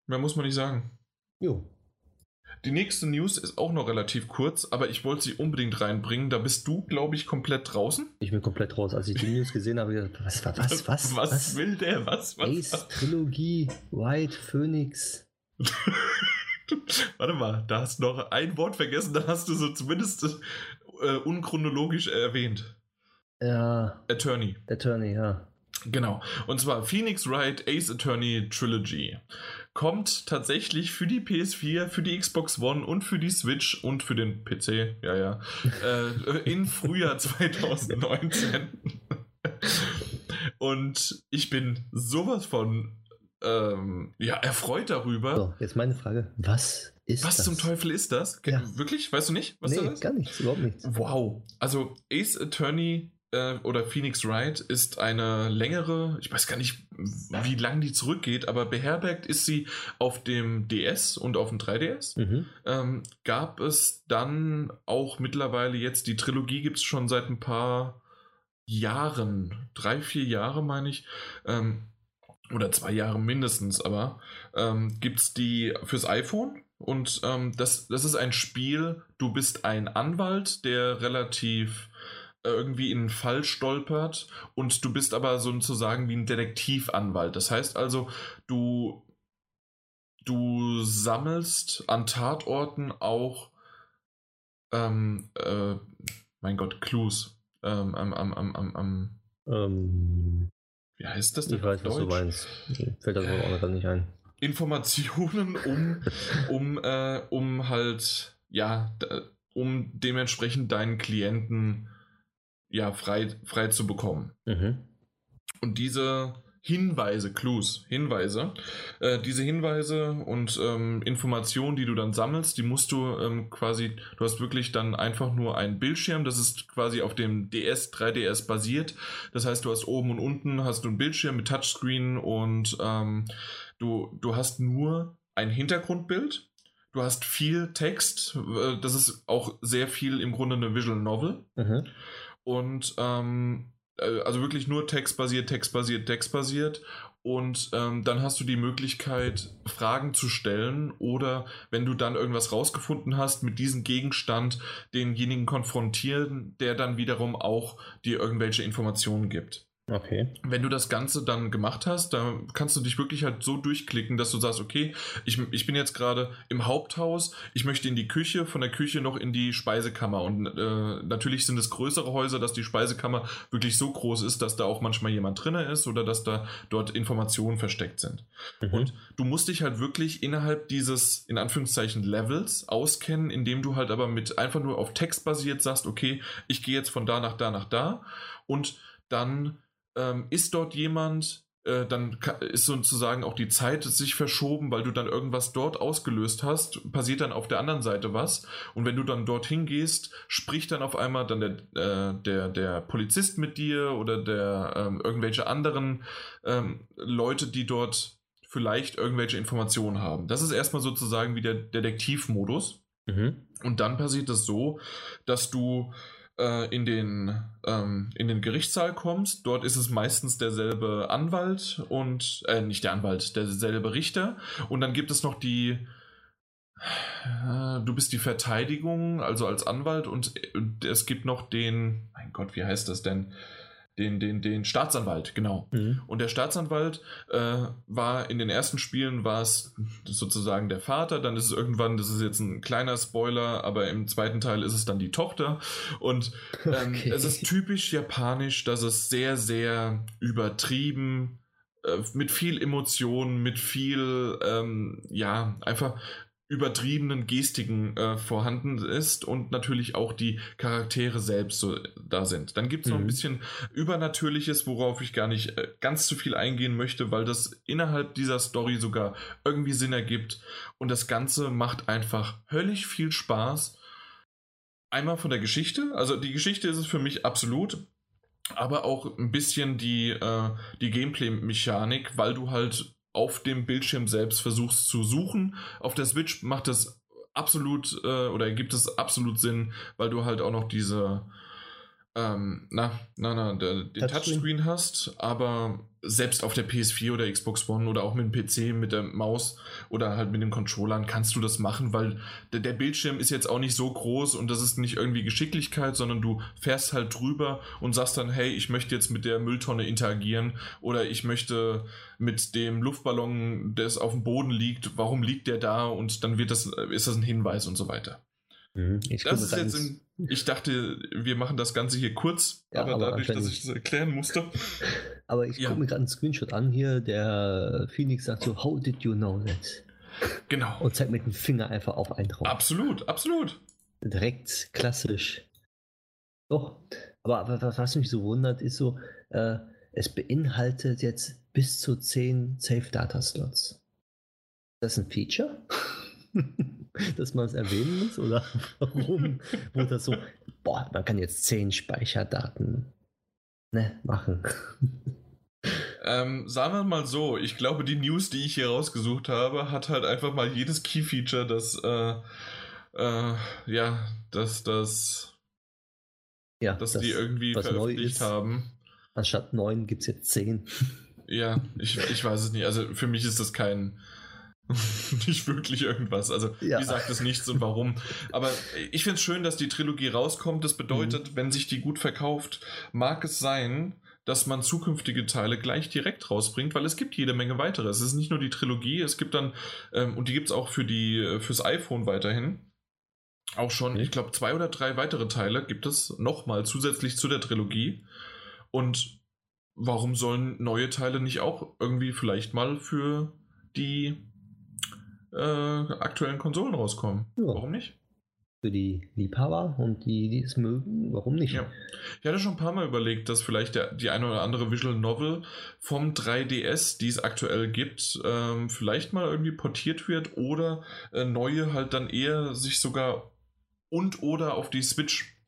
Mehr muss man nicht sagen. Jo. Die nächste News ist auch noch relativ kurz, aber ich wollte sie unbedingt reinbringen. Da bist du, glaube ich, komplett draußen. Ich bin komplett raus. Als ich die News gesehen habe, ich gedacht, was, was, was, was, was? will der? Was? was, Ace? Trilogie, White Phoenix. Warte mal, da hast du noch ein Wort vergessen, da hast du so zumindest äh, unchronologisch erwähnt. Ja, Attorney. Attorney, ja. Genau. Und zwar Phoenix Wright Ace Attorney Trilogy. Kommt tatsächlich für die PS4, für die Xbox One und für die Switch und für den PC, ja, ja, äh, in Frühjahr 2019. und ich bin sowas von ähm, ja, erfreut darüber. So, jetzt meine Frage. Was ist Was das? zum Teufel ist das? Ja. Wirklich? Weißt du nicht, was nee, gar nichts, überhaupt nichts. Wow. Also Ace Attorney äh, oder Phoenix Wright ist eine längere, ich weiß gar nicht, wie lang die zurückgeht, aber beherbergt ist sie auf dem DS und auf dem 3DS. Mhm. Ähm, gab es dann auch mittlerweile jetzt, die Trilogie gibt es schon seit ein paar Jahren, drei, vier Jahre meine ich, ähm, oder zwei Jahre mindestens, aber ähm, gibt es die fürs iPhone und ähm, das, das ist ein Spiel, du bist ein Anwalt, der relativ irgendwie in einen Fall stolpert und du bist aber sozusagen wie ein Detektivanwalt. Das heißt also, du du sammelst an Tatorten auch, ähm, äh, mein Gott, Clues. ähm, am, am, am, am, am Ähm, wie heißt das denn ich weiß, auf was du Deutsch? meinst. Fällt das auch gerade nicht ein. Informationen, um, um, äh, um halt, ja, um dementsprechend deinen Klienten ja frei, frei zu bekommen. Mhm. Und diese Hinweise, Clues, Hinweise, äh, diese Hinweise und ähm, Informationen, die du dann sammelst, die musst du ähm, quasi, du hast wirklich dann einfach nur einen Bildschirm, das ist quasi auf dem DS, 3DS basiert. Das heißt, du hast oben und unten hast du einen Bildschirm mit Touchscreen und ähm, du, du hast nur ein Hintergrundbild. Du hast viel Text, äh, das ist auch sehr viel im Grunde eine Visual Novel. Mhm. Und ähm, äh, also wirklich nur textbasiert, textbasiert, textbasiert. Und ähm, dann hast du die Möglichkeit, Fragen zu stellen oder wenn du dann irgendwas rausgefunden hast, mit diesem Gegenstand denjenigen konfrontieren, der dann wiederum auch dir irgendwelche Informationen gibt. Okay. Wenn du das Ganze dann gemacht hast, dann kannst du dich wirklich halt so durchklicken, dass du sagst, okay, ich, ich bin jetzt gerade im Haupthaus, ich möchte in die Küche, von der Küche noch in die Speisekammer. Und äh, natürlich sind es größere Häuser, dass die Speisekammer wirklich so groß ist, dass da auch manchmal jemand drinne ist oder dass da dort Informationen versteckt sind. Mhm. Und du musst dich halt wirklich innerhalb dieses, in Anführungszeichen, Levels auskennen, indem du halt aber mit einfach nur auf Text basiert sagst, okay, ich gehe jetzt von da nach da nach da und dann ähm, ist dort jemand, äh, dann ist sozusagen auch die Zeit sich verschoben, weil du dann irgendwas dort ausgelöst hast, passiert dann auf der anderen Seite was und wenn du dann dorthin gehst, spricht dann auf einmal dann der, äh, der, der Polizist mit dir oder der ähm, irgendwelche anderen ähm, Leute, die dort vielleicht irgendwelche Informationen haben. Das ist erstmal sozusagen wie der Detektivmodus. Mhm. Und dann passiert es so, dass du äh, in, den, ähm, in den Gerichtssaal kommst. Dort ist es meistens derselbe Anwalt und, äh, nicht der Anwalt, derselbe Richter. Und dann gibt es noch die, äh, du bist die Verteidigung, also als Anwalt und äh, es gibt noch den, mein Gott, wie heißt das denn? Den, den, den Staatsanwalt, genau. Mhm. Und der Staatsanwalt äh, war in den ersten Spielen war es sozusagen der Vater, dann ist es irgendwann, das ist jetzt ein kleiner Spoiler, aber im zweiten Teil ist es dann die Tochter. Und ähm, Okay. es ist typisch japanisch, dass es sehr, sehr übertrieben, äh, mit viel Emotion, mit viel, ähm, ja, einfach übertriebenen Gestiken äh, vorhanden ist und natürlich auch die Charaktere selbst so da sind. Dann gibt es noch ein Mhm. bisschen Übernatürliches, worauf ich gar nicht äh, ganz zu viel eingehen möchte, weil das innerhalb dieser Story sogar irgendwie Sinn ergibt und das Ganze macht einfach höllisch viel Spaß. Einmal von der Geschichte, also die Geschichte ist es für mich absolut, aber auch ein bisschen die, äh, die Gameplay-Mechanik, weil du halt auf dem Bildschirm selbst versuchst zu suchen. Auf der Switch macht das absolut äh, oder gibt es absolut Sinn, weil du halt auch noch diese ähm, na, na, na, der, den Touchscreen. Touchscreen hast, aber selbst auf der PS4 oder Xbox One oder auch mit dem PC, mit der Maus oder halt mit den Controllern kannst du das machen, weil der, der Bildschirm ist jetzt auch nicht so groß und das ist nicht irgendwie Geschicklichkeit, sondern du fährst halt drüber und sagst dann, hey, ich möchte jetzt mit der Mülltonne interagieren oder ich möchte mit dem Luftballon, der auf dem Boden liegt, warum liegt der da und dann wird das, ist das ein Hinweis und so weiter. Mhm. Ich Das ist jetzt im, ich dachte, wir machen das Ganze hier kurz, Ja, aber, aber dadurch, dass ich das erklären musste. Aber ich Ja. gucke mir gerade einen Screenshot an hier, der Phoenix sagt so, how did you know that? Genau. Und zeigt mit dem Finger einfach auf einen drauf. Absolut, absolut. Direkt klassisch. Doch. Aber, was mich so wundert, ist so, äh, es beinhaltet jetzt bis zu 10 Safe Data Slots. Ist das ein Feature? Dass man es erwähnen muss? Oder warum wurde das so, boah, man kann jetzt 10 Speicherdaten ne, machen? Ähm, sagen wir mal so, ich glaube, die News, die ich hier rausgesucht habe, hat halt einfach mal jedes Key-Feature, das, äh, äh, ja, dass das, Ja, dass das- die irgendwie veröffentlicht haben. Anstatt 9 gibt es jetzt 10. Ja, ich, ich weiß es nicht. Also für mich ist das kein, nicht wirklich irgendwas. Also Ja. wie sagt es nichts und warum. Aber ich finde es schön, dass die Trilogie rauskommt. Das Mhm. bedeutet, wenn sich die gut verkauft, mag es sein, dass man zukünftige Teile gleich direkt rausbringt, weil es gibt jede Menge weitere. Es ist nicht nur die Trilogie, es gibt dann, ähm, und die gibt es auch für die, fürs iPhone weiterhin. Auch schon, ich glaube, zwei oder drei weitere Teile gibt es nochmal zusätzlich zu der Trilogie. Und warum sollen neue Teile nicht auch irgendwie vielleicht mal für die äh, aktuellen Konsolen rauskommen? Ja. Warum nicht? Für die Liebhaber und die, die es mögen, warum nicht? Ja. Ich hatte schon ein paar Mal überlegt, dass vielleicht der, die eine oder andere Visual Novel vom 3DS, die es aktuell gibt, ähm, vielleicht mal irgendwie portiert wird oder äh, neue halt dann eher sich sogar und oder auf die Switch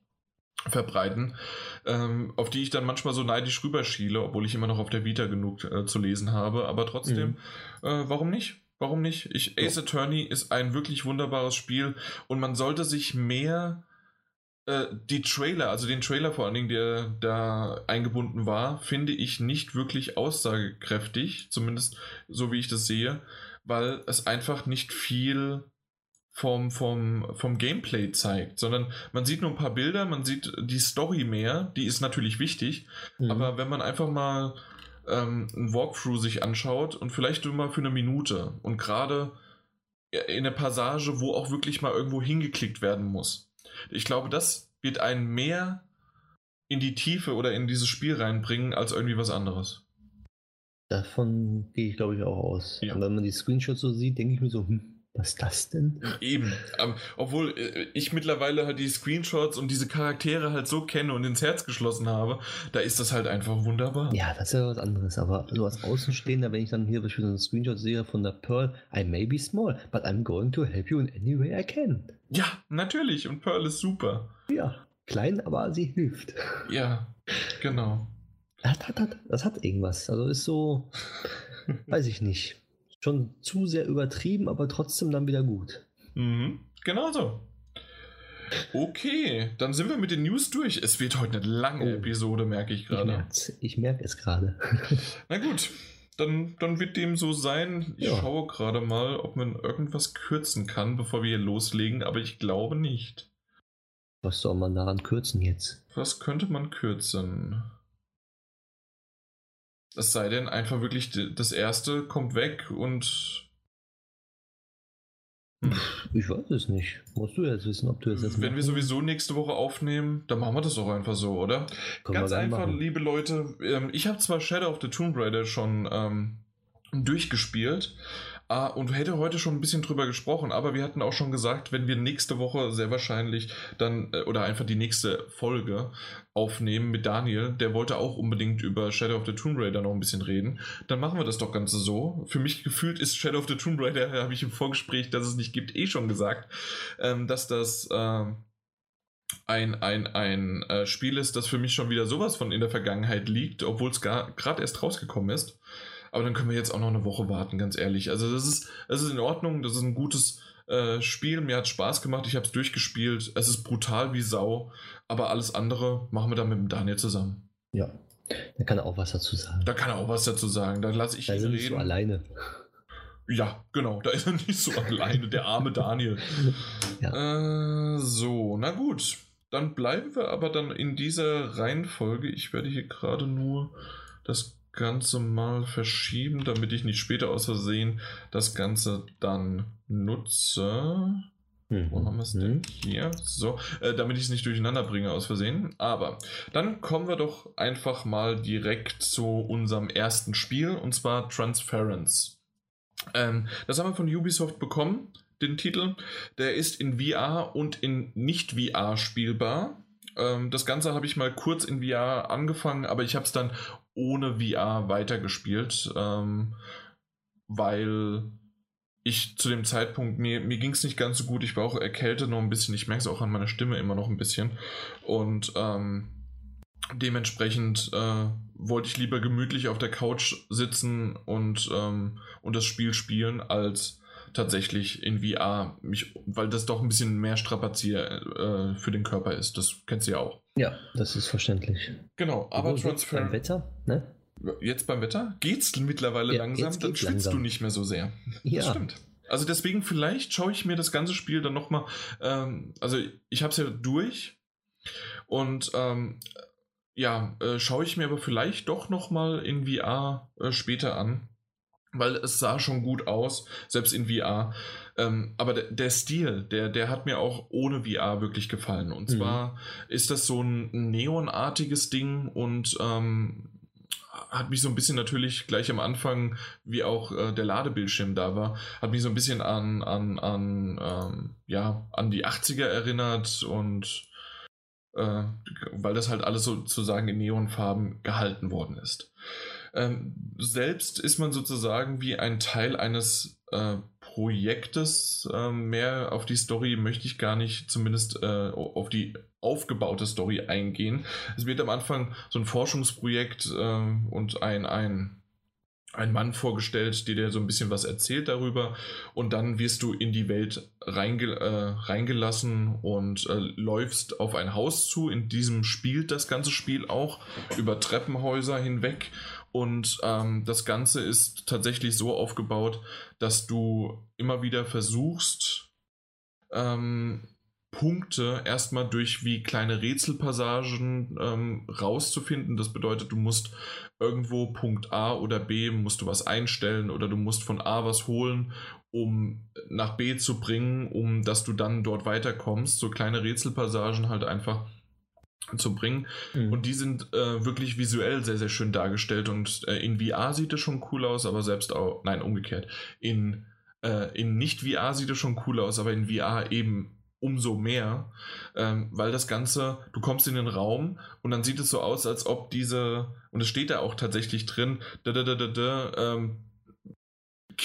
verbreiten, ähm, auf die ich dann manchmal so neidisch rüberschiele, obwohl ich immer noch auf der Vita genug äh, zu lesen habe. Aber trotzdem, mhm. äh, warum nicht? Warum nicht? Ich, Ace. Attorney ist ein wirklich wunderbares Spiel und man sollte sich mehr äh, die Trailer, also den Trailer vor allen Dingen, der da eingebunden war, finde ich nicht wirklich aussagekräftig, zumindest so wie ich das sehe, weil es einfach nicht viel vom, vom, vom Gameplay zeigt, sondern man sieht nur ein paar Bilder, man sieht die Story mehr, die ist natürlich wichtig, mhm. aber wenn man einfach mal ähm, ein Walkthrough sich anschaut und vielleicht nur mal für eine Minute und gerade in der Passage, wo auch wirklich mal irgendwo hingeklickt werden muss. Ich glaube, das wird einen mehr in die Tiefe oder in dieses Spiel reinbringen als irgendwie was anderes. Davon gehe ich, glaube ich, auch aus. Ja. Und wenn man die Screenshots so sieht, denke ich mir so, hm, was ist das denn? Eben. Aber, obwohl äh, ich mittlerweile halt die Screenshots und diese Charaktere halt so kenne und ins Herz geschlossen habe, da ist das halt einfach wunderbar. Ja, das ist ja was anderes. Aber so als Außenstehender, wenn ich dann hier beispielsweise einen Screenshot sehe von der Pearl, I may be small, but I'm going to help you in any way I can. Ja, natürlich. Und Pearl ist super. Ja, klein, aber sie hilft. Ja, genau. Das hat, das hat irgendwas. Also ist so, weiß ich nicht schon zu sehr übertrieben, aber trotzdem dann wieder gut. Mhm, genau so. Okay, dann sind wir mit den News durch. Es wird heute eine lange oh, Episode, merke ich gerade. Ich merke es gerade. Na gut, dann, dann wird dem so sein. Ich ja. schaue gerade mal, ob man irgendwas kürzen kann, bevor wir hier loslegen, aber ich glaube nicht. Was soll man daran kürzen jetzt? Was könnte man kürzen? Es sei denn, einfach wirklich das erste kommt weg und. Hm. Ich weiß es nicht. Musst du jetzt wissen, ob du es jetzt. Wenn wir sowieso nächste Woche aufnehmen, dann machen wir das doch einfach so, oder? Können Ganz einfach, machen. liebe Leute. Ähm, ich habe zwar Shadow of the Tomb Raider schon ähm, durchgespielt, Ah, und hätte heute schon ein bisschen drüber gesprochen, aber wir hatten auch schon gesagt, wenn wir nächste Woche sehr wahrscheinlich dann, äh, oder einfach die nächste Folge aufnehmen mit Daniel, der wollte auch unbedingt über Shadow of the Tomb Raider noch ein bisschen reden, dann machen wir das doch Ganze so. Für mich gefühlt ist Shadow of the Tomb Raider, habe ich im Vorgespräch, dass es nicht gibt, eh schon gesagt, ähm, dass das äh, ein, ein, ein äh, Spiel ist, das für mich schon wieder sowas von in der Vergangenheit liegt, obwohl es gerade erst rausgekommen ist. Aber dann können wir jetzt auch noch eine Woche warten, ganz ehrlich. Also das ist, das ist in Ordnung, das ist ein gutes äh, Spiel. Mir hat Spaß gemacht, ich habe es durchgespielt. Es ist brutal wie Sau, aber alles andere machen wir dann mit dem Daniel zusammen. Ja, da kann er auch was dazu sagen. Da kann er auch was dazu sagen. Da lasse ich da ihn reden. Nicht so alleine. Ja, genau, da ist er nicht so alleine, der arme Daniel. Ja. Äh, so, na gut. Dann bleiben wir aber dann in dieser Reihenfolge. Ich werde hier gerade nur das Ganze mal verschieben, damit ich nicht später aus Versehen das Ganze dann nutze. Mhm. Wo haben wir es denn hier? So, äh, damit ich es nicht durcheinander bringe aus Versehen. Aber dann kommen wir doch einfach mal direkt zu unserem ersten Spiel und zwar Transference. Ähm, das haben wir von Ubisoft bekommen, den Titel. Der ist in VR und in Nicht-VR spielbar. Ähm, das Ganze habe ich mal kurz in VR angefangen, aber ich habe es dann ohne VR weitergespielt, ähm, weil ich zu dem Zeitpunkt, mir, mir ging es nicht ganz so gut, ich war auch erkältet noch ein bisschen, ich merke es auch an meiner Stimme immer noch ein bisschen. Und ähm, dementsprechend äh, wollte ich lieber gemütlich auf der Couch sitzen und, ähm, und das Spiel spielen, als tatsächlich in VR, mich, weil das doch ein bisschen mehr Strapazier äh, für den Körper ist. Das kennst du ja auch. Ja, das ist verständlich. Genau, aber Transfer. Beim Wetter, ne? Jetzt beim Wetter? Geht's mittlerweile ja, langsam, dann schwitzt langsam. du nicht mehr so sehr. Ja. Das stimmt. Also deswegen, vielleicht schaue ich mir das ganze Spiel dann nochmal. Ähm, also ich habe es ja durch und ähm, ja, äh, schaue ich mir aber vielleicht doch nochmal in VR äh, später an weil es sah schon gut aus, selbst in VR. Ähm, aber der, der, Stil, der, der hat mir auch ohne VR wirklich gefallen. Und mhm. zwar ist das so ein neonartiges Ding und ähm, hat mich so ein bisschen natürlich gleich am Anfang, wie auch äh, der Ladebildschirm da war, hat mich so ein bisschen an, an, an, ähm, ja, an die 80er erinnert und äh, weil das halt alles sozusagen in Neonfarben gehalten worden ist. Ähm, selbst ist man sozusagen wie ein Teil eines äh, Projektes. Ähm, mehr auf die Story möchte ich gar nicht, zumindest äh, auf die aufgebaute Story eingehen. Es wird am Anfang so ein Forschungsprojekt äh, und ein, ein ein Mann vorgestellt, der dir so ein bisschen was erzählt darüber und dann wirst du in die Welt reinge äh, reingelassen und äh, läufst auf ein Haus zu. In diesem spielt das ganze Spiel auch über Treppenhäuser hinweg und ähm, das Ganze ist tatsächlich so aufgebaut, dass du immer wieder versuchst, ähm, Punkte erstmal durch wie kleine Rätselpassagen ähm, rauszufinden. Das bedeutet, du musst irgendwo Punkt A oder B, musst du was einstellen oder du musst von A was holen, um nach B zu bringen, um dass du dann dort weiterkommst. So kleine Rätselpassagen halt einfach zu bringen. Mhm. Und die sind äh, wirklich visuell sehr, sehr schön dargestellt. Und äh, in VR sieht es schon cool aus, aber selbst auch, nein, umgekehrt. In, äh, in Nicht-VR sieht es schon cool aus, aber in VR eben umso mehr, ähm, weil das Ganze, du kommst in den Raum und dann sieht es so aus, als ob diese, und es steht da auch tatsächlich drin, da, da, da, da, da ähm,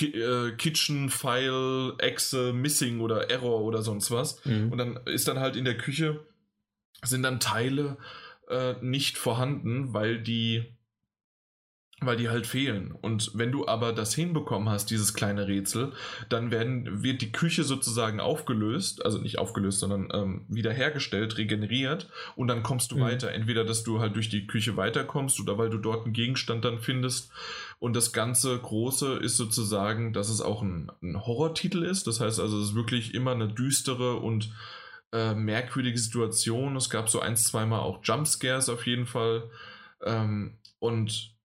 äh, Kitchen File Exe Missing oder Error oder sonst was. Mhm. Und dann ist dann halt in der Küche sind dann Teile äh, nicht vorhanden, weil die weil die halt fehlen. Und wenn du aber das hinbekommen hast, dieses kleine Rätsel, dann werden, wird die Küche sozusagen aufgelöst, also nicht aufgelöst, sondern ähm, wiederhergestellt, regeneriert und dann kommst du mhm. weiter. Entweder, dass du halt durch die Küche weiterkommst oder weil du dort einen Gegenstand dann findest. Und das ganze Große ist sozusagen, dass es auch ein, ein Horrortitel ist. Das heißt also, es ist wirklich immer eine düstere und äh, merkwürdige Situation. Es gab so ein, zweimal auch Jumpscares auf jeden Fall. Ähm, und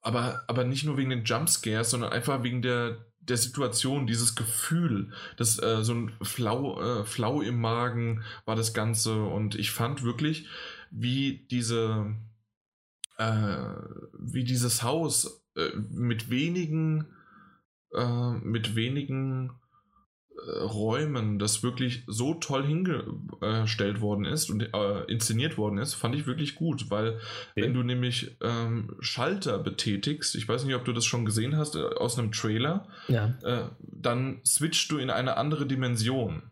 aber, aber nicht nur wegen den Jumpscares, sondern einfach wegen der, der Situation, dieses Gefühl, das äh, so ein Flau, äh, Flau im Magen war das Ganze und ich fand wirklich, wie diese, äh, wie dieses Haus äh, mit wenigen, äh, mit wenigen Räumen, das wirklich so toll hingestellt worden ist und äh, inszeniert worden ist, fand ich wirklich gut, weil okay. wenn du nämlich ähm, Schalter betätigst, ich weiß nicht, ob du das schon gesehen hast äh, aus einem Trailer, ja. äh, dann switchst du in eine andere Dimension.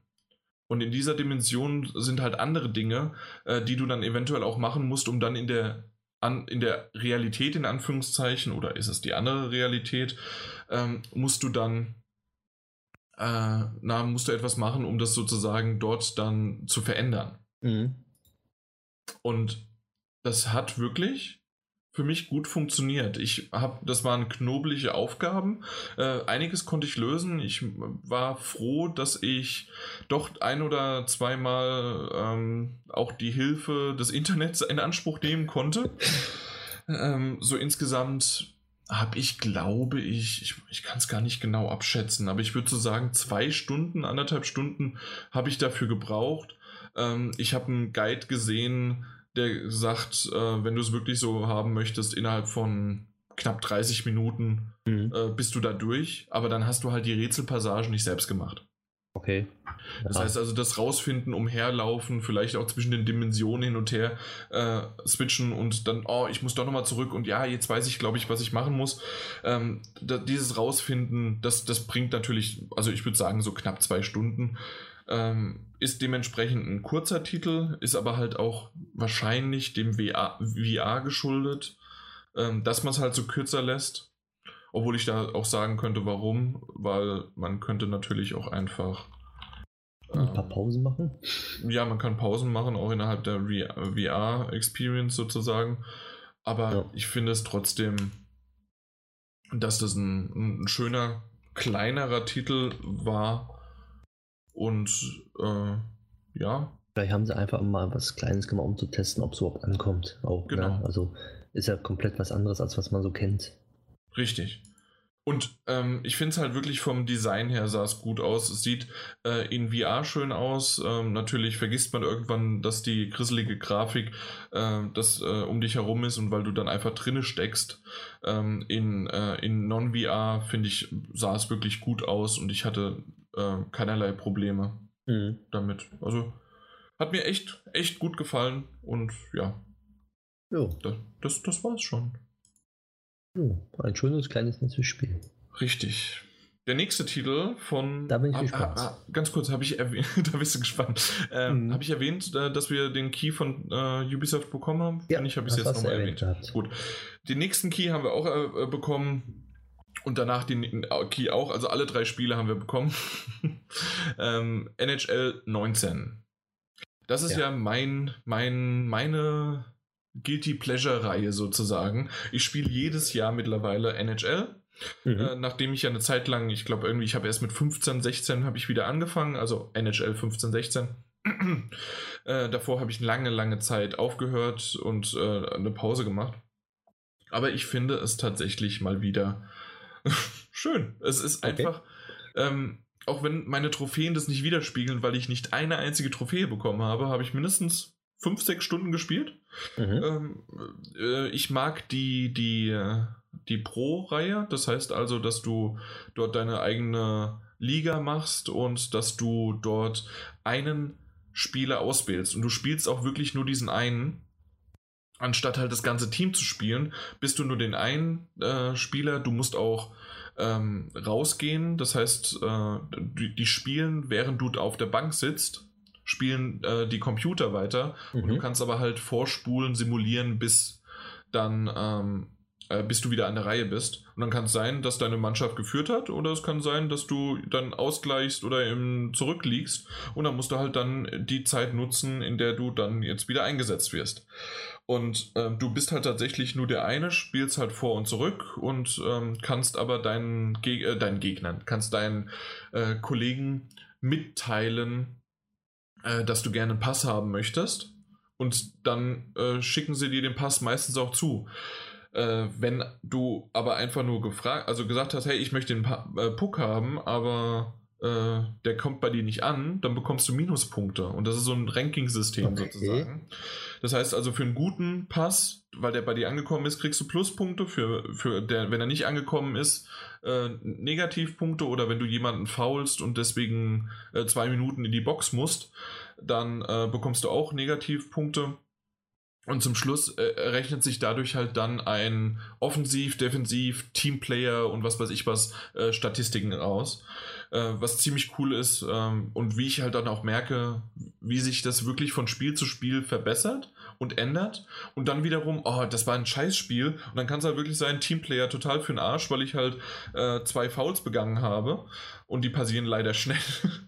Und in dieser Dimension sind halt andere Dinge, äh, die du dann eventuell auch machen musst, um dann in der an, in der Realität in Anführungszeichen oder ist es die andere Realität, ähm, musst du dann äh, na, musst du etwas machen, um das sozusagen dort dann zu verändern. Mhm. Und das hat wirklich für mich gut funktioniert. Ich habe, das waren knobelige Aufgaben. Äh, einiges konnte ich lösen. Ich war froh, dass ich doch ein oder zweimal ähm, auch die Hilfe des Internets in Anspruch nehmen konnte. ähm, so insgesamt habe ich, glaube ich, ich, ich kann es gar nicht genau abschätzen, aber ich würde so sagen, zwei Stunden, anderthalb Stunden habe ich dafür gebraucht. Ähm, ich habe einen Guide gesehen, der sagt, äh, wenn du es wirklich so haben möchtest, innerhalb von knapp 30 Minuten mhm. äh, bist du da durch, aber dann hast du halt die Rätselpassagen nicht selbst gemacht. Okay. Das heißt also, das Rausfinden, umherlaufen, vielleicht auch zwischen den Dimensionen hin und her äh, switchen und dann, oh, ich muss doch nochmal zurück und ja, jetzt weiß ich, glaube ich, was ich machen muss. Ähm, da, dieses Rausfinden, das, das bringt natürlich, also ich würde sagen, so knapp zwei Stunden. Ähm, ist dementsprechend ein kurzer Titel, ist aber halt auch wahrscheinlich dem VR, VR geschuldet, ähm, dass man es halt so kürzer lässt. Obwohl ich da auch sagen könnte, warum, weil man könnte natürlich auch einfach ein paar ähm, Pausen machen. Ja, man kann Pausen machen, auch innerhalb der VR-Experience sozusagen. Aber ja. ich finde es trotzdem, dass das ein, ein schöner, kleinerer Titel war. Und äh, ja. Vielleicht haben sie einfach mal was Kleines gemacht, um zu testen, ob es überhaupt ankommt. Auch, ne? genau. Ne? Also ist ja komplett was anderes, als was man so kennt. Richtig. Und ähm, ich finde es halt wirklich vom Design her sah es gut aus. Es sieht äh, in VR schön aus. Ähm, natürlich vergisst man irgendwann, dass die grisselige Grafik äh, das äh, um dich herum ist und weil du dann einfach drinne steckst. Ähm, in äh, in Non-VR finde ich sah es wirklich gut aus und ich hatte äh, keinerlei Probleme mhm. damit. Also hat mir echt echt gut gefallen und ja. Jo. Das, das, das war's schon. Oh, ein schönes kleines nettes Spiel. Richtig. Der nächste Titel von. Da bin ich ah, gespannt. Ah, ah, ganz kurz, habe ich erwähnt, da bist du gespannt. Ähm, mhm. Habe ich erwähnt, äh, dass wir den Key von äh, Ubisoft bekommen haben? Ja, ich habe es jetzt nochmal erwähnt. erwähnt. Gut. Den nächsten Key haben wir auch äh, bekommen. Und danach den äh, Key auch. Also alle drei Spiele haben wir bekommen. ähm, NHL 19. Das ist ja, ja mein, mein, meine Guilty Pleasure-Reihe sozusagen. Ich spiele jedes Jahr mittlerweile NHL. Mhm. Äh, nachdem ich ja eine Zeit lang, ich glaube irgendwie, ich habe erst mit 15, 16 habe ich wieder angefangen, also NHL 15, 16. äh, davor habe ich lange, lange Zeit aufgehört und äh, eine Pause gemacht. Aber ich finde es tatsächlich mal wieder schön. Es ist einfach, okay. ähm, auch wenn meine Trophäen das nicht widerspiegeln, weil ich nicht eine einzige Trophäe bekommen habe, habe ich mindestens fünf, sechs Stunden gespielt. Mhm. Ähm, äh, ich mag die, die, die Pro-Reihe. Das heißt also, dass du dort deine eigene Liga machst und dass du dort einen Spieler auswählst. Und du spielst auch wirklich nur diesen einen. Anstatt halt das ganze Team zu spielen, bist du nur den einen äh, Spieler. Du musst auch ähm, rausgehen. Das heißt, äh, die, die spielen, während du auf der Bank sitzt spielen äh, die Computer weiter mhm. und du mhm. kannst aber halt vorspulen, simulieren, bis dann ähm, äh, bis du wieder an der Reihe bist. Und dann kann es sein, dass deine Mannschaft geführt hat oder es kann sein, dass du dann ausgleichst oder im zurückliegst und dann musst du halt dann die Zeit nutzen, in der du dann jetzt wieder eingesetzt wirst. Und äh, du bist halt tatsächlich nur der eine, spielst halt vor und zurück und ähm, kannst aber deinen, Geg äh, deinen Gegnern, kannst deinen äh, Kollegen mitteilen, äh, dass du gerne einen Pass haben möchtest. Und dann äh, schicken sie dir den Pass meistens auch zu. Äh, wenn du aber einfach nur gefragt, also gesagt hast, hey, ich möchte den pa äh, Puck haben, aber äh, der kommt bei dir nicht an, dann bekommst du Minuspunkte. Und das ist so ein Ranking-System okay. sozusagen. Das heißt also, für einen guten Pass, weil der bei dir angekommen ist, kriegst du Pluspunkte. Für, für der, wenn er nicht angekommen ist, äh, Negativpunkte. Oder wenn du jemanden faulst und deswegen äh, zwei Minuten in die Box musst, dann äh, bekommst du auch Negativpunkte. Und zum Schluss äh, rechnet sich dadurch halt dann ein Offensiv, Defensiv, Teamplayer und was weiß ich was äh, Statistiken aus. Äh, was ziemlich cool ist ähm, und wie ich halt dann auch merke, wie sich das wirklich von Spiel zu Spiel verbessert und ändert. Und dann wiederum, oh, das war ein Scheißspiel. Und dann kann es halt wirklich sein, Teamplayer total für den Arsch, weil ich halt äh, zwei Fouls begangen habe. Und die passieren leider schnell.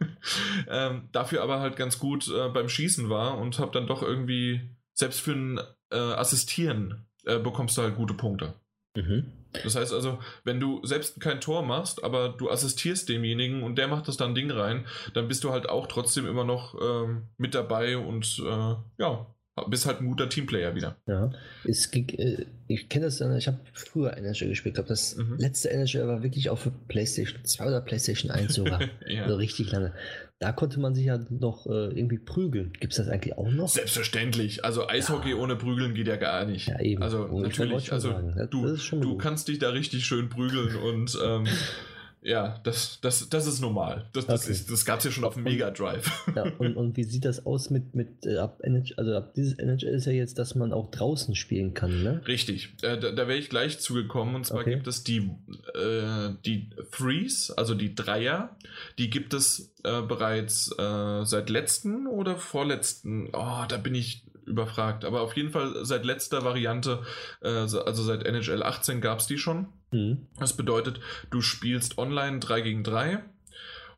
ähm, dafür aber halt ganz gut äh, beim Schießen war und habe dann doch irgendwie selbst für ein äh, Assistieren äh, bekommst du halt gute Punkte. Mhm. Das heißt also, wenn du selbst kein Tor machst, aber du assistierst demjenigen und der macht das dann Ding rein, dann bist du halt auch trotzdem immer noch ähm, mit dabei und äh, ja, bist halt ein guter Teamplayer wieder. Ja, es ging, äh, ich kenne das, ich habe früher NHL gespielt. Ich glaube, das mhm. letzte NHL war wirklich auch für PlayStation 2 oder PlayStation 1 sogar. ja. Also richtig lange. Da konnte man sich ja noch äh, irgendwie prügeln. Gibt es das eigentlich auch noch? Selbstverständlich. Also Eishockey ja. ohne Prügeln geht ja gar nicht. Ja, eben. Also natürlich, also du, du kannst dich da richtig schön prügeln und ähm, Ja, das, das, das ist normal. Das, das, okay. das gab es ja schon auf dem Mega Drive. Ja, und, und wie sieht das aus mit, mit äh, ab NHL, also ab dieses NHL ist ja jetzt, dass man auch draußen spielen kann, ne? Richtig, äh, da, da wäre ich gleich zugekommen. Und zwar okay. gibt es die, äh, die Threes, also die Dreier, die gibt es äh, bereits äh, seit letzten oder vorletzten, oh, da bin ich überfragt. Aber auf jeden Fall seit letzter Variante, also seit NHL 18 gab es die schon. Mhm. Das bedeutet, du spielst online 3 gegen 3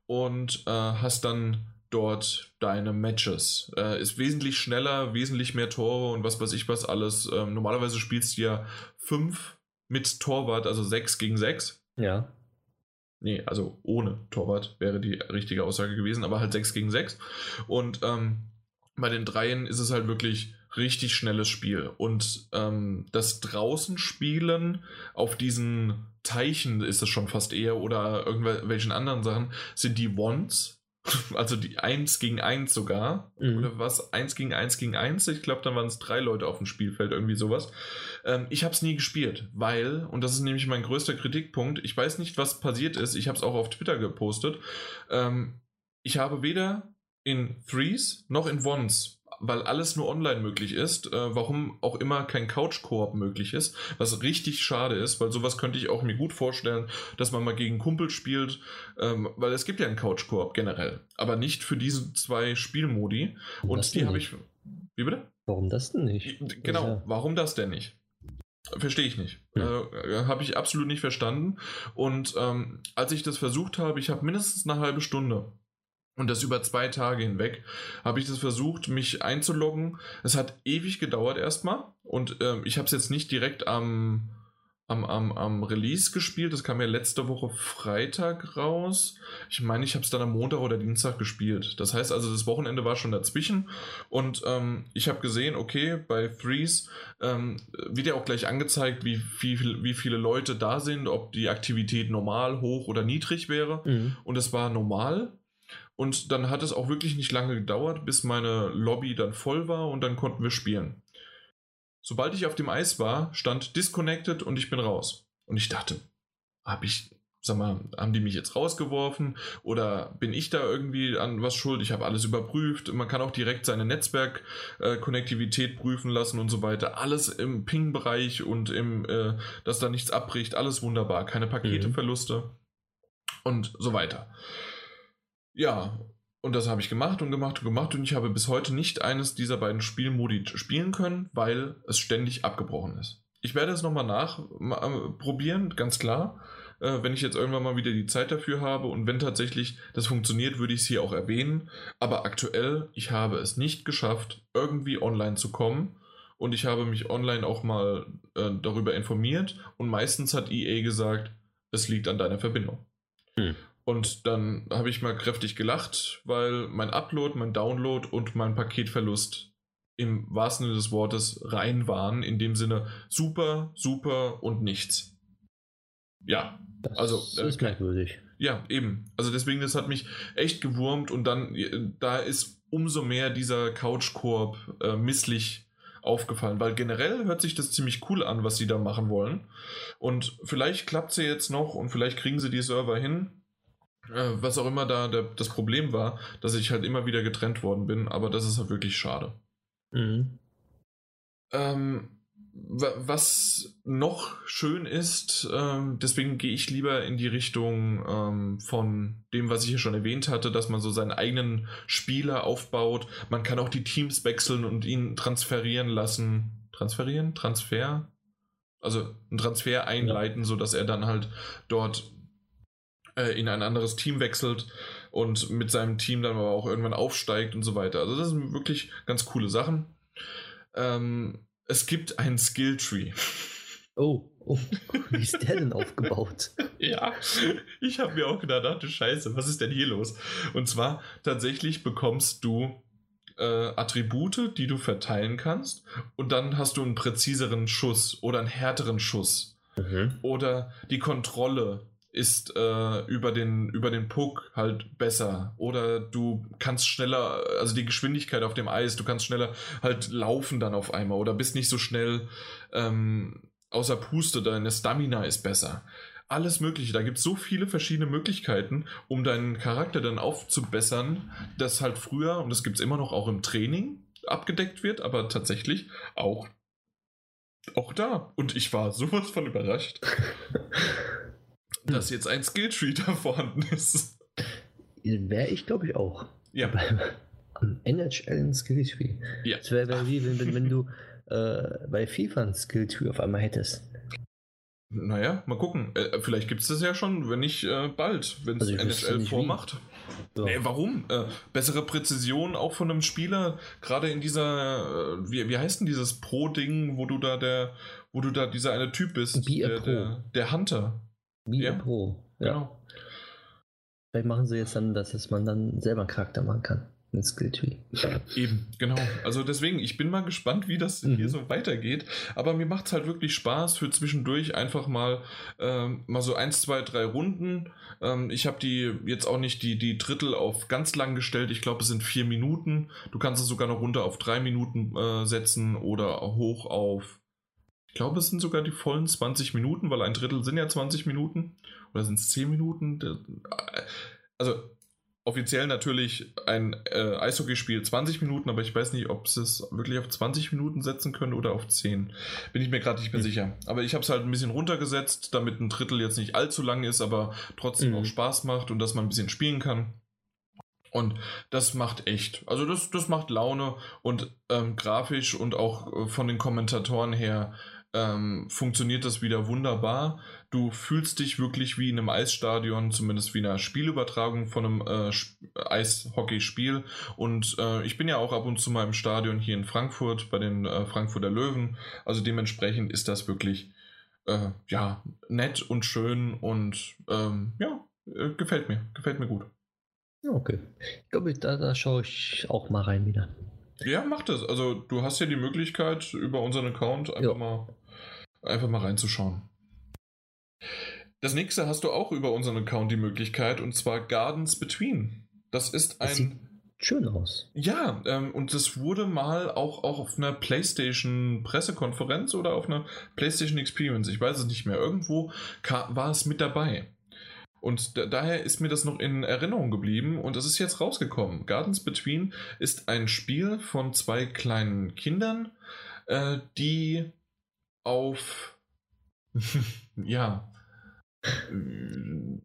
und äh, hast dann dort deine Matches. Äh, ist wesentlich schneller, wesentlich mehr Tore und was weiß ich was alles. Ähm, normalerweise spielst du ja 5 mit Torwart, also 6 gegen 6. Ja. Nee, also ohne Torwart wäre die richtige Aussage gewesen, aber halt 6 gegen 6. Und ähm, bei den Dreien ist es halt wirklich richtig schnelles Spiel. Und ähm, das draußen spielen auf diesen Teichen ist es schon fast eher oder irgendwelchen anderen Sachen, sind die Ones. Also die 1 gegen 1 sogar. Mhm. Oder was? 1 gegen 1 gegen 1. Ich glaube, dann waren es drei Leute auf dem Spielfeld, irgendwie sowas. Ähm, ich habe es nie gespielt, weil, und das ist nämlich mein größter Kritikpunkt, ich weiß nicht, was passiert ist. Ich habe es auch auf Twitter gepostet. Ähm, ich habe weder in Threes noch in Ones weil alles nur online möglich ist, äh, warum auch immer kein Couch-Koop möglich ist, was richtig schade ist, weil sowas könnte ich auch mir gut vorstellen, dass man mal gegen Kumpel spielt, ähm, weil es gibt ja einen Couch-Koop generell, aber nicht für diese zwei Spielmodi und die habe ich... Wie bitte? Warum das denn nicht? Genau, ja... warum das denn nicht? Verstehe ich nicht. Hm. Äh, habe ich absolut nicht verstanden. Und ähm, als ich das versucht habe, ich habe mindestens eine halbe Stunde und das über zwei Tage hinweg habe ich das versucht, mich einzuloggen. Es hat ewig gedauert erstmal. Und ähm, ich habe es jetzt nicht direkt am, am, am, am Release gespielt. Das kam ja letzte Woche Freitag raus. Ich meine, ich habe es dann am Montag oder Dienstag gespielt. Das heißt also, das Wochenende war schon dazwischen. Und ähm, ich habe gesehen, okay, bei Threes ähm, wird ja auch gleich angezeigt, wie, wie, wie viele Leute da sind, ob die Aktivität normal, hoch oder niedrig wäre. Mhm. Und es war normal. Und dann hat es auch wirklich nicht lange gedauert, bis meine Lobby dann voll war und dann konnten wir spielen. Sobald ich auf dem Eis war, stand disconnected und ich bin raus. Und ich dachte, habe ich, sag mal, haben die mich jetzt rausgeworfen oder bin ich da irgendwie an was schuld? Ich habe alles überprüft. Man kann auch direkt seine Netzwerkkonnektivität äh, prüfen lassen und so weiter. Alles im Ping-Bereich und im, äh, dass da nichts abbricht. Alles wunderbar. Keine Paketeverluste mhm. und so weiter. Ja, und das habe ich gemacht und gemacht und gemacht und ich habe bis heute nicht eines dieser beiden Spielmodi spielen können, weil es ständig abgebrochen ist. Ich werde es nochmal nachprobieren, ganz klar, äh, wenn ich jetzt irgendwann mal wieder die Zeit dafür habe und wenn tatsächlich das funktioniert, würde ich es hier auch erwähnen. Aber aktuell, ich habe es nicht geschafft, irgendwie online zu kommen und ich habe mich online auch mal äh, darüber informiert und meistens hat EA gesagt, es liegt an deiner Verbindung. Hm. Und dann habe ich mal kräftig gelacht, weil mein Upload, mein Download und mein Paketverlust im wahrsten Sinne des Wortes rein waren. In dem Sinne super, super und nichts. Ja, das also. Das ist merkwürdig. Ja, eben. Also deswegen, das hat mich echt gewurmt und dann, äh, da ist umso mehr dieser Couch-Koop äh, misslich aufgefallen, weil generell hört sich das ziemlich cool an, was sie da machen wollen. Und vielleicht klappt sie jetzt noch und vielleicht kriegen sie die Server hin. Äh, was auch immer da der, das Problem war, dass ich halt immer wieder getrennt worden bin, aber das ist halt wirklich schade. Mhm. Ähm, was noch schön ist, ähm, deswegen gehe ich lieber in die Richtung ähm, von dem, was ich hier schon erwähnt hatte, dass man so seinen eigenen Spieler aufbaut. Man kann auch die Teams wechseln und ihn transferieren lassen. Transferieren? Transfer? Also einen Transfer einleiten, ja. sodass er dann halt dort äh, in ein anderes Team wechselt und mit seinem Team dann aber auch irgendwann aufsteigt und so weiter. Also das sind wirklich ganz coole Sachen. Ähm, es gibt einen Skilltree. Oh, oh, wie ist der denn aufgebaut? ja, ich habe mir auch gedacht, ach du Scheiße, was ist denn hier los? Und zwar tatsächlich bekommst du äh, Attribute, die du verteilen kannst und dann hast du einen präziseren Schuss oder einen härteren Schuss. Mhm. Oder die Kontrolle ist äh, über, den, über den Puck halt besser. Oder du kannst schneller, also die Geschwindigkeit auf dem Eis, du kannst schneller halt laufen dann auf einmal oder bist nicht so schnell ähm, außer Puste, deine Stamina ist besser. Alles Mögliche. Da gibt es so viele verschiedene Möglichkeiten, um deinen Charakter dann aufzubessern, dass halt früher, und das gibt es immer noch auch im Training, abgedeckt wird, aber tatsächlich auch, auch da. Und ich war sowas von überrascht. dass jetzt ein Skilltree da vorhanden ist. Wäre ich, glaube ich, auch. Ja. Am NHL ein Skilltree. Ja. Das wäre wär wie, wenn, wenn, wenn du äh, bei FIFA ein Skilltree auf einmal hättest. Naja, mal gucken. Äh, vielleicht gibt es das ja schon, wenn nicht äh, bald, wenn es also NHL vormacht. Ja. Nee, warum? Äh, bessere Präzision auch von einem Spieler, gerade in dieser, äh, wie, wie heißt denn dieses Pro-Ding, wo du da der, wo du da dieser eine Typ bist, der, der, der Hunter. Wie ja. Pro. Ja. Genau. Vielleicht machen sie jetzt dann, dass man dann selber einen Charakter machen kann. Ein Skilltree. Eben, genau. Also deswegen, ich bin mal gespannt, wie das mhm. hier so weitergeht. Aber mir macht es halt wirklich Spaß für zwischendurch einfach mal, ähm, mal so eins, zwei, drei Runden. Ähm, ich habe die jetzt auch nicht die, die Drittel auf ganz lang gestellt. Ich glaube, es sind vier Minuten. Du kannst es sogar noch runter auf drei Minuten äh, setzen oder hoch auf. Ich glaube, es sind sogar die vollen 20 Minuten, weil ein Drittel sind ja 20 Minuten. Oder sind es 10 Minuten? Also offiziell natürlich ein äh, Eishockeyspiel 20 Minuten, aber ich weiß nicht, ob sie es wirklich auf 20 Minuten setzen können oder auf 10. Bin ich mir gerade nicht mehr mhm. sicher. Aber ich habe es halt ein bisschen runtergesetzt, damit ein Drittel jetzt nicht allzu lang ist, aber trotzdem mhm. auch Spaß macht und dass man ein bisschen spielen kann. Und das macht echt, also das, das macht Laune und ähm, grafisch und auch äh, von den Kommentatoren her ähm, funktioniert das wieder wunderbar. Du fühlst dich wirklich wie in einem Eisstadion, zumindest wie in einer Spielübertragung von einem äh, Eishockeyspiel. Und äh, ich bin ja auch ab und zu mal im Stadion hier in Frankfurt bei den äh, Frankfurter Löwen. Also dementsprechend ist das wirklich äh, ja nett und schön und ähm, ja, äh, gefällt mir, gefällt mir gut. Okay. Ich glaube, da, da schaue ich auch mal rein wieder. Ja, mach das. Also du hast ja die Möglichkeit, über unseren Account einfach mal einfach mal reinzuschauen. Das nächste hast du auch über unseren Account die Möglichkeit und zwar Gardens Between. Das ist ein. Das sieht schön aus. Ja, ähm, und das wurde mal auch, auch auf einer PlayStation Pressekonferenz oder auf einer PlayStation Experience, ich weiß es nicht mehr, irgendwo war es mit dabei. Und da, daher ist mir das noch in Erinnerung geblieben und es ist jetzt rausgekommen. Gardens Between ist ein Spiel von zwei kleinen Kindern, äh, die auf ja.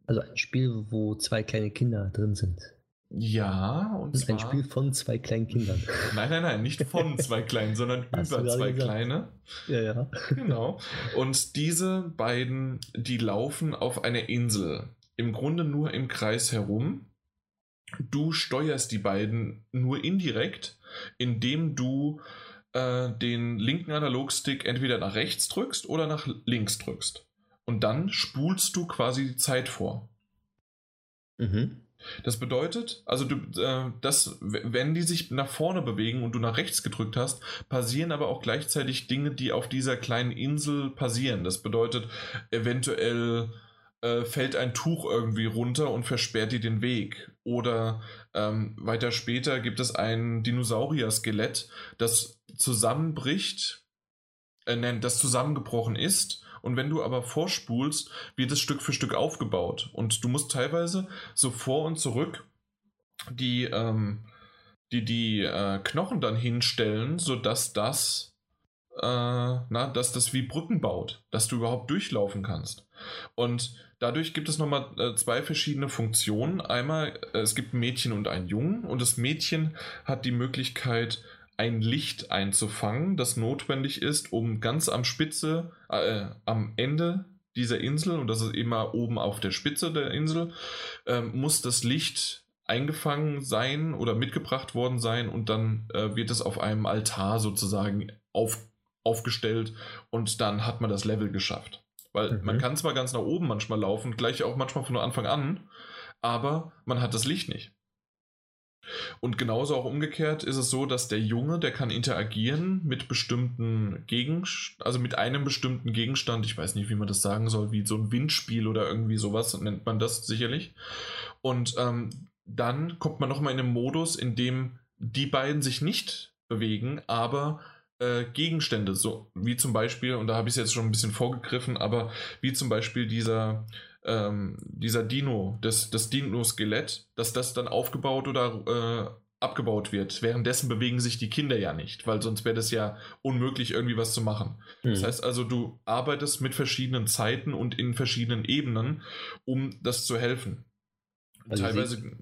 Also ein Spiel, wo zwei kleine Kinder drin sind. Ja, und das ist ein Spiel von zwei kleinen Kindern. Nein, nein, nein, nicht von zwei kleinen, sondern über zwei gesagt? kleine. Ja, ja. Genau. Und diese beiden, die laufen auf einer Insel. Im Grunde nur im Kreis herum. Du steuerst die beiden nur indirekt, indem du äh, den linken Analogstick entweder nach rechts drückst oder nach links drückst. Und dann spulst du quasi die Zeit vor. Mhm. Das bedeutet, also du, äh, dass, wenn die sich nach vorne bewegen und du nach rechts gedrückt hast, passieren aber auch gleichzeitig Dinge, die auf dieser kleinen Insel passieren. Das bedeutet, eventuell äh, fällt ein Tuch irgendwie runter und versperrt dir den Weg. Oder ähm, weiter später gibt es ein Dinosaurier-Skelett, das zusammenbricht, äh, nein, das zusammengebrochen ist. Und wenn du aber vorspulst, wird es Stück für Stück aufgebaut. Und du musst teilweise so vor und zurück die, ähm, die, die äh, Knochen dann hinstellen, sodass das, äh, na, dass das wie Brücken baut, dass du überhaupt durchlaufen kannst. Und dadurch gibt es nochmal äh, zwei verschiedene Funktionen. Einmal, äh, es gibt ein Mädchen und einen Jungen und das Mädchen hat die Möglichkeit, ein Licht einzufangen, das notwendig ist, um ganz am Spitze, äh, am Ende dieser Insel, und das ist immer oben auf der Spitze der Insel, äh, muss das Licht eingefangen sein oder mitgebracht worden sein und dann äh, wird es auf einem Altar sozusagen auf, aufgestellt und dann hat man das Level geschafft. Weil mhm. man kann zwar ganz nach oben manchmal laufen, gleich auch manchmal von Anfang an, aber man hat das Licht nicht. Und genauso auch umgekehrt ist es so, dass der Junge, der kann interagieren mit bestimmten Gegenständen, also mit einem bestimmten Gegenstand, ich weiß nicht, wie man das sagen soll, wie so ein Windspiel oder irgendwie sowas nennt man das sicherlich. Und ähm, dann kommt man nochmal in einen Modus, in dem die beiden sich nicht bewegen, aber äh, Gegenstände, so wie zum Beispiel, und da habe ich es jetzt schon ein bisschen vorgegriffen, aber wie zum Beispiel dieser, ähm, dieser Dino, das, das Dino-Skelett, dass das dann aufgebaut oder äh, abgebaut wird. Währenddessen bewegen sich die Kinder ja nicht, weil sonst wäre das ja unmöglich, irgendwie was zu machen. Mhm. Das heißt also, du arbeitest mit verschiedenen Zeiten und in verschiedenen Ebenen, um das zu helfen. Also Teilweise.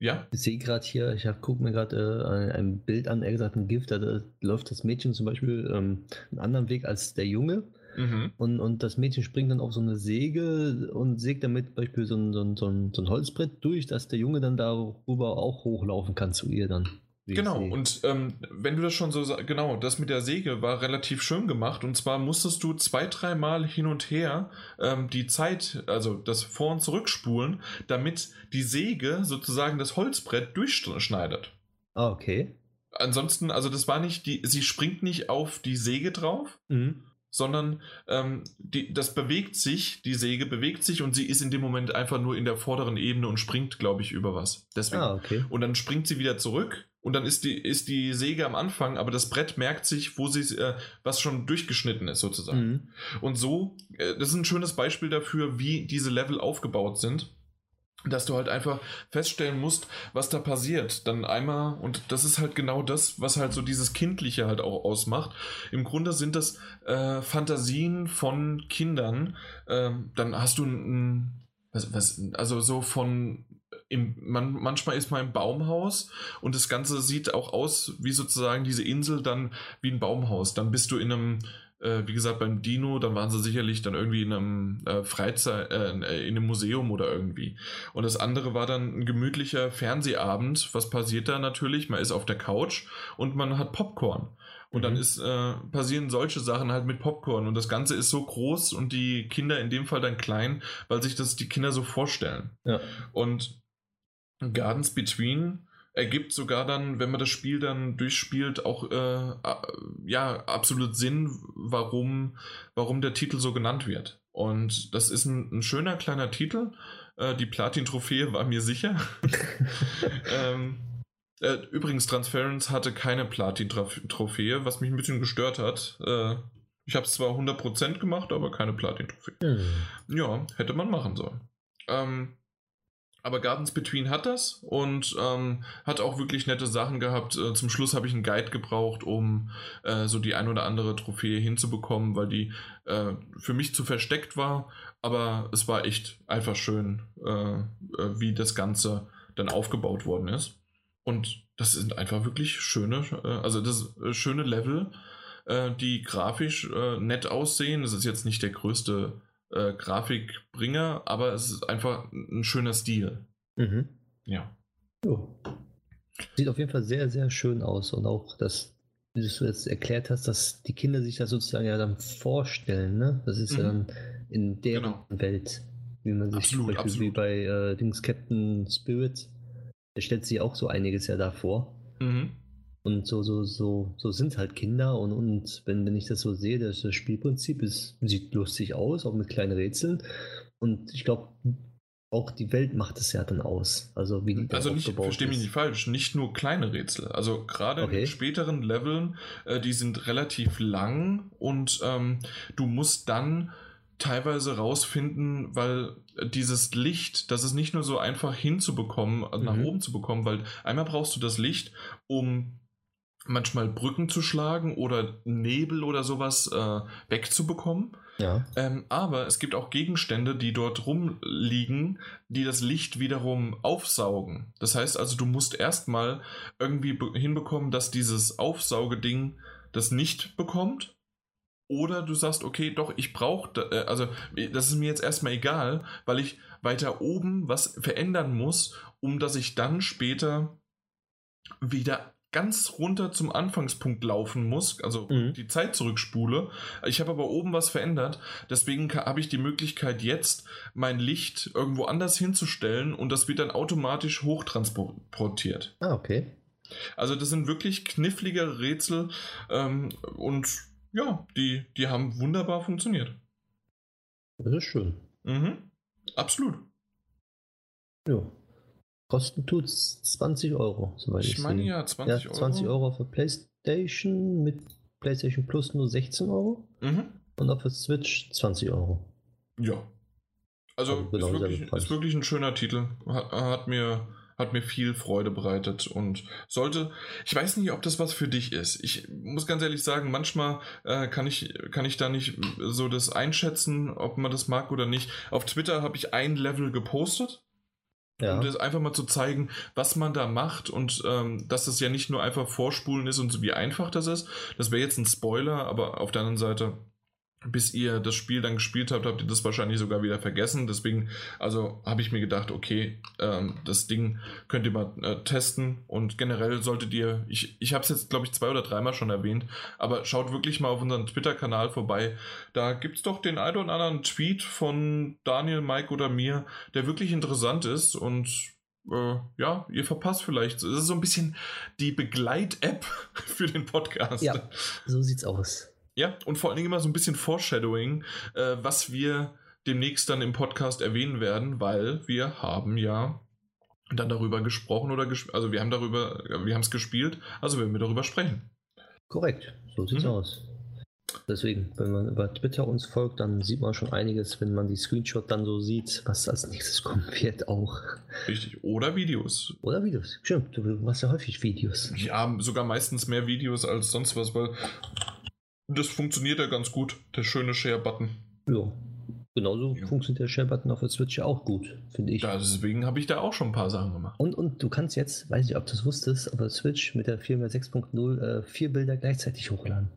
Ja? Ich sehe gerade hier, ich gucke mir gerade äh, ein Bild an, er gesagt, ein Gift, da, da läuft das Mädchen zum Beispiel ähm, einen anderen Weg als der Junge. Mhm. Und, und das Mädchen springt dann auf so eine Säge und sägt damit zum Beispiel so ein, so, ein, so, ein, so ein Holzbrett durch, dass der Junge dann darüber auch hochlaufen kann zu ihr dann. Genau, und ähm, wenn du das schon so sagst, genau, das mit der Säge war relativ schön gemacht und zwar musstest du zwei, dreimal hin und her ähm, die Zeit, also das Vor- und Zurückspulen, damit die Säge sozusagen das Holzbrett durchschneidet. Ah, okay. Ansonsten, also das war nicht die, sie springt nicht auf die Säge drauf, Mhm. sondern ähm, die, das bewegt sich, die Säge bewegt sich und sie ist in dem Moment einfach nur in der vorderen Ebene und springt, glaube ich, über was. Deswegen. Ah, okay. Und dann springt sie wieder zurück und dann ist die, ist die Säge am Anfang, aber das Brett merkt sich, wo sie, äh, was schon durchgeschnitten ist, sozusagen. Mhm. Und so, äh, das ist ein schönes Beispiel dafür, wie diese Level aufgebaut sind. Dass du halt einfach feststellen musst, was da passiert. Dann einmal, und das ist halt genau das, was halt so dieses Kindliche halt auch ausmacht. Im Grunde sind das äh, Fantasien von Kindern. Ähm, dann hast du ein, was, was, also so von im, man, manchmal ist man im Baumhaus und das Ganze sieht auch aus wie sozusagen diese Insel dann wie ein Baumhaus. Dann bist du in einem, äh, wie gesagt, beim Dino, dann waren sie sicherlich dann irgendwie in einem äh, Freizeit, äh, in einem Museum oder irgendwie. Und das andere war dann ein gemütlicher Fernsehabend. Was passiert da natürlich? Man ist auf der Couch und man hat Popcorn. Und dann Mhm. ist, äh, passieren solche Sachen halt mit Popcorn. Und das Ganze ist so groß und die Kinder in dem Fall dann klein, weil sich das die Kinder so vorstellen. Ja. Und Gardens Between ergibt sogar dann, wenn man das Spiel dann durchspielt, auch äh, ja absolut Sinn, warum, warum der Titel so genannt wird. Und das ist ein, ein schöner kleiner Titel. Äh, die Platin-Trophäe war mir sicher. ähm, äh, übrigens, Transference hatte keine Platin-Trophäe, was mich ein bisschen gestört hat. Äh, ich habe es zwar 100% gemacht, aber keine Platin-Trophäe. Mhm. Ja, hätte man machen sollen. Ähm, aber Gardens Between hat das und ähm, hat auch wirklich nette Sachen gehabt. Äh, zum Schluss habe ich einen Guide gebraucht, um äh, so die ein oder andere Trophäe hinzubekommen, weil die äh, für mich zu versteckt war. Aber es war echt einfach schön, äh, äh, wie das Ganze dann aufgebaut worden ist. Und das sind einfach wirklich schöne, äh, also das schöne Level, die grafisch nett aussehen. Es ist jetzt nicht der größte äh, Grafikbringer, aber es ist einfach ein schöner Stil. Mhm. Ja. Jo. Sieht auf jeden Fall sehr, sehr schön aus. Und auch das, wie du es jetzt erklärt hast, dass die Kinder sich das sozusagen ja dann vorstellen, ne? Das ist ja Mhm. dann in deren Genau. Welt, wie man sich Absolut, zum Beispiel wie absolut. bei äh, Dings Captain Spirit, der stellt sich auch so einiges ja davor. Mhm. Und so, so, so, so sind halt Kinder und, und wenn, wenn ich das so sehe, das, das Spielprinzip ist, sieht lustig aus, auch mit kleinen Rätseln. Und ich glaube, auch die Welt macht es ja dann aus. Also wie die Also nicht, aufgebaut versteh mich nicht falsch, nicht nur kleine Rätsel. Also gerade in Okay. den späteren Leveln, äh, die sind relativ lang und ähm, du musst dann teilweise rausfinden, weil dieses Licht, das ist nicht nur so einfach hinzubekommen, also nach Mhm. oben zu bekommen, weil einmal brauchst du das Licht, um manchmal Brücken zu schlagen oder Nebel oder sowas äh, wegzubekommen. Ja. Ähm, aber es gibt auch Gegenstände, die dort rumliegen, die das Licht wiederum aufsaugen. Das heißt also, du musst erstmal irgendwie be- hinbekommen, dass dieses Aufsaugeding das nicht bekommt. Oder du sagst, okay, doch, ich brauche, äh, also das ist mir jetzt erstmal egal, weil ich weiter oben was verändern muss, um dass ich dann später wieder ganz runter zum Anfangspunkt laufen muss, also Mhm. die Zeit zurückspule. Ich habe aber oben was verändert, deswegen habe ich die Möglichkeit jetzt mein Licht irgendwo anders hinzustellen und das wird dann automatisch hochtransportiert. Ah, okay. Also das sind wirklich knifflige Rätsel ähm, und ja, die, die haben wunderbar funktioniert. Das ist schön. Mhm. Absolut. Ja. Kosten tut's 20 Euro, soweit ich, Ich meine ja 20 ja, Euro. 20 Euro für PlayStation mit PlayStation Plus nur 16 Euro Mhm. und auf der Switch 20 Euro. Ja. Also Also genau ist, wirklich, ist wirklich ein schöner Titel. Hat, hat, mir, hat mir viel Freude bereitet und sollte. Ich weiß nicht, ob das was für dich ist. Ich muss ganz ehrlich sagen, manchmal äh, kann, ich, kann ich da nicht so das einschätzen, ob man das mag oder nicht. Auf Twitter habe ich ein Level gepostet. Ja. Um das einfach mal zu zeigen, was man da macht und ähm, dass das ja nicht nur einfach vorspulen ist und so wie einfach das ist. Das wäre jetzt ein Spoiler, aber auf der anderen Seite, bis ihr das Spiel dann gespielt habt, habt ihr das wahrscheinlich sogar wieder vergessen. Deswegen, also habe ich mir gedacht, okay, ähm, das Ding könnt ihr mal äh, testen und generell solltet ihr, ich, ich habe es jetzt, glaube ich, zwei oder dreimal schon erwähnt, aber schaut wirklich mal auf unseren Twitter-Kanal vorbei. Da gibt es doch den einen oder anderen Tweet von Daniel, Mike oder mir, der wirklich interessant ist und äh, ja, ihr verpasst vielleicht. Es ist so ein bisschen die Begleit-App für den Podcast. Ja, so sieht's aus. Ja, und vor allen Dingen immer so ein bisschen Foreshadowing, äh, was wir demnächst dann im Podcast erwähnen werden, weil wir haben ja dann darüber gesprochen oder ges also wir haben darüber, wir haben es gespielt, also werden wir darüber sprechen. Korrekt, so sieht's mhm. aus. Deswegen, wenn man über Twitter uns folgt, dann sieht man schon einiges, wenn man die Screenshot dann so sieht, was als nächstes kommen wird auch. Richtig. Oder Videos. Oder Videos. Stimmt, du machst ja häufig Videos. Ja, sogar meistens mehr Videos als sonst was, weil das funktioniert ja ganz gut, der schöne Share-Button. Ja. Genauso ja. funktioniert der Share-Button auf der Switch ja auch gut, finde ich. Ja, deswegen habe ich da auch schon ein paar Sachen gemacht. Und, und du kannst jetzt, weiß ich, ob du es wusstest, aber Switch mit der 406.0 äh, vier Bilder gleichzeitig hochladen.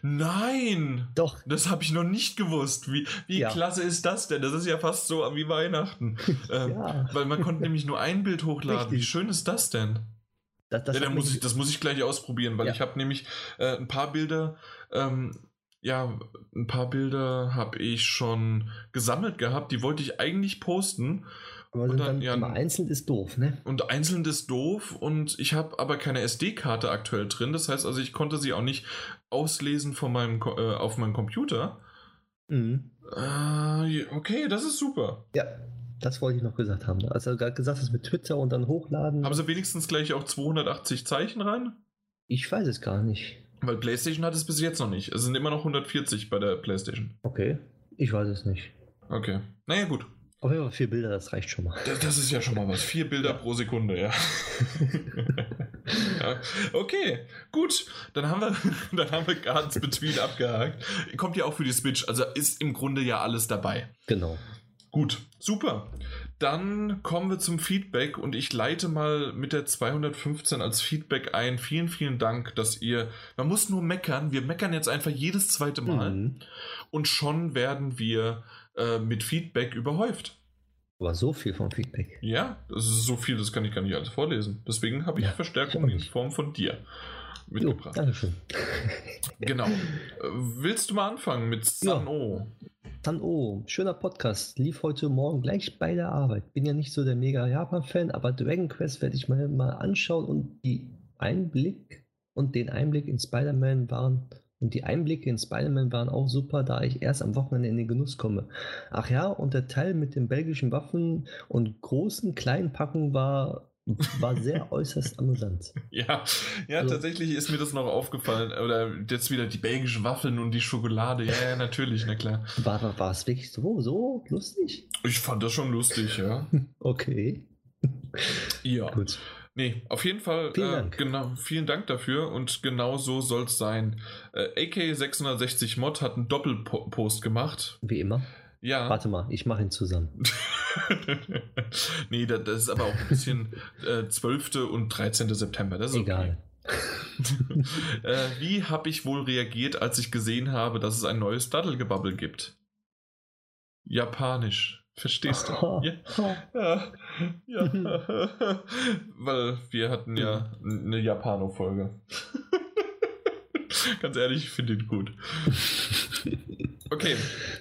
Nein! Doch. Das habe ich noch nicht gewusst. Wie, wie ja. klasse ist das denn? Das ist ja fast so wie Weihnachten. ähm, ja. Weil man konnte nämlich nur ein Bild hochladen. Richtig. Wie schön ist das denn? Das, das, ja, muss ich, das muss ich gleich ausprobieren, weil ja. ich habe nämlich äh, ein paar Bilder, ähm, ja, ein paar Bilder habe ich schon gesammelt gehabt, die wollte ich eigentlich posten aber dann, dann, ja, einzeln ist doof, ne? Und einzeln ist doof und ich habe aber keine SD-Karte aktuell drin. Das heißt also, ich konnte sie auch nicht auslesen von meinem, äh, auf meinem Computer. Mhm. Äh, okay, das ist super. Ja, das wollte ich noch gesagt haben. Also gerade gesagt hast mit Twitter und dann hochladen. Haben sie wenigstens gleich auch 280 Zeichen rein? Ich weiß es gar nicht. Weil PlayStation hat es bis jetzt noch nicht. Es sind immer noch 140 bei der PlayStation. Okay, ich weiß es nicht. Okay. Naja, gut. Auf jeden Fall vier Bilder, das reicht schon mal. Das, das ist ja schon mal was. Vier Bilder pro Sekunde, ja. ja. Okay, gut. Dann haben wir, dann haben wir Gardens Between abgehakt. Kommt ja auch für die Switch, also ist im Grunde ja alles dabei. Genau. Gut, super. Dann kommen wir zum Feedback und ich leite mal mit der 215 als Feedback ein. Vielen, vielen Dank, dass ihr. Man muss nur meckern. Wir meckern jetzt einfach jedes zweite Mal. Mhm. Und schon werden wir äh, mit Feedback überhäuft. Aber so viel vom Feedback. Ja, das ist so viel, das kann ich gar nicht alles vorlesen. Deswegen habe ich ja, Verstärkung in Form von dir mitgebracht. Jo, Dankeschön. genau. Willst du mal anfangen mit San O? San O, schöner Podcast. Lief heute Morgen gleich bei der Arbeit. Bin ja nicht so der mega Japan-Fan, aber Dragon Quest werde ich mir mal anschauen und die Einblick und den Einblick in Spider-Man waren und die Einblicke in Spider-Man waren auch super, da ich erst am Wochenende in den Genuss komme. Ach ja, und der Teil mit den belgischen Waffen und großen, kleinen Packungen war, war sehr äußerst amüsant. Ja, ja also, tatsächlich ist mir das noch aufgefallen. Oder jetzt wieder die belgischen Waffeln und die Schokolade. Ja, ja, natürlich, na klar. War, war, war es wirklich so, so lustig? Ich fand das schon lustig, ja. okay. Ja. Gut. Nee, auf jeden Fall. Vielen, äh, Dank. Genau, vielen Dank dafür und genau so soll es sein. Äh, AK660 Mod hat einen Doppelpost gemacht. Wie immer. Ja. Warte mal, ich mache ihn zusammen. nee, das, das, ist aber auch ein bisschen äh, 12. und 13. September. Das ist Egal. Okay. äh, wie habe ich wohl reagiert, als ich gesehen habe, dass es ein neues Daddlegebubble gibt? Japanisch. Verstehst du? ja. ja. ja. Weil wir hatten ja eine Japano-Folge. Ganz ehrlich, ich finde ihn gut. Okay,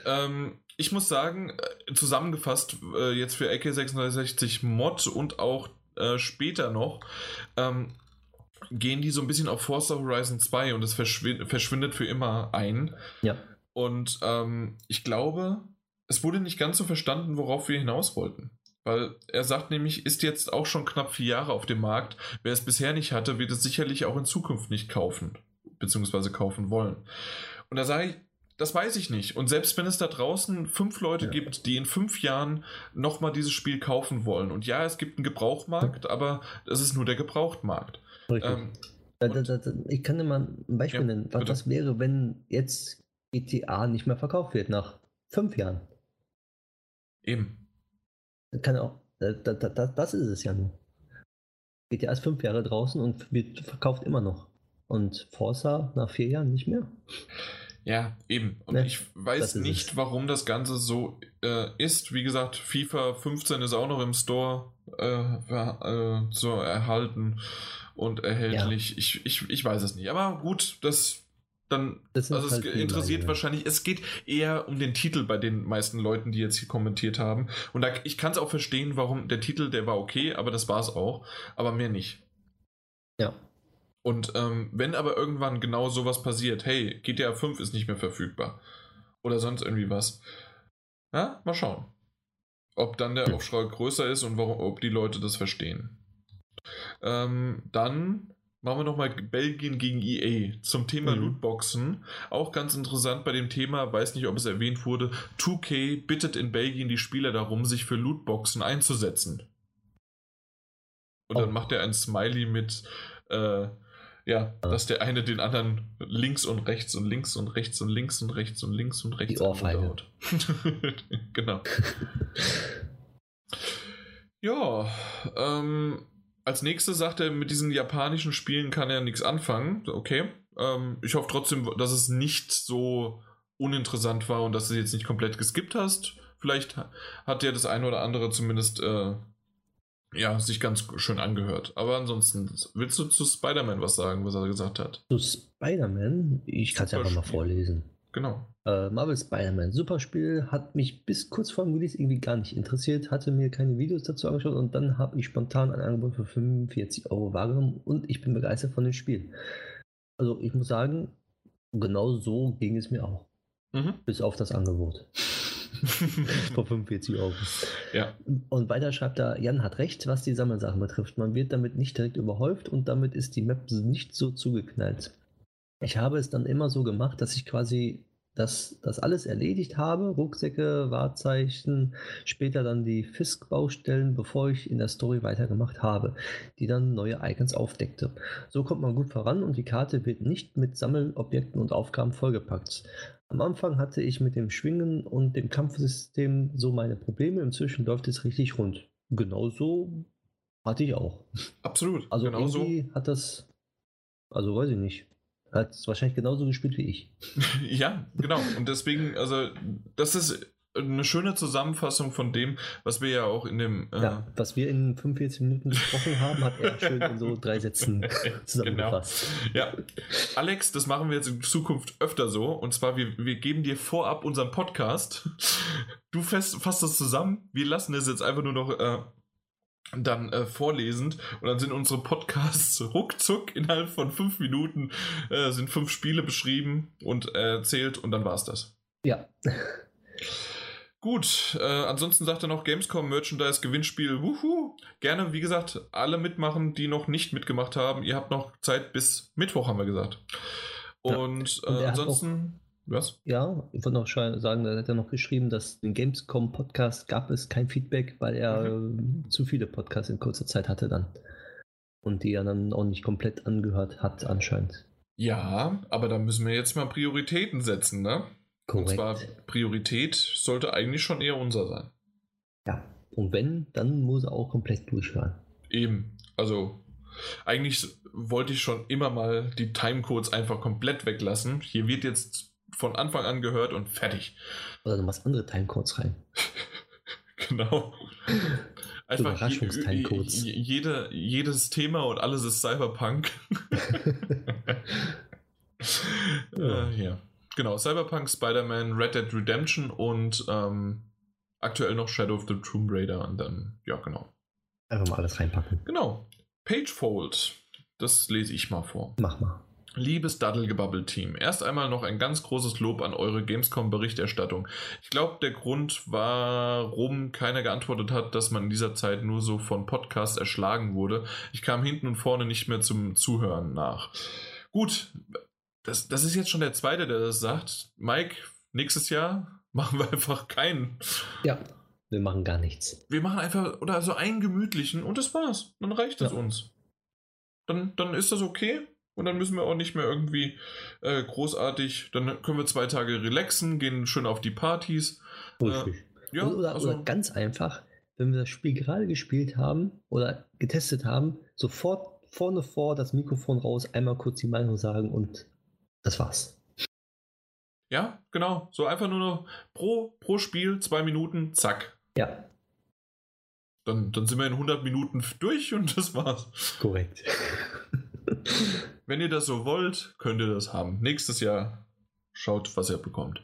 ähm, ich muss sagen, äh, zusammengefasst, äh, jetzt für AK660 Mod und auch äh, später noch, ähm, gehen die so ein bisschen auf Forza Horizon 2 und es verschwindet, verschwindet für immer ein. Ja. Und ähm, ich glaube, es wurde nicht ganz so verstanden, worauf wir hinaus wollten. Weil er sagt nämlich, ist jetzt auch schon knapp vier Jahre auf dem Markt. Wer es bisher nicht hatte, wird es sicherlich auch in Zukunft nicht kaufen. Beziehungsweise kaufen wollen. Und da sage ich, das weiß ich nicht. Und selbst wenn es da draußen fünf Leute ja. gibt, die in fünf Jahren nochmal dieses Spiel kaufen wollen. Und ja, es gibt einen Gebrauchmarkt, aber es ist nur der Gebrauchtmarkt. Ähm, da, da, da, ich kann dir mal ein Beispiel ja, nennen. Was, was wäre, wenn jetzt GTA nicht mehr verkauft wird nach fünf Jahren? Eben. Kann auch, das, das, das ist es ja nur. GTA ist fünf Jahre draußen und wird verkauft immer noch. Und Forza nach vier Jahren nicht mehr. Ja, eben. Und ne? ich weiß nicht, es. warum das Ganze so äh, ist. Wie gesagt, FIFA 15 ist auch noch im Store äh, äh, so erhalten und erhältlich. Ja. Ich, ich, ich weiß es nicht. Aber gut, das dann, also es halt interessiert Leine. wahrscheinlich, es geht eher um den Titel bei den meisten Leuten, die jetzt hier kommentiert haben. Und da, ich kann es auch verstehen, warum der Titel, der war okay, aber das war es auch, aber mehr nicht. Ja. Und ähm, wenn aber irgendwann genau sowas passiert, hey, GTA 5 ist nicht mehr verfügbar oder sonst irgendwie was, ja, mal schauen, ob dann der Aufschrei größer ist und warum, ob die Leute das verstehen. Ähm, dann Machen wir nochmal Belgien gegen EA zum Thema mhm. Lootboxen. Auch ganz interessant bei dem Thema, weiß nicht, ob es erwähnt wurde, 2K bittet in Belgien die Spieler darum, sich für Lootboxen einzusetzen. Und oh. dann macht er ein Smiley mit, äh, ja, dass der eine den anderen links und rechts und links und rechts und links und rechts und links und rechts die Ohrfeige. genau. ja, ähm, als nächstes sagt er, mit diesen japanischen Spielen kann er nichts anfangen. Okay. Ähm, ich hoffe trotzdem, dass es nicht so uninteressant war und dass du jetzt nicht komplett geskippt hast. Vielleicht hat dir das eine oder andere zumindest äh, ja, sich ganz schön angehört. Aber ansonsten, willst du zu Spider-Man was sagen, was er gesagt hat? Zu Spider-Man? Ich kann es ja einfach mal vorlesen. Genau. Äh, Marvel Spider-Man, super Spiel, hat mich bis kurz vor dem Release irgendwie gar nicht interessiert, hatte mir keine Videos dazu angeschaut und dann habe ich spontan ein Angebot für 45 Euro wahrgenommen und ich bin begeistert von dem Spiel. Also ich muss sagen, genau so ging es mir auch. Mhm. Bis auf das Angebot. Vor 45 Euro. Ja. Und weiter schreibt er, Jan hat recht, was die Sammelsachen betrifft. Man wird damit nicht direkt überhäuft und damit ist die Map nicht so zugeknallt. Ich habe es dann immer so gemacht, dass ich quasi das, das alles erledigt habe, Rucksäcke, Wahrzeichen, später dann die Fisk-Baustellen, bevor ich in der Story weitergemacht habe, die dann neue Icons aufdeckte. So kommt man gut voran und die Karte wird nicht mit Sammelobjekten und Aufgaben vollgepackt. Am Anfang hatte ich mit dem Schwingen und dem Kampfsystem so meine Probleme, inzwischen läuft es richtig rund. Genauso hatte ich auch. Absolut. Also genauso. irgendwie hat das, also weiß ich nicht. Hat es wahrscheinlich genauso gespielt wie ich. ja, genau. Und deswegen, also, das ist eine schöne Zusammenfassung von dem, was wir ja auch in dem. Äh ja, was wir in 45 Minuten gesprochen haben, hat er schön in so drei Sätzen zusammengefasst. Genau. Ja. Alex, das machen wir jetzt in Zukunft öfter so. Und zwar, wir, wir geben dir vorab unseren Podcast. Du fasst, fasst das zusammen. Wir lassen es jetzt einfach nur noch. Äh, dann äh, vorlesend und dann sind unsere Podcasts ruckzuck innerhalb von fünf Minuten äh, sind fünf Spiele beschrieben und erzählt und dann war es das. Ja. Gut, äh, ansonsten sagt er noch Gamescom Merchandise Gewinnspiel. Wuhu. Gerne, wie gesagt, alle mitmachen, die noch nicht mitgemacht haben. Ihr habt noch Zeit bis Mittwoch, haben wir gesagt. Und, ja. und äh, ansonsten was? Ja, ich wollte noch sagen, da hat er noch geschrieben, dass den Gamescom-Podcast gab es kein Feedback, weil er mhm. zu viele Podcasts in kurzer Zeit hatte dann. Und die er dann auch nicht komplett angehört hat, anscheinend. Ja, aber da müssen wir jetzt mal Prioritäten setzen, ne? Korrekt. Und zwar Priorität sollte eigentlich schon eher unser sein. Ja, und wenn, dann muss er auch komplett durchhören. Eben, also eigentlich wollte ich schon immer mal die Timecodes einfach komplett weglassen. Hier wird jetzt von Anfang an gehört und fertig. Oder du machst andere Timecodes rein. genau. Einfach Überraschungstimecodes. Jede, jedes Thema und alles ist Cyberpunk. ja. Äh, ja. Genau, Cyberpunk, Spider-Man, Red Dead Redemption und ähm, aktuell noch Shadow of the Tomb Raider und dann, ja, genau. Einfach mal alles reinpacken. Genau. Pagefold. Das lese ich mal vor. Mach mal. Liebes Daddelgebabbel-Team, erst einmal noch ein ganz großes Lob an eure Gamescom-Berichterstattung. Ich glaube, der Grund, warum keiner geantwortet hat, dass man in dieser Zeit nur so von Podcasts erschlagen wurde. Ich kam hinten und vorne nicht mehr zum Zuhören nach. Gut, das, das ist jetzt schon der zweite, der das sagt. Mike, nächstes Jahr machen wir einfach keinen. Ja, wir machen gar nichts. Wir machen einfach, oder so einen gemütlichen und das war's. Dann reicht es ja. uns. Dann, dann ist das okay und dann müssen wir auch nicht mehr irgendwie äh, großartig, dann können wir zwei Tage relaxen, gehen schön auf die Partys. Richtig. Äh, ja, oder, also, oder ganz einfach, wenn wir das Spiel gerade gespielt haben oder getestet haben, sofort vorne vor das Mikrofon raus, einmal kurz die Meinung sagen und das war's. Ja, genau. So einfach nur noch pro, pro Spiel zwei Minuten, zack. Ja. Dann, dann sind wir in 100 Minuten durch und das war's. Korrekt. wenn ihr das so wollt, könnt ihr das haben. Nächstes Jahr schaut, was ihr bekommt.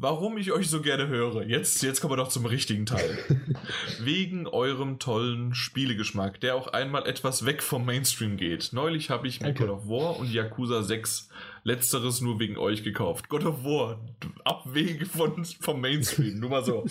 Warum ich euch so gerne höre, jetzt, jetzt kommen wir doch zum richtigen Teil. Wegen eurem tollen Spielegeschmack, der auch einmal etwas weg vom Mainstream geht. Neulich habe ich mir God of War und Yakuza 6 letzteres nur wegen euch gekauft. God of War, Abwege von, vom Mainstream, nur mal so.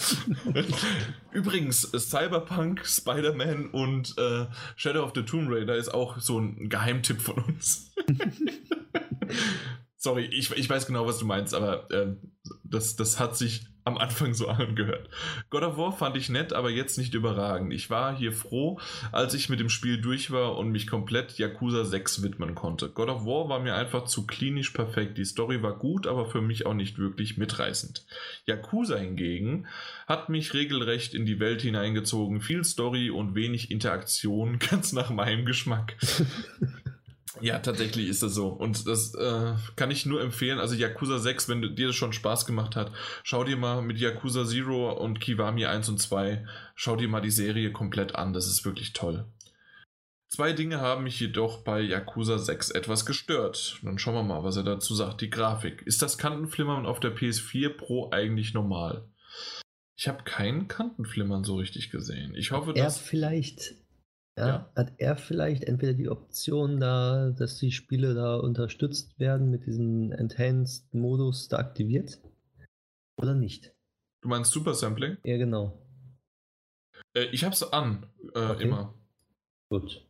Übrigens, Cyberpunk, Spider-Man und äh, Shadow of the Tomb Raider ist auch so ein Geheimtipp von uns. Sorry, ich, ich weiß genau, was du meinst, aber äh, das, das hat sich am Anfang so angehört. God of War fand ich nett, aber jetzt nicht überragend. Ich war hier froh, als ich mit dem Spiel durch war und mich komplett Yakuza 6 widmen konnte. God of War war mir einfach zu klinisch perfekt. Die Story war gut, aber für mich auch nicht wirklich mitreißend. Yakuza hingegen hat mich regelrecht in die Welt hineingezogen. Viel Story und wenig Interaktion, ganz nach meinem Geschmack. Ja, tatsächlich ist das so. Und das äh, kann ich nur empfehlen. Also Yakuza 6, wenn dir das schon Spaß gemacht hat, schau dir mal mit Yakuza Zero und Kiwami 1 und 2, schau dir mal die Serie komplett an. Das ist wirklich toll. Zwei Dinge haben mich jedoch bei Yakuza 6 etwas gestört. Dann schauen wir mal, was er dazu sagt. Die Grafik. Ist das Kantenflimmern auf der PS4 Pro eigentlich normal? Ich habe keinen Kantenflimmern so richtig gesehen. Ich hoffe, dass. Er vielleicht ja, ja. Hat er vielleicht entweder die Option da, dass die Spiele da unterstützt werden mit diesem Enhanced-Modus da aktiviert? Oder nicht? Du meinst Super Sampling? Ja, genau. Äh, ich hab's an, äh, okay. immer. Gut.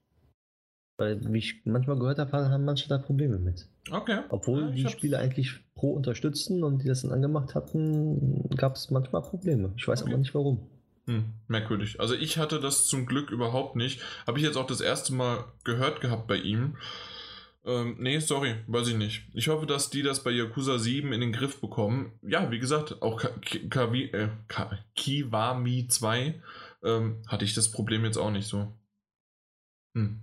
Weil, wie ich manchmal gehört habe, haben manche da Probleme mit. Okay. Obwohl ja, die Spiele eigentlich Pro unterstützen und die das dann angemacht hatten, gab es manchmal Probleme. Ich weiß okay. aber nicht warum. Hm, merkwürdig. Also ich hatte das zum Glück überhaupt nicht. Habe ich jetzt auch das erste Mal gehört gehabt bei ihm. Ähm, nee, sorry, weiß ich nicht. Ich hoffe, dass die das bei Yakuza 7 in den Griff bekommen. Ja, wie gesagt, auch Kawi, äh, Kiwami 2 ähm, hatte ich das Problem jetzt auch nicht so. Hm.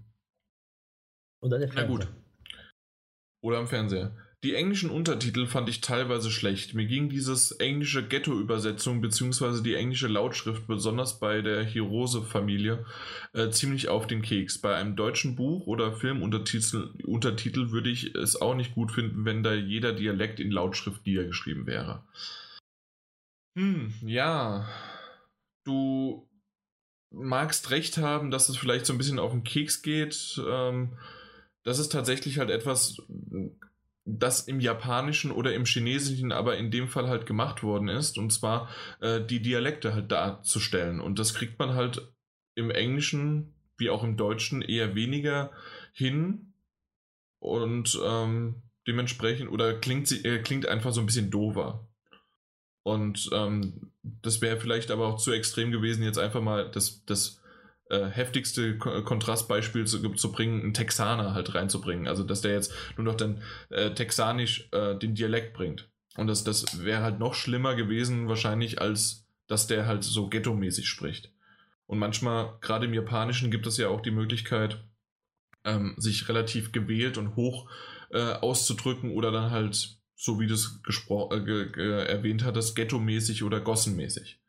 Oder der Fernseher. Na gut. Oder am Fernseher. Die englischen Untertitel fand ich teilweise schlecht. Mir ging dieses englische Ghetto-Übersetzung bzw. die englische Lautschrift, besonders bei der Hirose-Familie, äh, ziemlich auf den Keks. Bei einem deutschen Buch oder Filmuntertitel Untertitel würde ich es auch nicht gut finden, wenn da jeder Dialekt in Lautschrift niedergeschrieben wäre. Hm, ja. Du magst recht haben, dass es vielleicht so ein bisschen auf den Keks geht. Ähm, das ist tatsächlich halt etwas, das im Japanischen oder im Chinesischen aber in dem Fall halt gemacht worden ist, und zwar äh, die Dialekte halt darzustellen. Und das kriegt man halt im Englischen wie auch im Deutschen eher weniger hin und ähm, dementsprechend oder klingt sie äh, klingt einfach so ein bisschen dover. Und ähm, das wäre vielleicht aber auch zu extrem gewesen, jetzt einfach mal das, das äh, heftigste Kontrastbeispiel zu, zu, bringen, einen Texaner halt reinzubringen. Also, dass der jetzt nur noch dann äh, texanisch äh, den Dialekt bringt. Und das, das wäre halt noch schlimmer gewesen, wahrscheinlich, als dass der halt so ghetto-mäßig spricht. Und manchmal, gerade im Japanischen, gibt es ja auch die Möglichkeit, ähm, sich relativ gewählt und hoch äh, auszudrücken oder dann halt, so wie du es äh, erwähnt hattest, ghetto-mäßig oder gossenmäßig.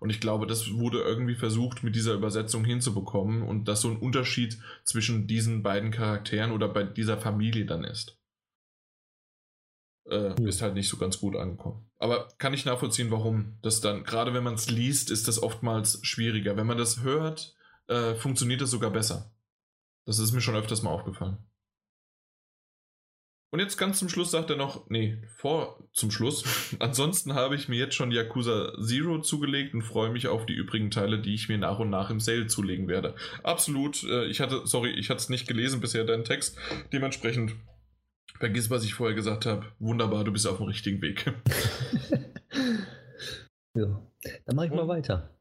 Und ich glaube, das wurde irgendwie versucht, mit dieser Übersetzung hinzubekommen und dass so ein Unterschied zwischen diesen beiden Charakteren oder bei dieser Familie dann ist. Äh, hm. Ist halt nicht so ganz gut angekommen. Aber kann ich nachvollziehen, warum. Das dann, gerade wenn man es liest, ist das oftmals schwieriger. Wenn man das hört, äh, funktioniert das sogar besser. Das ist mir schon öfters mal aufgefallen. Und jetzt ganz zum Schluss sagt er noch, nee, vor zum Schluss. Ansonsten habe ich mir jetzt schon Yakuza Zero zugelegt und freue mich auf die übrigen Teile, die ich mir nach und nach im Sale zulegen werde. Absolut. Äh, ich hatte, sorry, ich hatte es nicht gelesen bisher, deinen Text. Dementsprechend vergiss, was ich vorher gesagt habe. Wunderbar, du bist auf dem richtigen Weg. ja, dann mache ich mal weiter.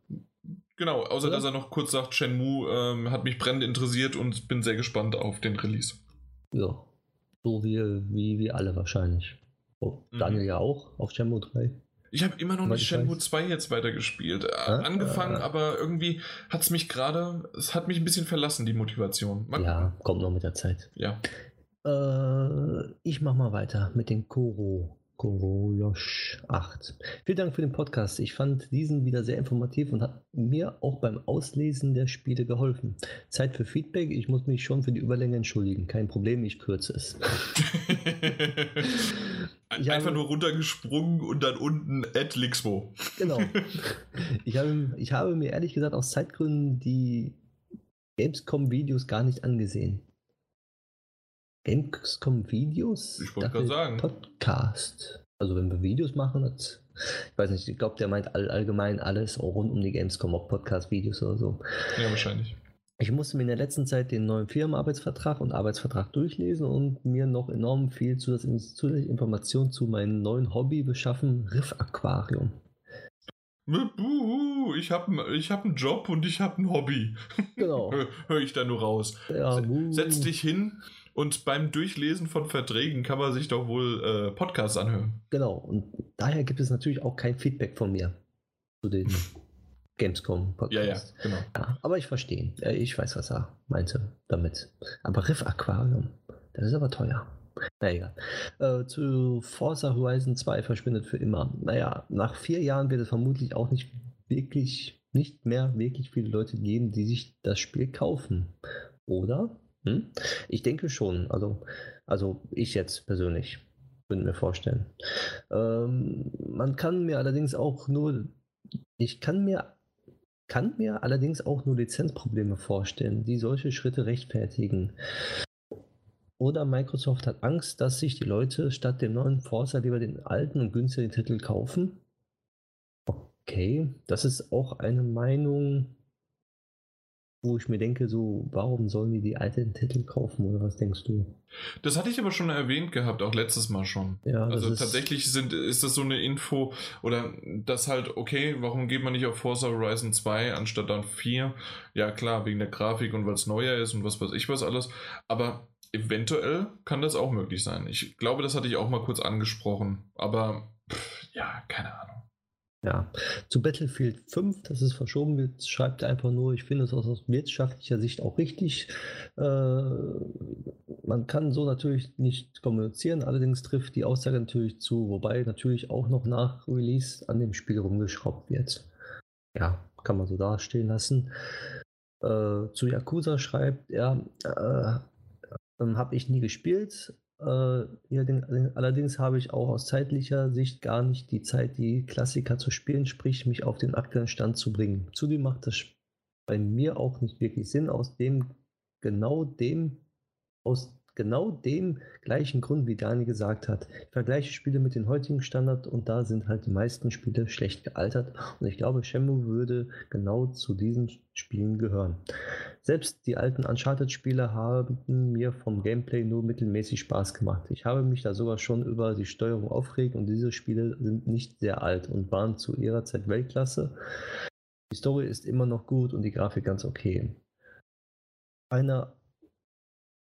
Genau, außer Oder? dass er noch kurz sagt, Shenmue ähm, hat mich brennend interessiert und bin sehr gespannt auf den Release. Ja, so wie, wie, wie alle wahrscheinlich. Oh, mhm. Daniel ja auch auf Shenmue 3. Ich habe immer noch nicht Shenmue 2 jetzt weitergespielt. Äh, ah, Angefangen, ah, aber irgendwie hat es mich gerade, es hat mich ein bisschen verlassen, die Motivation. Man, ja, kommt noch mit der Zeit. Ja. Äh, ich mach mal weiter mit den Koro Korojosh 8. Vielen Dank für den Podcast. Ich fand diesen wieder sehr informativ und hat mir auch beim Auslesen der Spiele geholfen. Zeit für Feedback. Ich muss mich schon für die Überlänge entschuldigen. Kein Problem, ich kürze es. ich Einfach habe, nur runtergesprungen und dann unten Ed Lixmo. Genau. Ich habe, ich habe mir ehrlich gesagt aus Zeitgründen die Gamescom-Videos gar nicht angesehen. Gamescom-Videos? Ich wollte gerade sagen. Podcast. Also wenn wir Videos machen, das, ich weiß nicht, ich glaube, der meint all, allgemein alles rund um die Gamescom, auch Podcast-Videos oder so. Ja, wahrscheinlich. Ich musste mir in der letzten Zeit den neuen Firmenarbeitsvertrag und Arbeitsvertrag durchlesen und mir noch enorm viel zusätzliche Informationen zu meinem neuen Hobby beschaffen, Riff-Aquarium. Ich habe ich hab einen Job und ich habe ein Hobby. Genau. Höre ich da nur raus. Ja, Setz dich hin und beim Durchlesen von Verträgen kann man sich doch wohl äh, Podcasts anhören. Genau. Und daher gibt es natürlich auch kein Feedback von mir zu den Gamescom-Podcasts. Ja, ja, genau. Ja, aber ich verstehe. Ich weiß, was er meinte damit. Aber Riff Aquarium, das ist aber teuer. Na egal. Äh, zu Forza Horizon 2 verschwindet für immer. Naja, nach vier Jahren wird es vermutlich auch nicht wirklich, nicht mehr wirklich viele Leute geben, die sich das Spiel kaufen. Oder? Hm? Ich denke schon. Also, also ich jetzt persönlich würde mir vorstellen. Ähm, man kann mir allerdings auch nur, ich kann mir, kann mir allerdings auch nur Lizenzprobleme vorstellen, die solche Schritte rechtfertigen. Oder Microsoft hat Angst, dass sich die Leute statt dem neuen Forza lieber den alten und günstigen Titel kaufen. Okay, das ist auch eine Meinung, wo ich mir denke, so, warum sollen die die alten Titel kaufen oder was denkst du? Das hatte ich aber schon erwähnt gehabt, auch letztes Mal schon. Ja, also tatsächlich sind, ist das so eine Info oder das halt, okay, warum geht man nicht auf Forza Horizon 2 anstatt dann 4? Ja klar, wegen der Grafik und weil es neuer ist und was weiß ich was alles, aber eventuell kann das auch möglich sein. Ich glaube, das hatte ich auch mal kurz angesprochen, aber pff, ja, keine Ahnung. Ja, zu Battlefield 5, dass es verschoben wird, schreibt er einfach nur, ich finde es aus wirtschaftlicher Sicht auch richtig. Äh, man kann so natürlich nicht kommunizieren, allerdings trifft die Aussage natürlich zu, wobei natürlich auch noch nach Release an dem Spiel rumgeschraubt wird. Ja, kann man so dastehen lassen. Äh, zu Yakuza schreibt er, äh, ähm, habe ich nie gespielt. Äh, allerdings habe ich auch aus zeitlicher Sicht gar nicht die Zeit, die Klassiker zu spielen, sprich mich auf den aktuellen Stand zu bringen. Zudem macht das bei mir auch nicht wirklich Sinn, aus dem genau dem, aus genau dem gleichen Grund, wie Daniel gesagt hat. Ich vergleiche Spiele mit den heutigen Standard und da sind halt die meisten Spiele schlecht gealtert und ich glaube, Shenmue würde genau zu diesen Spielen gehören. Selbst die alten Uncharted-Spiele haben mir vom Gameplay nur mittelmäßig Spaß gemacht. Ich habe mich da sogar schon über die Steuerung aufgeregt und diese Spiele sind nicht sehr alt und waren zu ihrer Zeit Weltklasse. Die Story ist immer noch gut und die Grafik ganz okay. Eine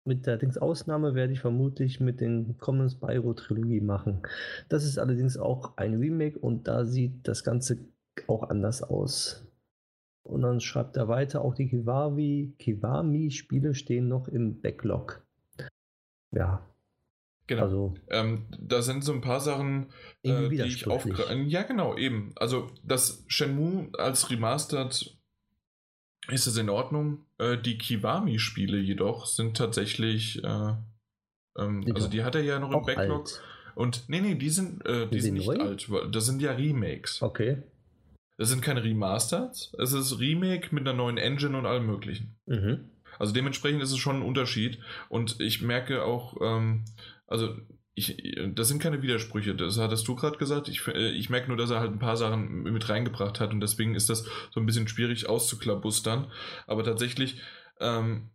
mit der Dings Ausnahme werde ich vermutlich mit den kommenden Spyro-Trilogie machen. Das ist allerdings auch ein Remake und da sieht das Ganze auch anders aus. Und dann schreibt er weiter, auch die Kiwami, Kiwami-Spiele stehen noch im Backlog. Ja. Genau. Also, ähm, da sind so ein paar Sachen, äh, die ich aufgreife. Ja, genau, eben. Also, das Shenmue als Remastered ist es in Ordnung. Äh, die Kiwami-Spiele jedoch sind tatsächlich, äh, ähm, also die hat er ja noch im Backlog. Alt. Und nee, nee, die sind, äh, die, die sind nicht neu? alt. Das sind ja Remakes. Okay. Das sind keine Remasters, es ist Remake mit einer neuen Engine und allem möglichen. Mhm. Also dementsprechend ist es schon ein Unterschied. Und ich merke auch, ähm, also ich, das sind keine Widersprüche, das hattest du gerade gesagt. Ich, äh, ich merke nur, dass er halt ein paar Sachen mit reingebracht hat und deswegen ist das so ein bisschen schwierig auszuklabustern. Aber tatsächlich ähm,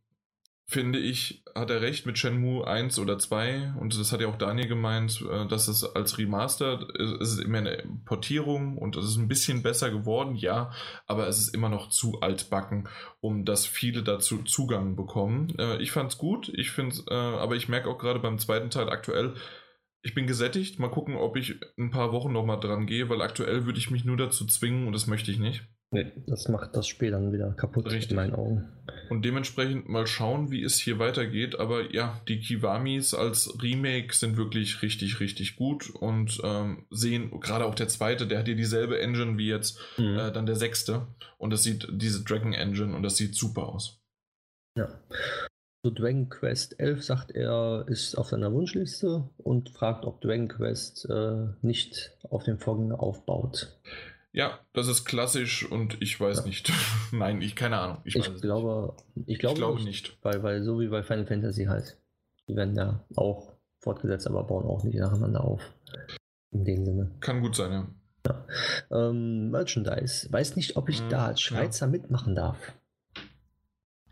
finde ich, hat er recht mit Shenmue 1 oder 2 und das hat ja auch Daniel gemeint, äh, dass es als Remaster es ist immer eine Portierung und es ist ein bisschen besser geworden, ja, aber es ist immer noch zu altbacken, um dass viele dazu Zugang bekommen. Äh, ich fand's gut, ich finde, äh, aber ich merke auch gerade beim zweiten Teil aktuell, ich bin gesättigt. Mal gucken, ob ich ein paar Wochen nochmal dran gehe, weil aktuell würde ich mich nur dazu zwingen und das möchte ich nicht. Nee, das macht das Spiel dann wieder kaputt Richtig. in meinen Augen. Und dementsprechend mal schauen, wie es hier weitergeht. Aber ja, die Kiwamis als Remake sind wirklich richtig, richtig gut und ähm, sehen, gerade auch der zweite, der hat hier dieselbe Engine wie jetzt Mhm. äh, dann der sechste. Und das sieht, diese Dragon Engine, und das sieht super aus. Ja. So Dragon Quest 11 sagt er, ist auf seiner Wunschliste und fragt, ob Dragon Quest äh, nicht auf dem Vorgänger aufbaut. Ja, das ist klassisch und ich weiß Ja. nicht. Nein, ich keine Ahnung. Ich, Ich, glaube, ich nicht. glaube, ich glaube nicht, nicht. Weil, weil so wie bei Final Fantasy halt. Die werden ja auch fortgesetzt, aber bauen auch nicht nacheinander auf. In dem Sinne. Kann gut sein, ja. Ähm, Merchandise. Weiß nicht, ob ich Mhm, da als Schweizer mitmachen darf.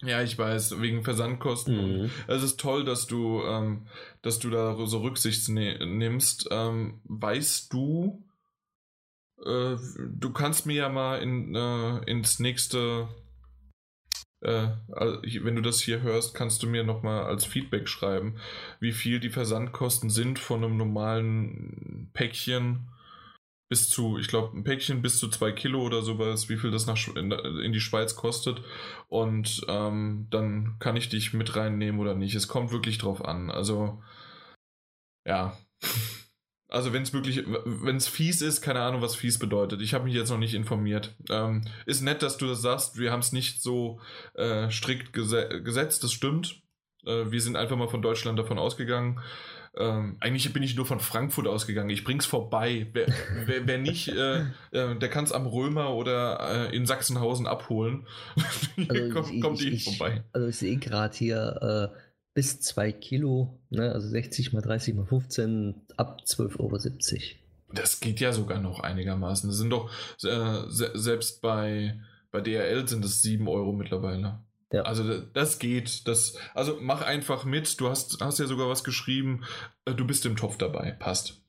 Ja, ich weiß, wegen Versandkosten. Mhm. Es ist toll, dass du, ähm, dass du da so Rücksicht ne nimmst. Ähm, weißt du, äh, du kannst mir ja mal in, äh, ins nächste, äh, also wenn du das hier hörst, kannst du mir nochmal als Feedback schreiben, wie viel die Versandkosten sind von einem normalen Päckchen bis zu, ich glaube, ein Päckchen bis zu zwei Kilo oder sowas, wie viel das nach, in, in die Schweiz kostet. Und ähm, dann kann ich dich mit reinnehmen oder nicht. Es kommt wirklich drauf an. Also, ja. Also, wenn es wirklich, wenn es fies ist, keine Ahnung, was fies bedeutet. Ich habe mich jetzt noch nicht informiert. Ähm, ist nett, dass du das sagst. Wir haben es nicht so äh, strikt gese gesetzt, das stimmt. Äh, wir sind einfach mal von Deutschland davon ausgegangen. Ähm, eigentlich bin ich nur von Frankfurt ausgegangen. Ich bring's vorbei. Wer, wer, wer nicht, äh, äh, der kann es am Römer oder äh, in Sachsenhausen abholen. Hier Also kommt, ich- kommt ich- ich- vorbei. Also ich sehe gerade hier äh, bis 2 Kilo, ne, also 60 mal 30 mal 15, ab 12,70 Euro. Das geht ja sogar noch einigermaßen. Das sind doch, äh, se selbst bei, bei DRL sind es 7 Euro mittlerweile. Ja. Also da- das geht. Das, also mach einfach mit. Du hast, hast ja sogar was geschrieben. Äh, Du bist im Topf dabei. Passt.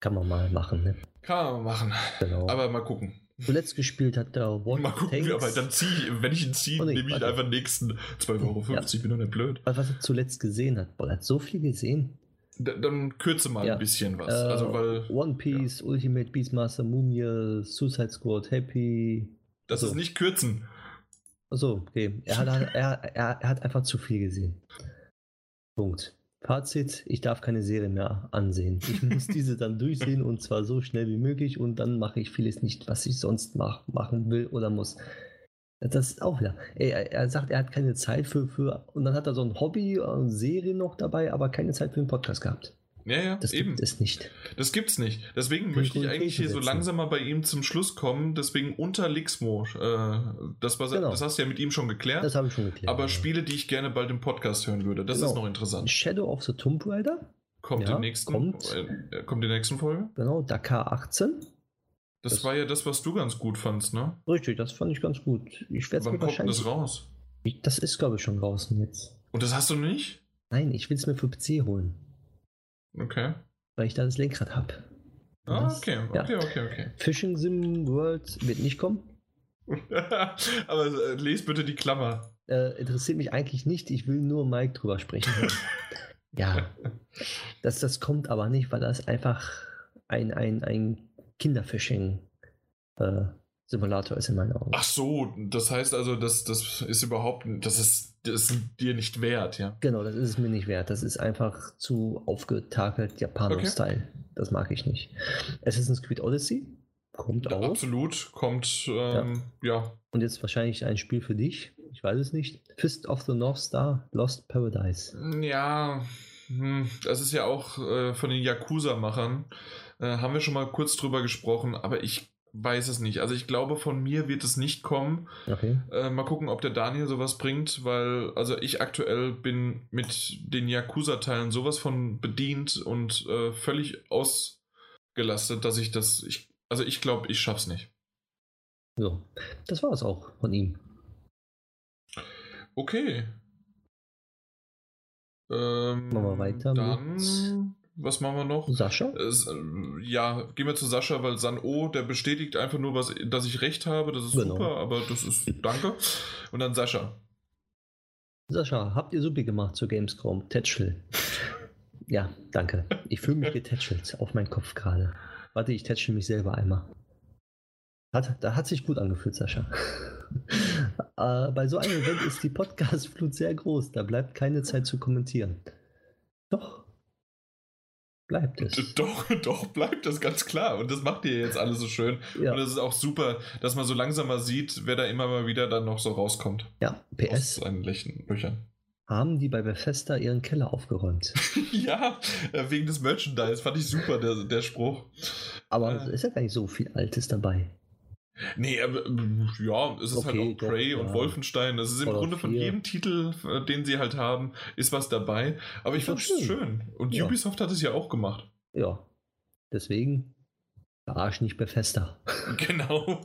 Kann man mal machen, ne? Kann man machen. Genau. Aber mal gucken. Zuletzt gespielt hat der What Mal gucken, wie, aber dann zieh ich, wenn ich ihn ziehe, Oh, nehme ich warte. einfach den nächsten 12,50 Euro. Ja. Bin doch nicht blöd. was er zuletzt gesehen hat. Boah, er hat so viel gesehen. D dann kürze mal Ja. ein bisschen was. Äh, also, weil One Piece, Ultimate Beastmaster, Mumie, Suicide Squad, Happy. das so. ist nicht kürzen. Achso, okay. Er hat, er, er, er hat einfach zu viel gesehen. Punkt. Fazit, ich darf keine Serie mehr ansehen. Ich muss diese dann durchsehen und zwar so schnell wie möglich und dann mache ich vieles nicht, was ich sonst mach, machen will oder muss. Das ist auch wieder. Er, er sagt, er hat keine Zeit für, für. Und dann hat er so ein Hobby, eine Serie noch dabei, aber keine Zeit für einen Podcast gehabt. Ja, ja, Das eben. gibt es nicht. Das gibt's nicht. Deswegen möchte ich eigentlich hier so setzen. langsam mal bei ihm zum Schluss kommen. Deswegen unter Lixmo. Äh, das, war, Genau. das hast du ja mit ihm schon geklärt. Das habe ich schon geklärt. aber ja. Spiele, die ich gerne bald im Podcast hören würde. Das Genau. ist noch interessant. Shadow of the Tomb Raider, Kommt Ja, im nächsten. kommt. Äh, kommt in der nächsten Folge. genau, Dakar 18. Das, Das- war ja das, was du ganz gut fandst, ne? Richtig, das fand ich ganz gut. Ich werde es Wann mir kommt das raus? Das ist, glaube ich, schon draußen jetzt. Und das hast du nicht? Nein, ich will es mir für PC holen, Okay. weil ich da das Lenkrad habe. Ah, Das- okay, ja. okay, okay, okay. Fishing Sim World wird nicht kommen. Aber äh, les bitte die Klammer. Äh, interessiert mich eigentlich nicht. Ich will nur Mike drüber sprechen. ja, das, das kommt aber nicht, weil das einfach ein, ein, ein Kinderfishing-Simulator ist in meinen Augen. Ach so, das heißt also, das, das ist überhaupt, das ist, das ist dir nicht wert, ja. Genau, das ist es mir nicht wert. Das ist einfach zu aufgetakelt Japano-Style. Das mag ich nicht. Assassin's Creed Odyssey kommt auch. Absolut, kommt, ähm, ja. Und jetzt wahrscheinlich ein Spiel für dich. Ich weiß es nicht. Fist of the North Star, Lost Paradise. Ja, hm, das ist ja auch äh, von den Yakuza-Machern. Äh, haben wir schon mal kurz drüber gesprochen, aber ich weiß es nicht. Also ich glaube, von mir wird es nicht kommen. Okay. Äh, mal gucken, ob der Daniel sowas bringt, weil also ich aktuell bin mit den Yakuza-Teilen sowas von bedient und äh, völlig ausgelastet, dass ich das. Ich, also ich glaube, ich schaff's nicht. So, das war es auch von ihm. Okay. Ähm, Machen wir weiter Dann, mit- was machen wir noch? Sascha? Es, äh, ja, gehen wir zu Sascha, weil San O, der bestätigt einfach nur, was, dass ich recht habe. Das ist Genau. super, aber das ist. Danke. Und dann Sascha. Sascha, habt ihr Suppe gemacht zur Gamescom? Tätschel. ja, danke. Ich fühle mich getätschelt auf meinen Kopf gerade. Warte, ich tätschel mich selber einmal. Hat, da hat sich gut angefühlt, Sascha. äh, bei so einem Event ist die Podcast-Flut sehr groß. Da bleibt keine Zeit zu kommentieren. Doch. Bleibt es. Doch, doch, bleibt das ganz klar. Und das macht ihr jetzt alle so schön. Ja. Und es ist auch super, dass man so langsam mal sieht, wer da immer mal wieder dann noch so rauskommt. Ja, PS. Aus seinen Löchern. Haben die bei Bethesda ihren Keller aufgeräumt? ja, äh, wegen des Merchandise. Fand ich super, der, der Spruch. Aber äh. ist ja gar nicht so viel Altes dabei. Nee, aber ja, es ist okay, halt auch Prey doch, und ja. Wolfenstein. Das ist im Grunde von jedem Titel, äh, den sie halt haben, ist was dabei. Aber ich fand es schön. Und ja. Ubisoft hat es ja auch gemacht. Ja. Deswegen verarsch nicht Bethesda. Genau.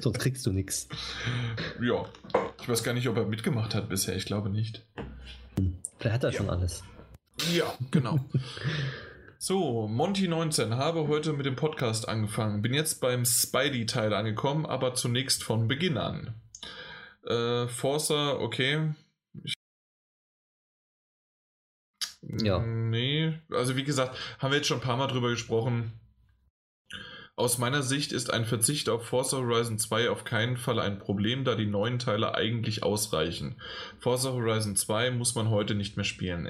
Sonst kriegst du nichts. Ja. Ich weiß gar nicht, ob er mitgemacht hat bisher. Ich glaube nicht. Hm. Vielleicht hat er ja. schon alles. Ja, genau. So, Monty19 habe heute mit dem Podcast angefangen. Bin jetzt beim Spidey-Teil angekommen, aber zunächst von Beginn an. Äh, Forza, okay. Ich ja. Nee, also wie gesagt, haben wir jetzt schon ein paar Mal drüber gesprochen. Aus meiner Sicht ist ein Verzicht auf Forza Horizon 2 auf keinen Fall ein Problem, da die neuen Teile eigentlich ausreichen. Forza Horizon 2 muss man heute nicht mehr spielen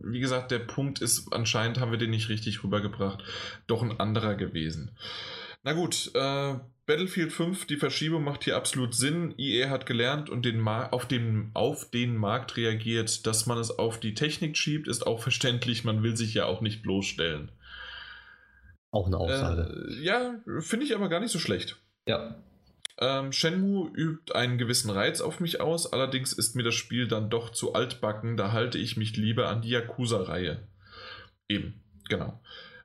wie gesagt, der Punkt ist, anscheinend haben wir den nicht richtig rübergebracht, doch ein anderer gewesen. Na gut, äh, Battlefield 5, die Verschiebung macht hier absolut Sinn. EA hat gelernt und den auf, den, auf den Markt reagiert. Dass man es auf die Technik schiebt, ist auch verständlich. Man will sich ja auch nicht bloßstellen. Auch eine Aussage. Äh, ja, finde ich aber gar nicht so schlecht. Ja. Ähm, Shenmue übt einen gewissen Reiz auf mich aus, allerdings ist mir das Spiel dann doch zu altbacken, da halte ich mich lieber an die Yakuza-Reihe. Eben, genau.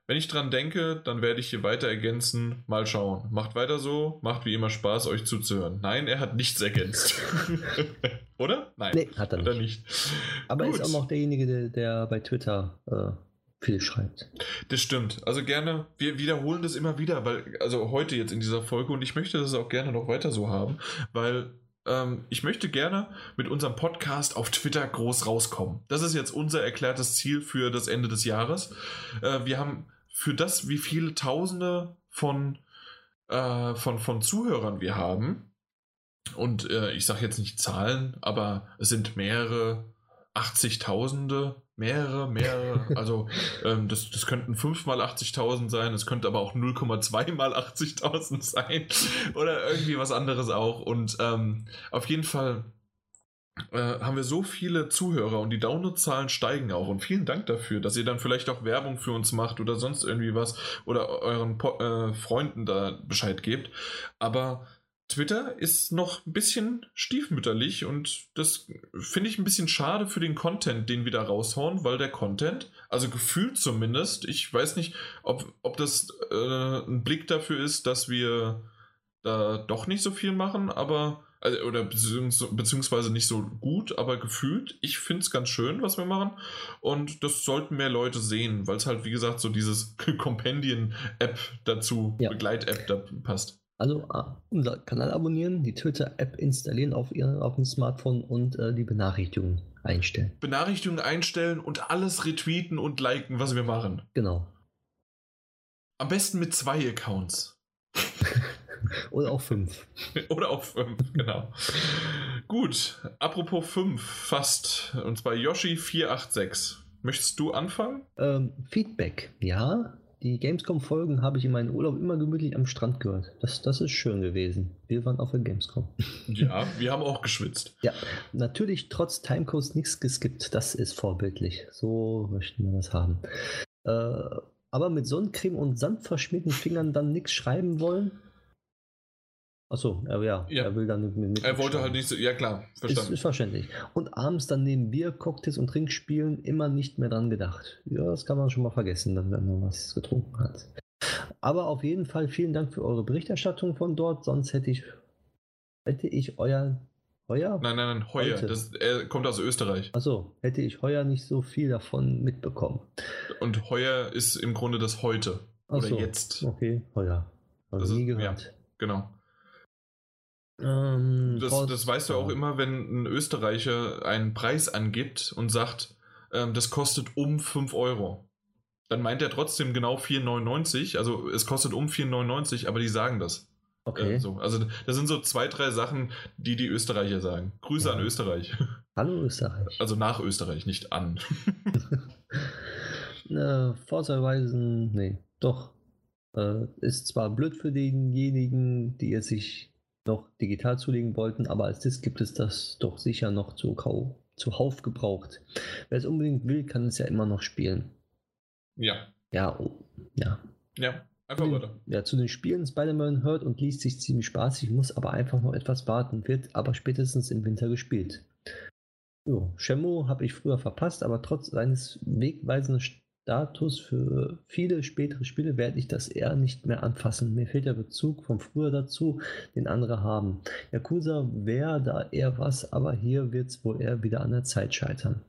Wenn ich dran denke, dann werde ich hier weiter ergänzen. Mal schauen. Macht weiter so, macht wie immer Spaß, euch zuzuhören. Nein, er hat nichts ergänzt. Oder? Nein. Nee, hat er nicht. Hat er nicht. Aber er ist auch noch derjenige, der, der bei Twitter äh, viel schreibt. Das stimmt. Also gerne, wir wiederholen das immer wieder, weil, also heute jetzt in dieser Folge und ich möchte das auch gerne noch weiter so haben, weil ähm, ich möchte gerne mit unserem Podcast auf Twitter groß rauskommen. Das ist jetzt unser erklärtes Ziel für das Ende des Jahres. Äh, wir haben für das, wie viele Tausende von, äh, von, von Zuhörern wir haben, und äh, ich sage jetzt nicht Zahlen, aber es sind mehrere 80.000 Mehrere, mehrere. Also ähm, das, das könnten 5 mal 80.000 sein, es könnte aber auch 0,2 mal 80.000 sein oder irgendwie was anderes auch. Und ähm, auf jeden Fall äh, haben wir so viele Zuhörer und die Downloadzahlen steigen auch. Und vielen Dank dafür, dass ihr dann vielleicht auch Werbung für uns macht oder sonst irgendwie was oder euren po äh, Freunden da Bescheid gebt. Aber Twitter ist noch ein bisschen stiefmütterlich und das finde ich ein bisschen schade für den Content, den wir da raushauen, weil der Content, also gefühlt zumindest, ich weiß nicht, ob, ob das äh, ein Blick dafür ist, dass wir da doch nicht so viel machen, aber also, oder beziehungsweise nicht so gut, aber gefühlt, ich finde es ganz schön, was wir machen und das sollten mehr Leute sehen, weil es halt, wie gesagt, so dieses Companion-App dazu, ja. Begleit-App da passt. Also uh, unser Kanal abonnieren, die Twitter-App installieren auf, ihr, auf dem Smartphone und uh, die Benachrichtigungen einstellen. Benachrichtigungen einstellen und alles retweeten und liken, was wir machen. Genau. Am besten mit zwei Accounts. Oder auch fünf. Oder auch fünf, genau. Gut, apropos fünf, fast. Und zwar Yoshi486. Möchtest du anfangen? Ähm, Feedback, ja. Die Gamescom-Folgen habe ich in meinem Urlaub immer gemütlich am Strand gehört. Das, das ist schön gewesen. Wir waren auf der Gamescom. Ja, wir haben auch geschwitzt. Ja, natürlich trotz Timecodes nichts geskippt. Das ist vorbildlich. So möchten wir das haben. Äh, aber mit Sonnencreme und Sand verschmierten Fingern dann nichts schreiben wollen, Achso, ja, ja, er will dann mit, mit Er wollte halt nicht so, ja klar, verstanden. Ist, ist verständlich. Und abends dann neben Bier, Cocktails und Trinkspielen immer nicht mehr dran gedacht. Ja, das kann man schon mal vergessen, dann, wenn man was getrunken hat. Aber auf jeden Fall vielen Dank für eure Berichterstattung von dort, sonst hätte ich, hätte ich euer Heuer? Nein, nein, nein, Heuer. Das, er kommt aus Österreich. Achso, hätte ich heuer nicht so viel davon mitbekommen. Und heuer ist im Grunde das heute. Ach oder so, jetzt. Okay, heuer. Also nie gehört. Ja, genau. Ähm, das, das weißt du auch immer, wenn ein Österreicher einen Preis angibt und sagt, ähm, das kostet um 5 Euro. Dann meint er trotzdem genau 4,99. Also es kostet um 4,99, aber die sagen das. Okay. Äh, so. Also das sind so zwei, drei Sachen, die die Österreicher sagen. Grüße ja. an Österreich. Hallo Österreich. Also nach Österreich, nicht an. äh, Vorteilweisen, nee, doch. Äh, ist zwar blöd für denjenigen, die es sich noch digital zulegen wollten, aber als Disc gibt es das doch sicher noch zu, Kau zuhauf gebraucht. Wer es unbedingt will, kann es ja immer noch spielen. Ja. Ja, oh, ja. Ja, einfach weiter. Ja, zu den Spielen Spider-Man hört und liest sich ziemlich spaßig, muss aber einfach noch etwas warten, wird aber spätestens im Winter gespielt. Jo, Shemo habe ich früher verpasst, aber trotz seines wegweisenden Status für viele spätere Spiele werde ich das eher nicht mehr anfassen. Mir fehlt der Bezug von früher dazu, den andere haben. Yakuza wäre da eher was, aber hier wird es wohl eher wieder an der Zeit scheitern.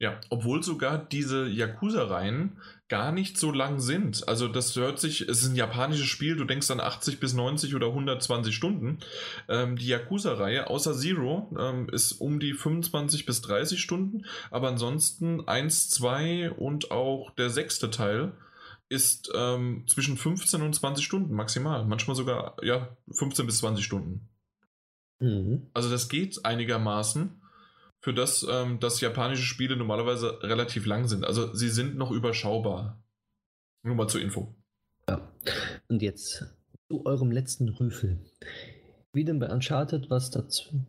Ja, obwohl sogar diese Yakuza-Reihen gar nicht so lang sind. Also das hört sich, es ist ein japanisches Spiel, du denkst an 80 bis 90 oder 120 Stunden. Ähm, die Yakuza-Reihe, außer Zero, ähm, ist um die 25 bis 30 Stunden, aber ansonsten 1, 2 und auch der sechste Teil ist ähm, zwischen 15 und 20 Stunden maximal. Manchmal sogar, ja, 15 bis 20 Stunden. Mhm. Also das geht einigermaßen für das, ähm, dass japanische Spiele normalerweise relativ lang sind. Also sie sind noch überschaubar. Nur mal zur Info. Ja. Und jetzt zu eurem letzten Rüffel. Wie denn bei Uncharted was dazu?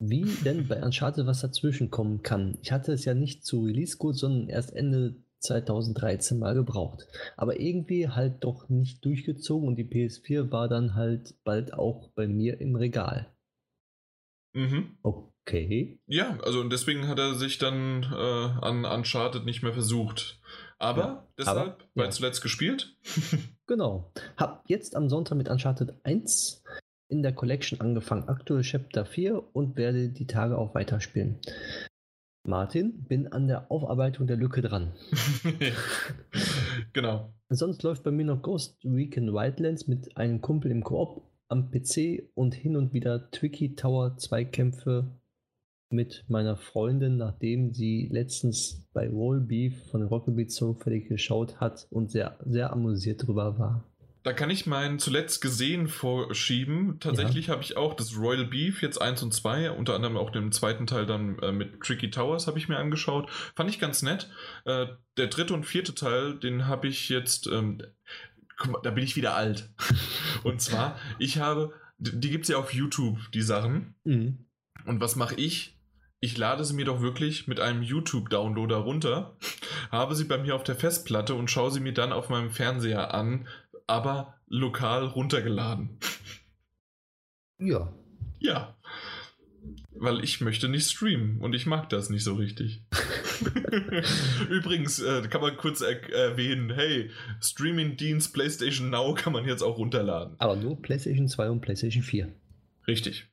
Wie denn bei Uncharted was dazwischen kommen kann? Ich hatte es ja nicht zu Release gut, sondern erst Ende 2013 mal gebraucht. Aber irgendwie halt doch nicht durchgezogen und die PS4 war dann halt bald auch bei mir im Regal. Mhm. Okay. Ja, also und deswegen hat er sich dann äh, an Uncharted nicht mehr versucht. Aber ja, deshalb, aber, weil ja. zuletzt gespielt. genau. Hab jetzt am Sonntag mit Uncharted 1 in der Collection angefangen, aktuell Chapter 4 und werde die Tage auch weiterspielen. Martin, bin an der Aufarbeitung der Lücke dran. genau. Sonst läuft bei mir noch Ghost Recon Wildlands mit einem Kumpel im Koop am PC und hin und wieder Twiki Tower Zweikämpfe mit meiner Freundin, nachdem sie letztens bei Rollbeef von Rockabit zufällig geschaut hat und sehr, sehr amüsiert drüber war. Da kann ich meinen zuletzt gesehen vorschieben. Tatsächlich ja. habe ich auch das Royal Beef jetzt 1 und 2, unter anderem auch den zweiten Teil dann äh, mit Tricky Towers habe ich mir angeschaut. Fand ich ganz nett. Äh, der dritte und vierte Teil, den habe ich jetzt, ähm, guck mal, da bin ich wieder alt. und zwar, ich habe, die gibt es ja auf YouTube, die Sachen. Mhm. Und was mache ich? Ich lade sie mir doch wirklich mit einem YouTube-Downloader runter, habe sie bei mir auf der Festplatte und schaue sie mir dann auf meinem Fernseher an, aber lokal runtergeladen. Ja. Ja. Weil ich möchte nicht streamen und ich mag das nicht so richtig. Übrigens äh, kann man kurz er erwähnen, hey, Streaming-Dienst PlayStation Now kann man jetzt auch runterladen. Aber nur PlayStation 2 und PlayStation 4. Richtig.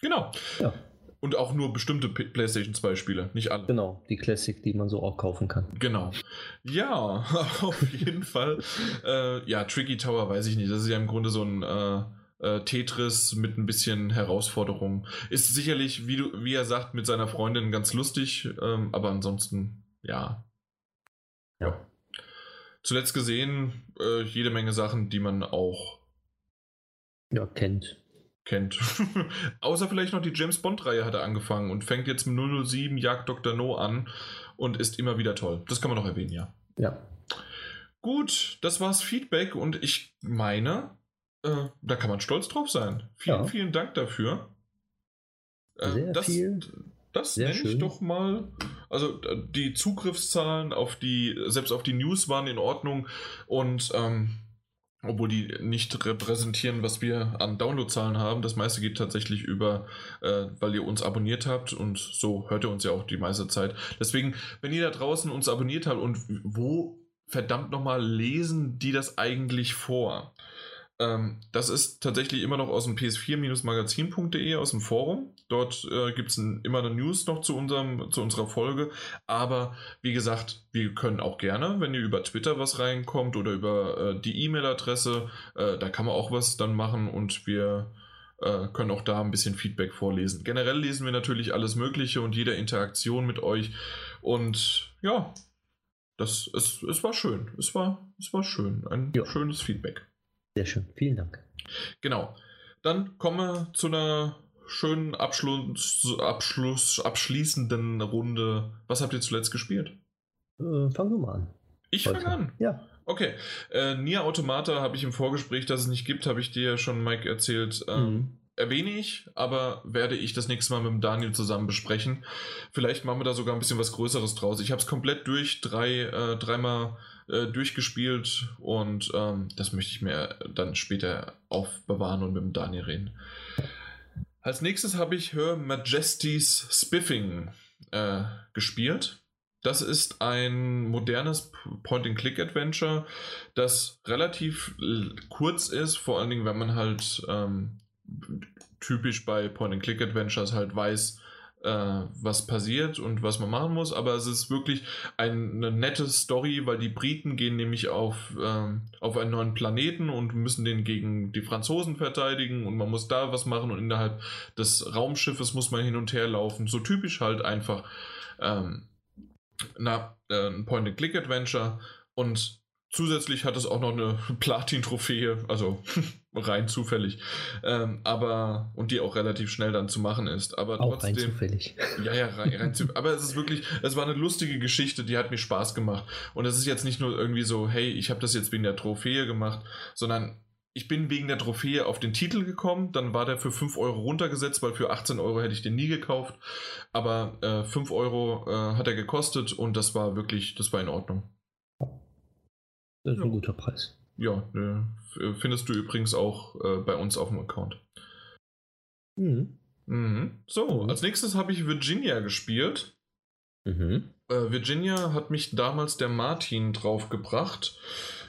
Genau. Ja. Und auch nur bestimmte PlayStation 2 Spiele, nicht alle. Genau, die Classic, die man so auch kaufen kann. Genau. Ja, auf jeden Fall. Äh, ja, Tricky Tower weiß ich nicht. Das ist ja im Grunde so ein äh, äh, Tetris mit ein bisschen Herausforderung. Ist sicherlich, wie, du, wie er sagt, mit seiner Freundin ganz lustig, ähm, aber ansonsten, ja. Ja. Zuletzt gesehen, äh, jede Menge Sachen, die man auch ja, kennt kennt. Außer vielleicht noch die James Bond-Reihe hat er angefangen und fängt jetzt mit 007 Jagd Dr. No an und ist immer wieder toll. Das kann man noch erwähnen, ja. Ja. Gut, das war's Feedback und ich meine, äh, da kann man stolz drauf sein. Vielen, ja. vielen Dank dafür. Äh, Sehr das, viel. Das Sehr nenne schön. ich doch mal. Also die Zugriffszahlen auf die, selbst auf die News waren in Ordnung und ähm, obwohl die nicht repräsentieren, was wir an Downloadzahlen haben. Das meiste geht tatsächlich über, äh, weil ihr uns abonniert habt und so hört ihr uns ja auch die meiste Zeit. Deswegen, wenn ihr da draußen uns abonniert habt und wo verdammt nochmal lesen die das eigentlich vor? Ähm, das ist tatsächlich immer noch aus dem ps4-magazin.de, aus dem Forum. Dort äh, gibt es immer eine News noch zu, unserem, zu unserer Folge. Aber wie gesagt, wir können auch gerne, wenn ihr über Twitter was reinkommt oder über äh, die E-Mail-Adresse, äh, da kann man auch was dann machen und wir äh, können auch da ein bisschen Feedback vorlesen. Generell lesen wir natürlich alles Mögliche und jede Interaktion mit euch. Und ja, das, es, es war schön. Es war, es war schön. Ein ja. schönes Feedback. Sehr schön, vielen Dank. Genau. Dann kommen wir zu einer schönen Abschluss, Abschluss, abschließenden Runde. Was habt ihr zuletzt gespielt? Äh, fangen wir mal an. Ich fange an. Ja. Okay. Äh, Nier Automata habe ich im Vorgespräch, dass es nicht gibt, habe ich dir ja schon, Mike, erzählt. Ähm, mhm. Erwähne ich, aber werde ich das nächste Mal mit dem Daniel zusammen besprechen. Vielleicht machen wir da sogar ein bisschen was Größeres draus. Ich habe es komplett durch, drei, äh, dreimal äh, durchgespielt und ähm, das möchte ich mir dann später aufbewahren und mit dem Daniel reden. Als nächstes habe ich Her Majesty's Spiffing äh, gespielt. Das ist ein modernes Point-and-Click-Adventure, das relativ kurz ist, vor allen Dingen, wenn man halt ähm, typisch bei Point-and-Click-Adventures halt weiß, was passiert und was man machen muss, aber es ist wirklich eine nette Story, weil die Briten gehen nämlich auf, ähm, auf einen neuen Planeten und müssen den gegen die Franzosen verteidigen und man muss da was machen und innerhalb des Raumschiffes muss man hin und her laufen. So typisch halt einfach ähm, äh, ein Point-and-Click-Adventure. Und Zusätzlich hat es auch noch eine Platin-Trophäe, also rein zufällig. Ähm, aber, und die auch relativ schnell dann zu machen ist. Aber auch trotzdem. Rein zufällig. Ja, ja, rein, rein zufällig. Aber es ist wirklich, es war eine lustige Geschichte, die hat mir Spaß gemacht. Und es ist jetzt nicht nur irgendwie so, hey, ich habe das jetzt wegen der Trophäe gemacht, sondern ich bin wegen der Trophäe auf den Titel gekommen, dann war der für 5 Euro runtergesetzt, weil für 18 Euro hätte ich den nie gekauft. Aber äh, 5 Euro äh, hat er gekostet und das war wirklich, das war in Ordnung. Das ist ja. ein guter Preis. Ja, äh, findest du übrigens auch äh, bei uns auf dem Account. Mhm. Mhm. So, als nächstes habe ich Virginia gespielt. Mhm. Äh, Virginia hat mich damals der Martin draufgebracht.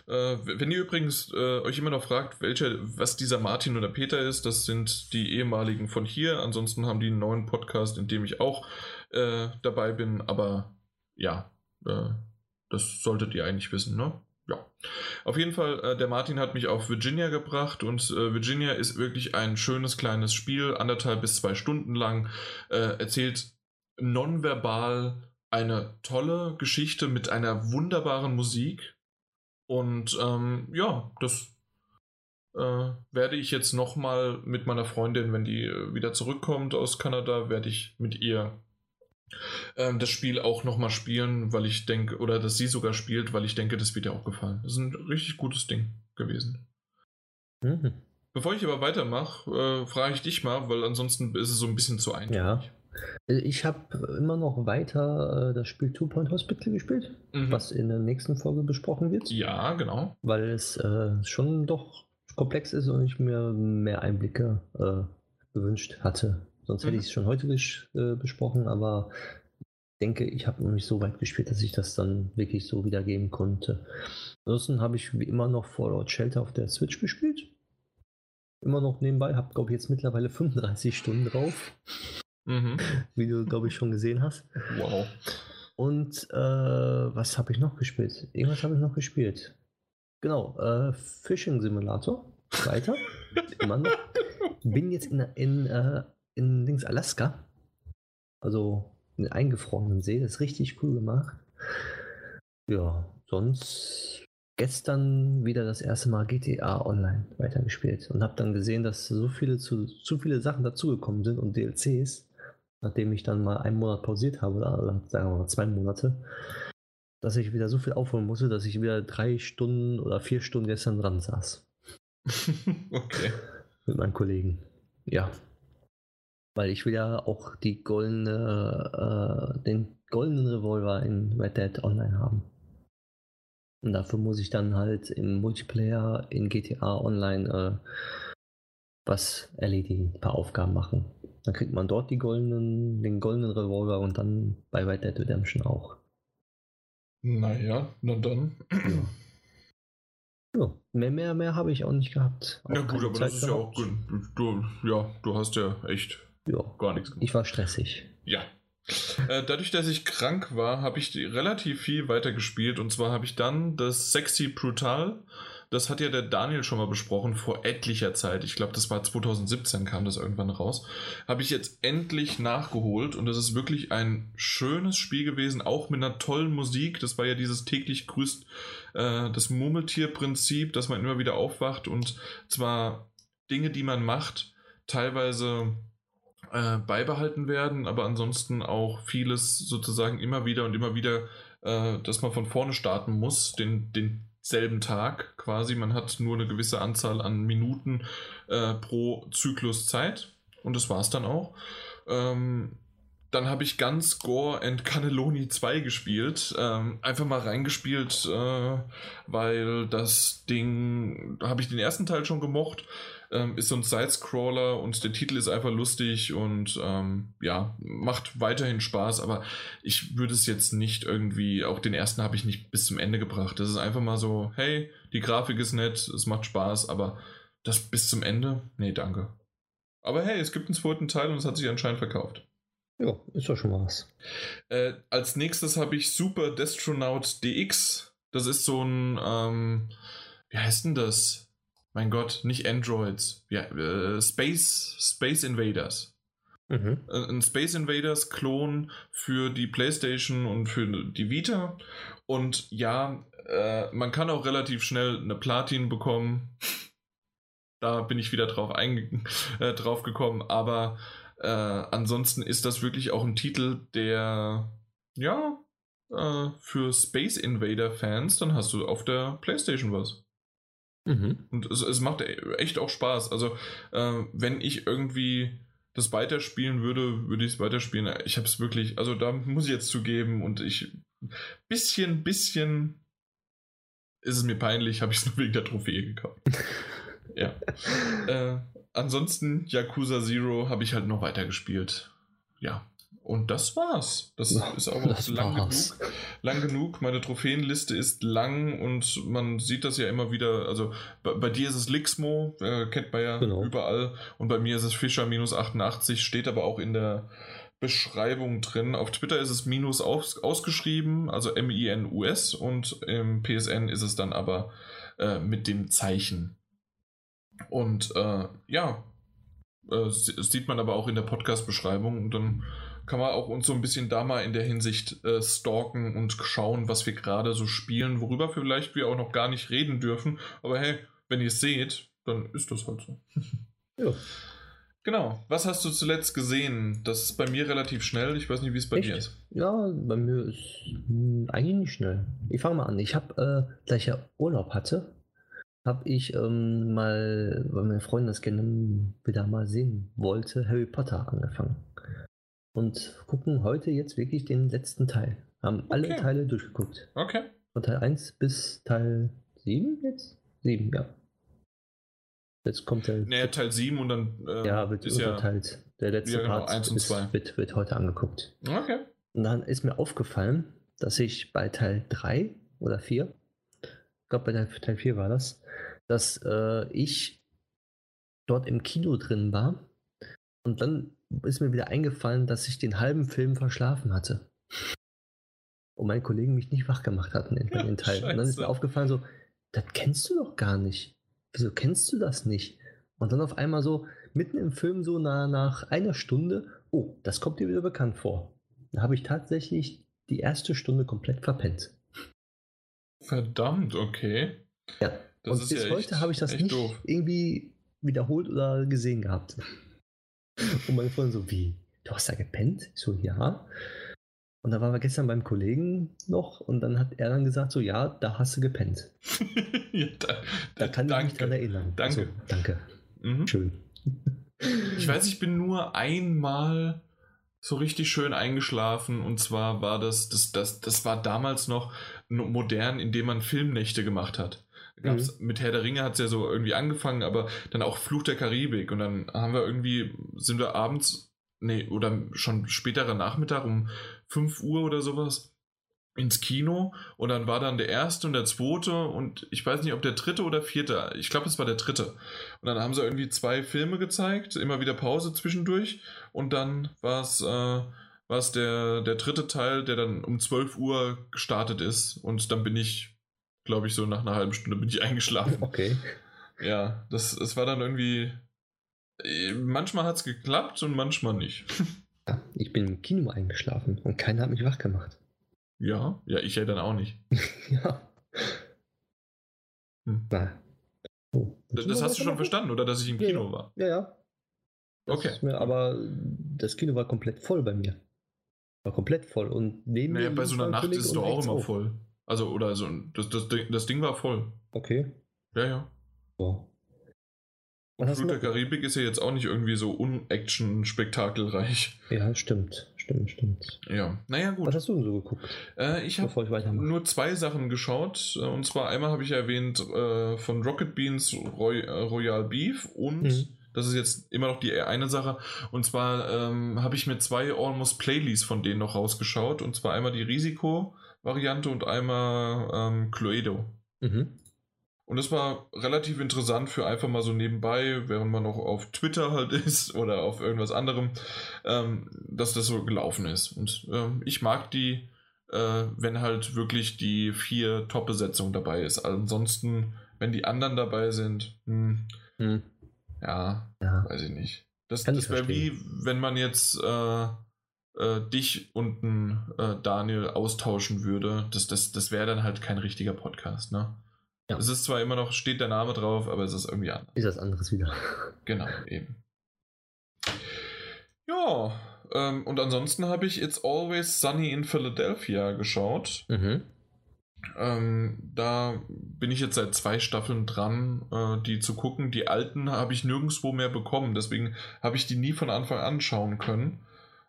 Äh, wenn ihr übrigens äh, euch immer noch fragt, welcher, was dieser Martin oder Peter ist, das sind die ehemaligen von hier. Ansonsten haben die einen neuen Podcast, in dem ich auch äh, dabei bin. Aber ja, das solltet ihr eigentlich wissen, ne? Ja. Auf jeden Fall, äh, der Martin hat mich auf Virginia gebracht und äh, Virginia ist wirklich ein schönes kleines Spiel, anderthalb bis zwei Stunden lang, äh, erzählt nonverbal eine tolle Geschichte mit einer wunderbaren Musik. Und ähm, ja, das äh, werde ich jetzt nochmal mit meiner Freundin, wenn die äh, wieder zurückkommt aus Kanada, werde ich mit ihr ähm, das Spiel auch nochmal spielen, weil ich denke, oder dass sie sogar spielt, weil ich denke, das wird ihr auch gefallen. Das ist ein richtig gutes Ding gewesen. Mhm. Bevor ich aber weitermache, äh, frage ich dich mal, weil ansonsten ist es so ein bisschen zu einfach. Ja. Ich habe immer noch weiter äh, das Spiel Two Point Hospital gespielt, mhm. was in der nächsten Folge besprochen wird. Ja, genau. Weil es äh, schon doch komplex ist und ich mir mehr Einblicke äh, gewünscht hatte Sonst hätte mhm. ich es schon heute äh, besprochen, aber ich denke, ich habe noch nicht so weit gespielt, dass ich das dann wirklich so wiedergeben konnte. Ansonsten habe ich wie immer noch Fallout Shelter auf der Switch gespielt. Immer noch nebenbei, habe glaube ich jetzt mittlerweile 35 Stunden drauf. Mhm. Wie du glaube ich schon gesehen hast. Wow. Und äh, was habe ich noch gespielt? Irgendwas habe ich noch gespielt. Genau, äh, Fishing Simulator. Weiter. Immer noch. Bin jetzt in, in äh, in links Alaska. Also in eingefrorenen See. Das ist richtig cool gemacht. Ja, sonst gestern wieder das erste Mal GTA Online weitergespielt und habe dann gesehen, dass so viele zu, zu viele Sachen dazugekommen sind und DLCs, nachdem ich dann mal einen Monat pausiert habe, oder sagen wir mal zwei Monate, dass ich wieder so viel aufholen musste, dass ich wieder drei Stunden oder vier Stunden gestern dran saß. okay. Mit meinen Kollegen. Ja, weil ich will ja auch die goldene, äh, den goldenen Revolver in Red Dead Online haben. Und dafür muss ich dann halt im Multiplayer in GTA Online äh, was erledigen, ein paar Aufgaben machen. Dann kriegt man dort die goldenen, den goldenen Revolver und dann bei Red Dead Redemption auch. Naja, na dann. Ja. Ja, mehr, mehr, mehr habe ich auch nicht gehabt. Auch ja gut, aber Zeit das ist gehabt. ja auch gut. Du, ja, du hast ja echt ja, gar nichts gemacht. Ich war stressig. Ja. Äh, dadurch, dass ich krank war, habe ich relativ viel weiter gespielt. Und zwar habe ich dann das Sexy Brutal das hat ja der Daniel schon mal besprochen vor etlicher Zeit. Ich glaube, das war 2017 kam das irgendwann raus. Habe ich jetzt endlich nachgeholt und das ist wirklich ein schönes Spiel gewesen, auch mit einer tollen Musik. Das war ja dieses täglich grüßt äh, das Murmeltier-Prinzip, dass man immer wieder aufwacht und zwar Dinge, die man macht, teilweise äh, beibehalten werden, aber ansonsten auch vieles sozusagen immer wieder und immer wieder, äh, dass man von vorne starten muss, den, denselben Tag quasi. Man hat nur eine gewisse Anzahl an Minuten äh, pro Zyklus Zeit und das war es dann auch. Ähm, dann habe ich ganz Gore and Cannelloni 2 gespielt. Ähm, einfach mal reingespielt, äh, weil das Ding, habe ich den ersten Teil schon gemocht. Ähm, ist so ein Sidescroller und der Titel ist einfach lustig und ähm, ja, macht weiterhin Spaß, aber ich würde es jetzt nicht irgendwie, auch den ersten habe ich nicht bis zum Ende gebracht. Das ist einfach mal so, hey, die Grafik ist nett, es macht Spaß, aber das bis zum Ende? Nee, danke. Aber hey, es gibt einen zweiten Teil und es hat sich anscheinend verkauft. Ja, ist doch schon mal was. Äh, als nächstes habe ich Super Destronaut DX. Das ist so ein, ähm, wie heißt denn das? Mein Gott, nicht Androids. Ja, äh, Space, Space Invaders. Mhm. Äh, ein Space Invaders Klon für die PlayStation und für die Vita. Und ja, äh, man kann auch relativ schnell eine Platin bekommen. da bin ich wieder drauf, äh, drauf gekommen. Aber äh, ansonsten ist das wirklich auch ein Titel, der ja äh, für Space Invader Fans, dann hast du auf der PlayStation was. Mhm. Und es, es, macht echt auch Spaß. Also, äh, wenn ich irgendwie das weiterspielen würde, würde ich es weiterspielen. Ich habe es wirklich, also da muss ich jetzt zugeben und ich bisschen, bisschen ist es mir peinlich, habe ich es nur wegen der Trophäe gekauft. ja. Äh, ansonsten, Yakuza Zero habe ich halt noch weitergespielt. Ja, und das war's. Das ja, ist auch das lang war's. genug. Lang genug. Meine Trophäenliste ist lang und man sieht das ja immer wieder. Also bei, bei dir ist es Lixmo, äh, kennt man ja genau. überall. Und bei mir ist es Fischer minus 88, steht aber auch in der Beschreibung drin. Auf Twitter ist es minus aus, ausgeschrieben, also M-I-N-U-S. Und im PSN ist es dann aber äh, mit dem Zeichen. Und äh, ja, äh, sieht man aber auch in der Podcast-Beschreibung. Und dann kann man auch uns so ein bisschen da mal in der Hinsicht äh, stalken und schauen, was wir gerade so spielen, worüber vielleicht wir auch noch gar nicht reden dürfen. Aber hey, wenn ihr es seht, dann ist das halt so. ja. Genau. Was hast du zuletzt gesehen? Das ist bei mir relativ schnell. Ich weiß nicht, wie es bei Echt? dir ist. Ja, bei mir ist mh, hm, eigentlich nicht schnell. Ich fange mal an. Ich habe, äh, da ich ja Urlaub hatte, habe ich ähm, mal, weil meine Freundin das gerne wieder mal sehen wollte, Harry Potter angefangen und gucken heute jetzt wirklich den letzten Teil. Haben alle okay. Teile durchgeguckt. Okay. Von Teil 1 bis Teil 7 jetzt? 7, ja. Jetzt kommt der. Naja, Teil 7 und dann. Äh, ja, wird ist unterteilt. Ja, der letzte ja, genau, Part 1 und 2. Wird, wird heute angeguckt. Okay. Und dann ist mir aufgefallen, dass ich bei Teil 3 oder 4, ich glaube bei Teil 4 war das, dass äh, ich dort im Kino drin war und dann ist mir wieder eingefallen, dass ich den halben Film verschlafen hatte. Und meine Kollegen mich nicht wach gemacht hatten in ja, den Teil. Und dann ist mir aufgefallen, so, das kennst du doch gar nicht. Wieso kennst du das nicht? Und dann auf einmal so, mitten im Film, so nach, nach einer Stunde, oh, das kommt dir wieder bekannt vor. Da habe ich tatsächlich die erste Stunde komplett verpennt. Verdammt, okay. Ja. Das und bis ja heute habe ich das nicht doof. irgendwie wiederholt oder gesehen gehabt. Und meine Freundin so, wie? Du hast da gepennt? Ich so, ja. Und da waren wir gestern beim Kollegen noch und dann hat er dann gesagt, so, ja, da hast du gepennt. ja, da, da, kann danke, ich mich dran erinnern. Danke. Also, danke. Mhm. Schön. Ich weiß, ich bin nur einmal so richtig schön eingeschlafen und zwar war das, das, das, das war damals noch modern, indem man Filmnächte gemacht hat. Gab's, mhm. Mit Herr der Ringe hat es ja so irgendwie angefangen, aber dann auch Fluch der Karibik. Und dann haben wir irgendwie, sind wir abends, nee, oder schon späterer Nachmittag um 5 Uhr oder sowas ins Kino und dann war dann der erste und der zweite und ich weiß nicht, ob der dritte oder vierte, ich glaube, es war der dritte. Und dann haben sie irgendwie zwei Filme gezeigt, immer wieder Pause zwischendurch und dann war es äh, der, der dritte Teil, der dann um 12 Uhr gestartet ist und dann bin ich glaube ich, so nach einer halben Stunde bin ich eingeschlafen. Okay. Ja, das, das war dann irgendwie. äh, Manchmal hat es geklappt und manchmal nicht. Ja, ich bin im Kino eingeschlafen und keiner hat mich wach gemacht. Ja, ja, ich ja dann auch nicht. ja. Hm. Na. Oh, Das, das hast du schon verstanden, oder dass ich im Kino ja. war? Ja, ja. Das Okay. Mir, aber das Kino war komplett voll bei mir. War komplett voll. Und neben Naja, mir bei so einer ein Nacht ist es doch auch immer voll. Also, oder so, das, das, Ding- das Ding war voll. Okay. Ja, ja. So. Was Und Flut der? Karibik ist ja jetzt auch nicht irgendwie so unaction-spektakelreich. Ja, stimmt. Stimmt, stimmt. Ja, naja, Was gut. hast du denn so geguckt, Äh, ich habe nur zwei Sachen geschaut. Äh, Und zwar einmal habe ich erwähnt äh, von Rocket Beans Roy äh, Royal Beef und Mhm. das ist jetzt immer noch die eine Sache. Und zwar ähm, habe ich mir zwei Almost Playlists von denen noch rausgeschaut. Und zwar einmal die Risiko-Variante und einmal ähm, Cluedo. Mhm. Und das war relativ interessant für einfach mal so nebenbei, während man noch auf Twitter halt ist oder auf irgendwas anderem, ähm, dass das so gelaufen ist. Und ähm, ich mag die, äh, wenn halt wirklich die vier Top-Besetzung dabei ist. Ansonsten, wenn die anderen dabei sind, hm, Hm. ja, Ja. weiß ich nicht. Das, das wäre wie, wenn man jetzt äh, äh, dich und einen, äh, Daniel austauschen würde. Das, das, das wäre dann halt kein richtiger Podcast, ne? Ja. Es ist zwar immer noch, steht der Name drauf, aber es ist irgendwie anders. Ist das anderes wieder. Genau, eben. Ja, ähm, und ansonsten habe ich It's Always Sunny in Philadelphia geschaut. Mhm. Ähm, da bin ich jetzt seit zwei Staffeln dran, äh, die zu gucken. Die alten habe ich nirgendwo mehr bekommen, deswegen habe ich die nie von Anfang an schauen können.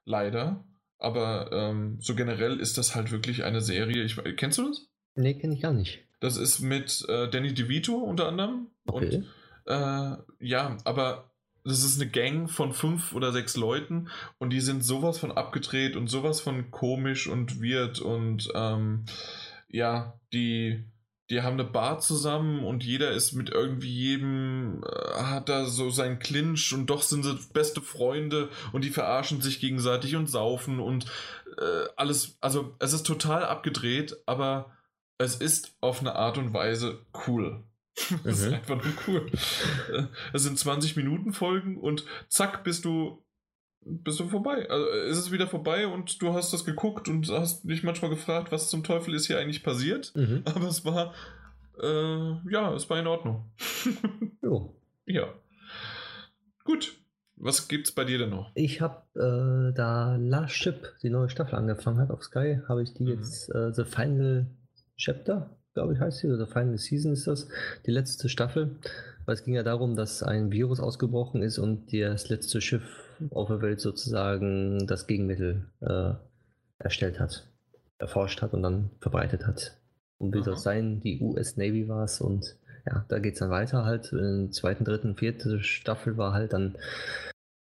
Leider. Aber ähm, so generell ist das halt wirklich eine Serie. Ich, kennst du das? Nee, kenne ich gar nicht. Das ist mit äh, Danny DeVito unter anderem. Okay. Und äh, ja, aber das ist eine Gang von fünf oder sechs Leuten und die sind sowas von abgedreht und sowas von komisch und weird und ähm, ja, die, die haben eine Bar zusammen und jeder ist mit irgendwie jedem, äh, hat da so seinen Clinch und doch sind sie beste Freunde und die verarschen sich gegenseitig und saufen und äh, alles, also es ist total abgedreht, aber es ist auf eine Art und Weise cool. Es ist Mhm. einfach nur cool. Äh, Es sind 20 Minuten Folgen und zack, bist du bist du vorbei. Also äh, ist es wieder vorbei und du hast das geguckt und hast dich manchmal gefragt, was zum Teufel ist hier eigentlich passiert. Mhm. Aber es war äh, ja, es war in Ordnung. Jo. ja. Gut. Was gibt's bei dir denn noch? Ich habe äh, da Last Ship, die neue Staffel angefangen hat auf Sky, habe ich die Mhm. jetzt äh, The Final Chapter, glaube ich, heißt sie, oder The Final Season ist das, die letzte Staffel. Weil es ging ja darum, dass ein Virus ausgebrochen ist und das letzte Schiff auf der Welt sozusagen das Gegenmittel äh, erstellt hat, erforscht hat und dann verbreitet hat. Und wie soll es Aha. sein? Die US Navy war es und ja, da geht es dann weiter halt. In der zweiten, dritten, vierten Staffel war halt dann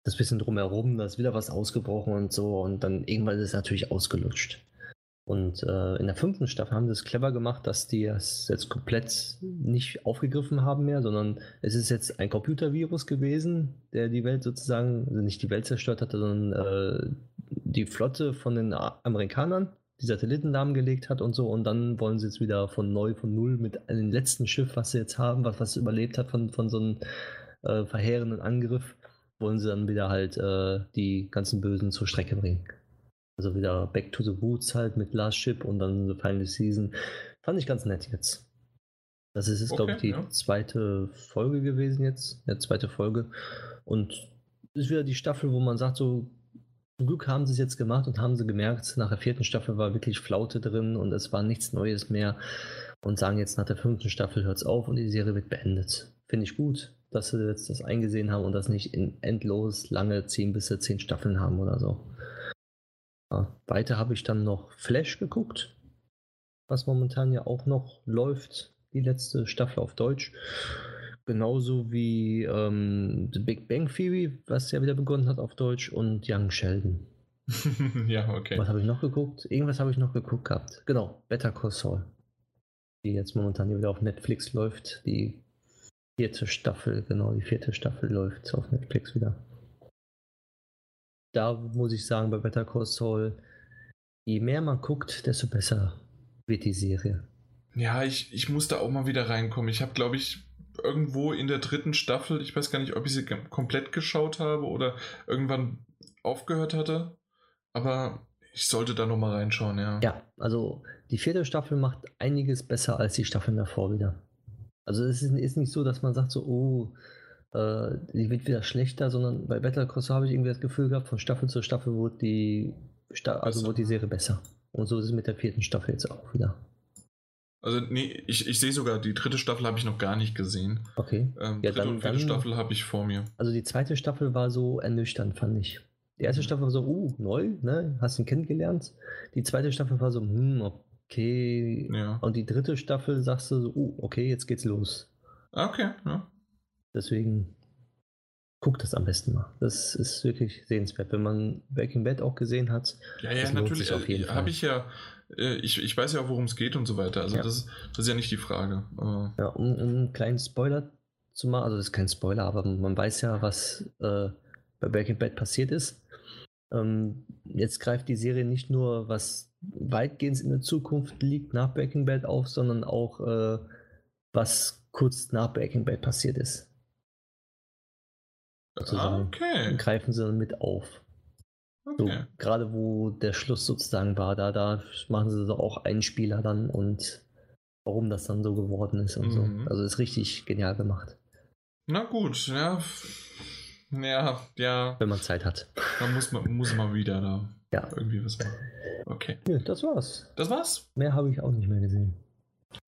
das bisschen drumherum, da ist wieder was ausgebrochen und so und dann irgendwann ist es natürlich ausgelutscht. Und äh, in der fünften Staffel haben sie es clever gemacht, dass die es jetzt komplett nicht aufgegriffen haben mehr, sondern es ist jetzt ein Computervirus gewesen, der die Welt sozusagen, also nicht die Welt zerstört hatte, sondern äh, die Flotte von den Amerikanern, die Satelliten lahmgelegt hat und so. Und dann wollen sie jetzt wieder von neu, von null mit einem letzten Schiff, was sie jetzt haben, was, was überlebt hat von, von so einem äh, verheerenden Angriff, wollen sie dann wieder halt äh, die ganzen Bösen zur Strecke bringen. Also wieder Back to the Roots halt mit Last Ship und dann The Final Season. Fand ich ganz nett jetzt. Das ist, jetzt, glaube ich, Okay, die ja. zweite Folge gewesen jetzt. Ja, zweite Folge. Und ist wieder die Staffel, wo man sagt, so, zum Glück haben sie es jetzt gemacht und haben sie gemerkt, nach der vierten Staffel war wirklich Flaute drin und es war nichts Neues mehr. Und sagen jetzt nach der fünften Staffel hört es auf und die Serie wird beendet. Finde ich gut, dass sie jetzt das eingesehen haben und das nicht in endlos lange 10 bis 10 Staffeln haben oder so. Ja, weiter habe ich dann noch Flash geguckt, was momentan ja auch noch läuft, die letzte Staffel auf Deutsch. Genauso wie ähm, The Big Bang Theory, was ja wieder begonnen hat auf Deutsch, und Young Sheldon. ja, okay. Was habe ich noch geguckt? Irgendwas habe ich noch geguckt gehabt. Genau, Better Call Saul. Die jetzt momentan wieder auf Netflix läuft. Die vierte Staffel, genau, die vierte Staffel läuft auf Netflix wieder. Da muss ich sagen, bei Better Call Saul, je mehr man guckt, desto besser wird die Serie. Ja, ich, ich musste auch mal wieder reinkommen. Ich habe, glaube ich, irgendwo in der dritten Staffel, ich weiß gar nicht, ob ich sie komplett geschaut habe oder irgendwann aufgehört hatte, aber ich sollte da nochmal reinschauen, ja. Ja, also die vierte Staffel macht einiges besser als die Staffeln davor wieder. Also es ist, ist nicht so, dass man sagt so, oh, äh, die wird wieder schlechter, sondern bei Battle Cross habe ich irgendwie das Gefühl gehabt, von Staffel zu Staffel wurde die, Sta also wurde die Serie besser. Und so ist es mit der vierten Staffel jetzt auch wieder. Also nee, ich, ich sehe sogar, die dritte Staffel habe ich noch gar nicht gesehen. Okay. Ähm, ja, dritte dann, und vierte dann, Staffel habe ich vor mir. Also die zweite Staffel war so ernüchternd, fand ich. Die erste mhm. Staffel war so, uh, neu, ne? Hast ihn kennengelernt. Die zweite Staffel war so, hm, okay. Ja. Und die dritte Staffel sagst du so, uh, okay, jetzt geht's los. Okay, ja. Deswegen guck das am besten mal. Das ist wirklich sehenswert. Wenn man Breaking Bad auch gesehen hat, ja, ja, natürlich. Auf jeden Fall. Habe ich ja äh, ich, ich weiß ja auch, worum es geht und so weiter. Also ja. das, das ist ja nicht die Frage. Ja, um, um, einen kleinen Spoiler zu machen, also das ist kein Spoiler, aber man weiß ja, was äh, bei Breaking Bad passiert ist. Ähm, jetzt greift die Serie nicht nur, was weitgehend in der Zukunft liegt, nach Breaking Bad auf, sondern auch, äh, was kurz nach Breaking Bad passiert ist. Ah, okay. Greifen sie dann mit auf. Okay. So, gerade wo der Schluss sozusagen war, da, da machen sie so auch einen Spieler dann und warum das dann so geworden ist und mhm. so. Also ist richtig genial gemacht. Na gut, ja. Ja, ja. Wenn man Zeit hat. Dann muss man, muss man wieder da ja. irgendwie was machen. Okay. Ja, das war's. Das war's? Mehr habe ich auch nicht mehr gesehen.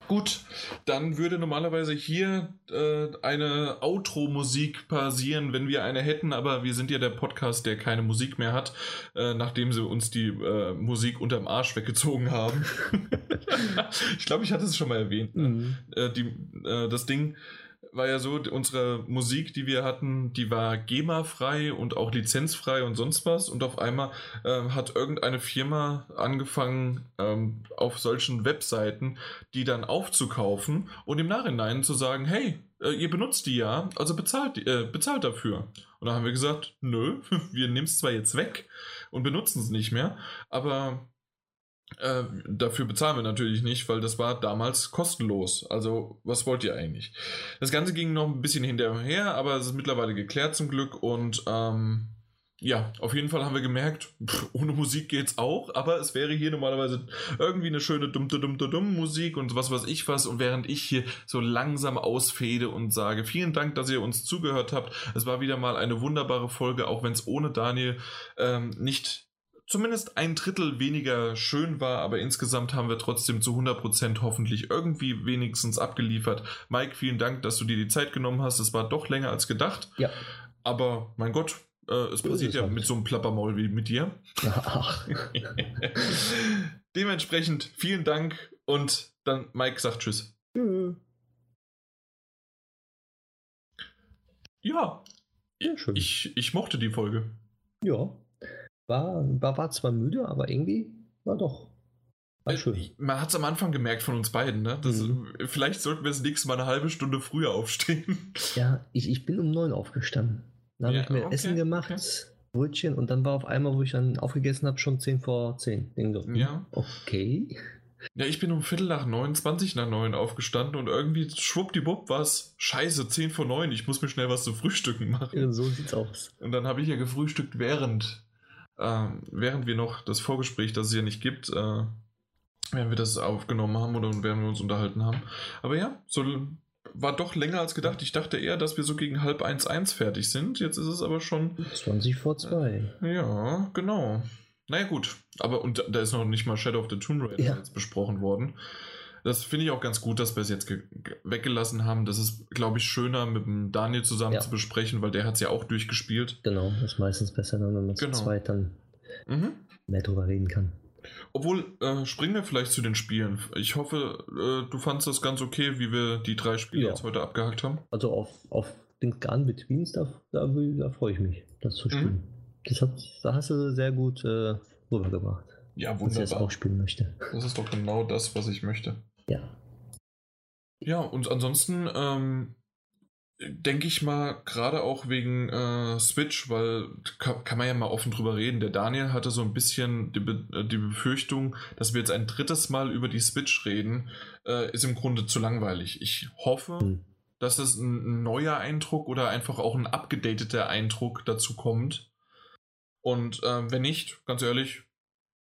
Gut, dann würde normalerweise hier äh, eine Outro-Musik passieren, wenn wir eine hätten, aber wir sind ja der Podcast, der keine Musik mehr hat, äh, nachdem sie uns die äh, Musik unterm Arsch weggezogen haben. ich glaube, ich hatte es schon mal erwähnt. Ne? Mhm. Äh, die, äh, das Ding war ja so, unsere Musik, die wir hatten, die war GEMA-frei und auch lizenzfrei und sonst was. Und auf einmal äh, hat irgendeine Firma angefangen, ähm, auf solchen Webseiten die dann aufzukaufen und im Nachhinein zu sagen, hey, äh, ihr benutzt die ja, also bezahlt, äh, bezahlt dafür. Und da haben wir gesagt, nö, wir nehmen es zwar jetzt weg und benutzen es nicht mehr, aber äh, dafür bezahlen wir natürlich nicht, weil das war damals kostenlos. Also, was wollt ihr eigentlich? Das Ganze ging noch ein bisschen hinterher, aber es ist mittlerweile geklärt zum Glück und ähm, ja, auf jeden Fall haben wir gemerkt, pff, ohne Musik geht's auch, aber es wäre hier normalerweise irgendwie eine schöne dumm dumm dumm Musik und was weiß ich was und während ich hier so langsam ausfede und sage, vielen Dank, dass ihr uns zugehört habt. Es war wieder mal eine wunderbare Folge, auch wenn es ohne Daniel ähm, nicht zumindest ein Drittel weniger schön war, aber insgesamt haben wir trotzdem zu 100% hoffentlich irgendwie wenigstens abgeliefert. Mike, vielen Dank, dass du dir die Zeit genommen hast. Es war doch länger als gedacht. Ja. Aber mein Gott, äh, es so passiert ja halt. mit so einem Plappermaul wie mit dir. Ach. Dementsprechend vielen Dank und dann Mike sagt Tschüss. Tschüss. Ja. ja schön. Ich, ich mochte die Folge. Ja. War, war, war zwar müde, aber irgendwie war doch. War äh, schön. Man hat es am Anfang gemerkt von uns beiden, ne? Das, mhm. Vielleicht sollten wir das nächste Mal eine halbe Stunde früher aufstehen. Ja, ich, ich bin um neun aufgestanden. Dann ja, habe ich mir okay, Essen gemacht, okay. Brötchen und dann war auf einmal, wo ich dann aufgegessen habe, schon zehn vor zehn. So, ja. Okay. Ja, ich bin um Viertel nach neun, 20 nach neun aufgestanden und irgendwie schwuppdiwupp war es scheiße, 10 vor neun, ich muss mir schnell was zu frühstücken machen. Ja, so sieht's aus. Und dann habe ich ja gefrühstückt, während äh, während wir noch das Vorgespräch, das es ja nicht gibt, äh, während wir das aufgenommen haben oder während wir uns unterhalten haben. Aber ja, so war doch länger als gedacht. Ich dachte eher, dass wir so gegen halb eins eins fertig sind. Jetzt ist es aber schon 20 vor zwei. Äh, ja, genau. Naja, gut. Aber und da ist noch nicht mal Shadow of the Tomb Raider ja. jetzt besprochen worden. Das finde ich auch ganz gut, dass wir es jetzt weggelassen haben. Das ist, glaube ich, schöner mit dem Daniel zusammen ja. zu besprechen, weil der hat es ja auch durchgespielt. Genau, das ist meistens besser, wenn man genau. zu zweit dann mhm. mehr drüber reden kann. Obwohl, äh, springen wir vielleicht zu den Spielen. Ich hoffe, äh, du fandest das ganz okay, wie wir die drei Spiele ja. jetzt heute abgehakt haben. Also auf, auf den Gun Betweens, da, da, da freue ich mich, das zu spielen. Mhm. Das hat, da hast du sehr gut äh, rübergebracht. Ja, wunderbar. Dass ich das auch spielen möchte. Das ist doch genau das, was ich möchte. Ja. Ja, und ansonsten, ähm, denke ich mal, gerade auch wegen äh, Switch, weil kann, kann, man ja mal offen drüber reden. Der Daniel hatte so ein bisschen die, Be äh, die Befürchtung, dass wir jetzt ein drittes Mal über die Switch reden, äh, ist im Grunde zu langweilig. Ich hoffe, mhm. dass es ein neuer Eindruck oder einfach auch ein abgedateter Eindruck dazu kommt. Und äh, wenn nicht, ganz ehrlich,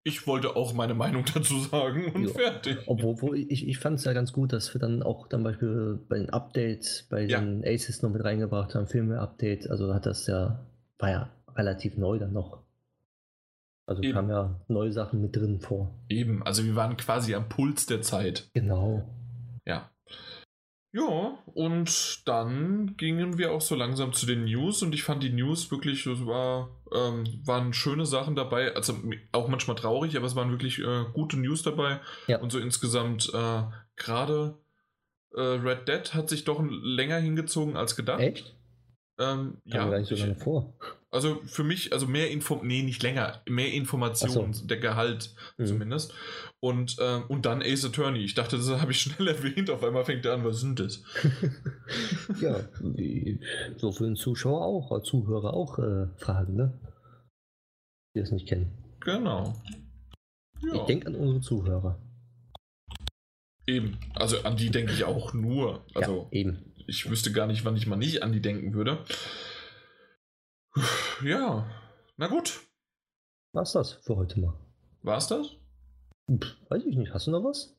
ich wollte auch meine Meinung dazu sagen und ja. fertig. Obwohl, ich, ich fand es ja ganz gut, dass wir dann auch zum Beispiel bei den Updates, bei ja. den Aces noch mit reingebracht haben, Filme-Update, also hat das ja, war ja relativ neu dann noch. Also Eben. kamen ja neue Sachen mit drin vor. Eben, also wir waren quasi am Puls der Zeit. Genau. Ja. Ja, und dann gingen wir auch so langsam zu den News und ich fand die News wirklich, es war, ähm, waren schöne Sachen dabei, also auch manchmal traurig, aber es waren wirklich äh, gute News dabei. Ja. Und so insgesamt äh, gerade äh, Red Dead hat sich doch länger hingezogen als gedacht. Echt? Ähm, ja, gar nicht so lange vor. Also für mich, also mehr Info, nee, nicht länger, mehr Informationen, so. der Gehalt mhm. zumindest. Und, ähm, und dann Ace Attorney. Ich dachte, das habe ich schnell erwähnt, auf einmal fängt er an, was sind das? ja, so für den Zuschauer auch, oder Zuhörer auch äh, Fragen, ne? Die es nicht kennen. Genau. Ja. Ich denke an unsere Zuhörer. Eben, also an die denke ich auch nur. Also ja, eben ich wüsste gar nicht, wann ich mal nicht an die denken würde. Ja, na gut. War's das für heute mal? War's das? Pff, weiß ich nicht. Hast du noch was?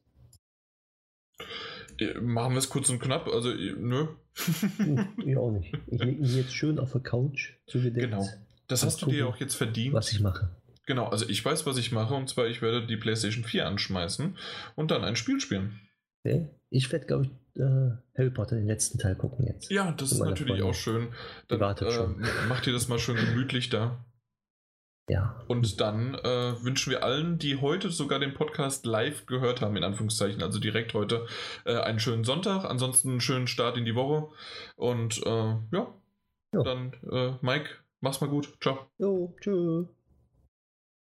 Äh, machen wir es kurz und knapp. Also, äh, nö. ich auch nicht. Ich lege mich jetzt schön auf der Couch zugedeckt. Genau. Das hast du dir auch jetzt verdient. Was ich mache. Genau, also ich weiß, was ich mache. Und zwar, ich werde die PlayStation 4 anschmeißen und dann ein Spiel spielen. Okay. Ich werde, glaube ich, äh, Harry Potter den letzten Teil gucken jetzt. Ja, das ist natürlich Freundin. auch schön. Dann äh, macht ihr das mal schön gemütlich da. Ja. Und dann äh, wünschen wir allen, die heute sogar den Podcast live gehört haben, in Anführungszeichen, also direkt heute, äh, einen schönen Sonntag. Ansonsten einen schönen Start in die Woche. Und äh, ja, jo. dann, äh, Mike, mach's mal gut. Ciao. Jo, tschüss.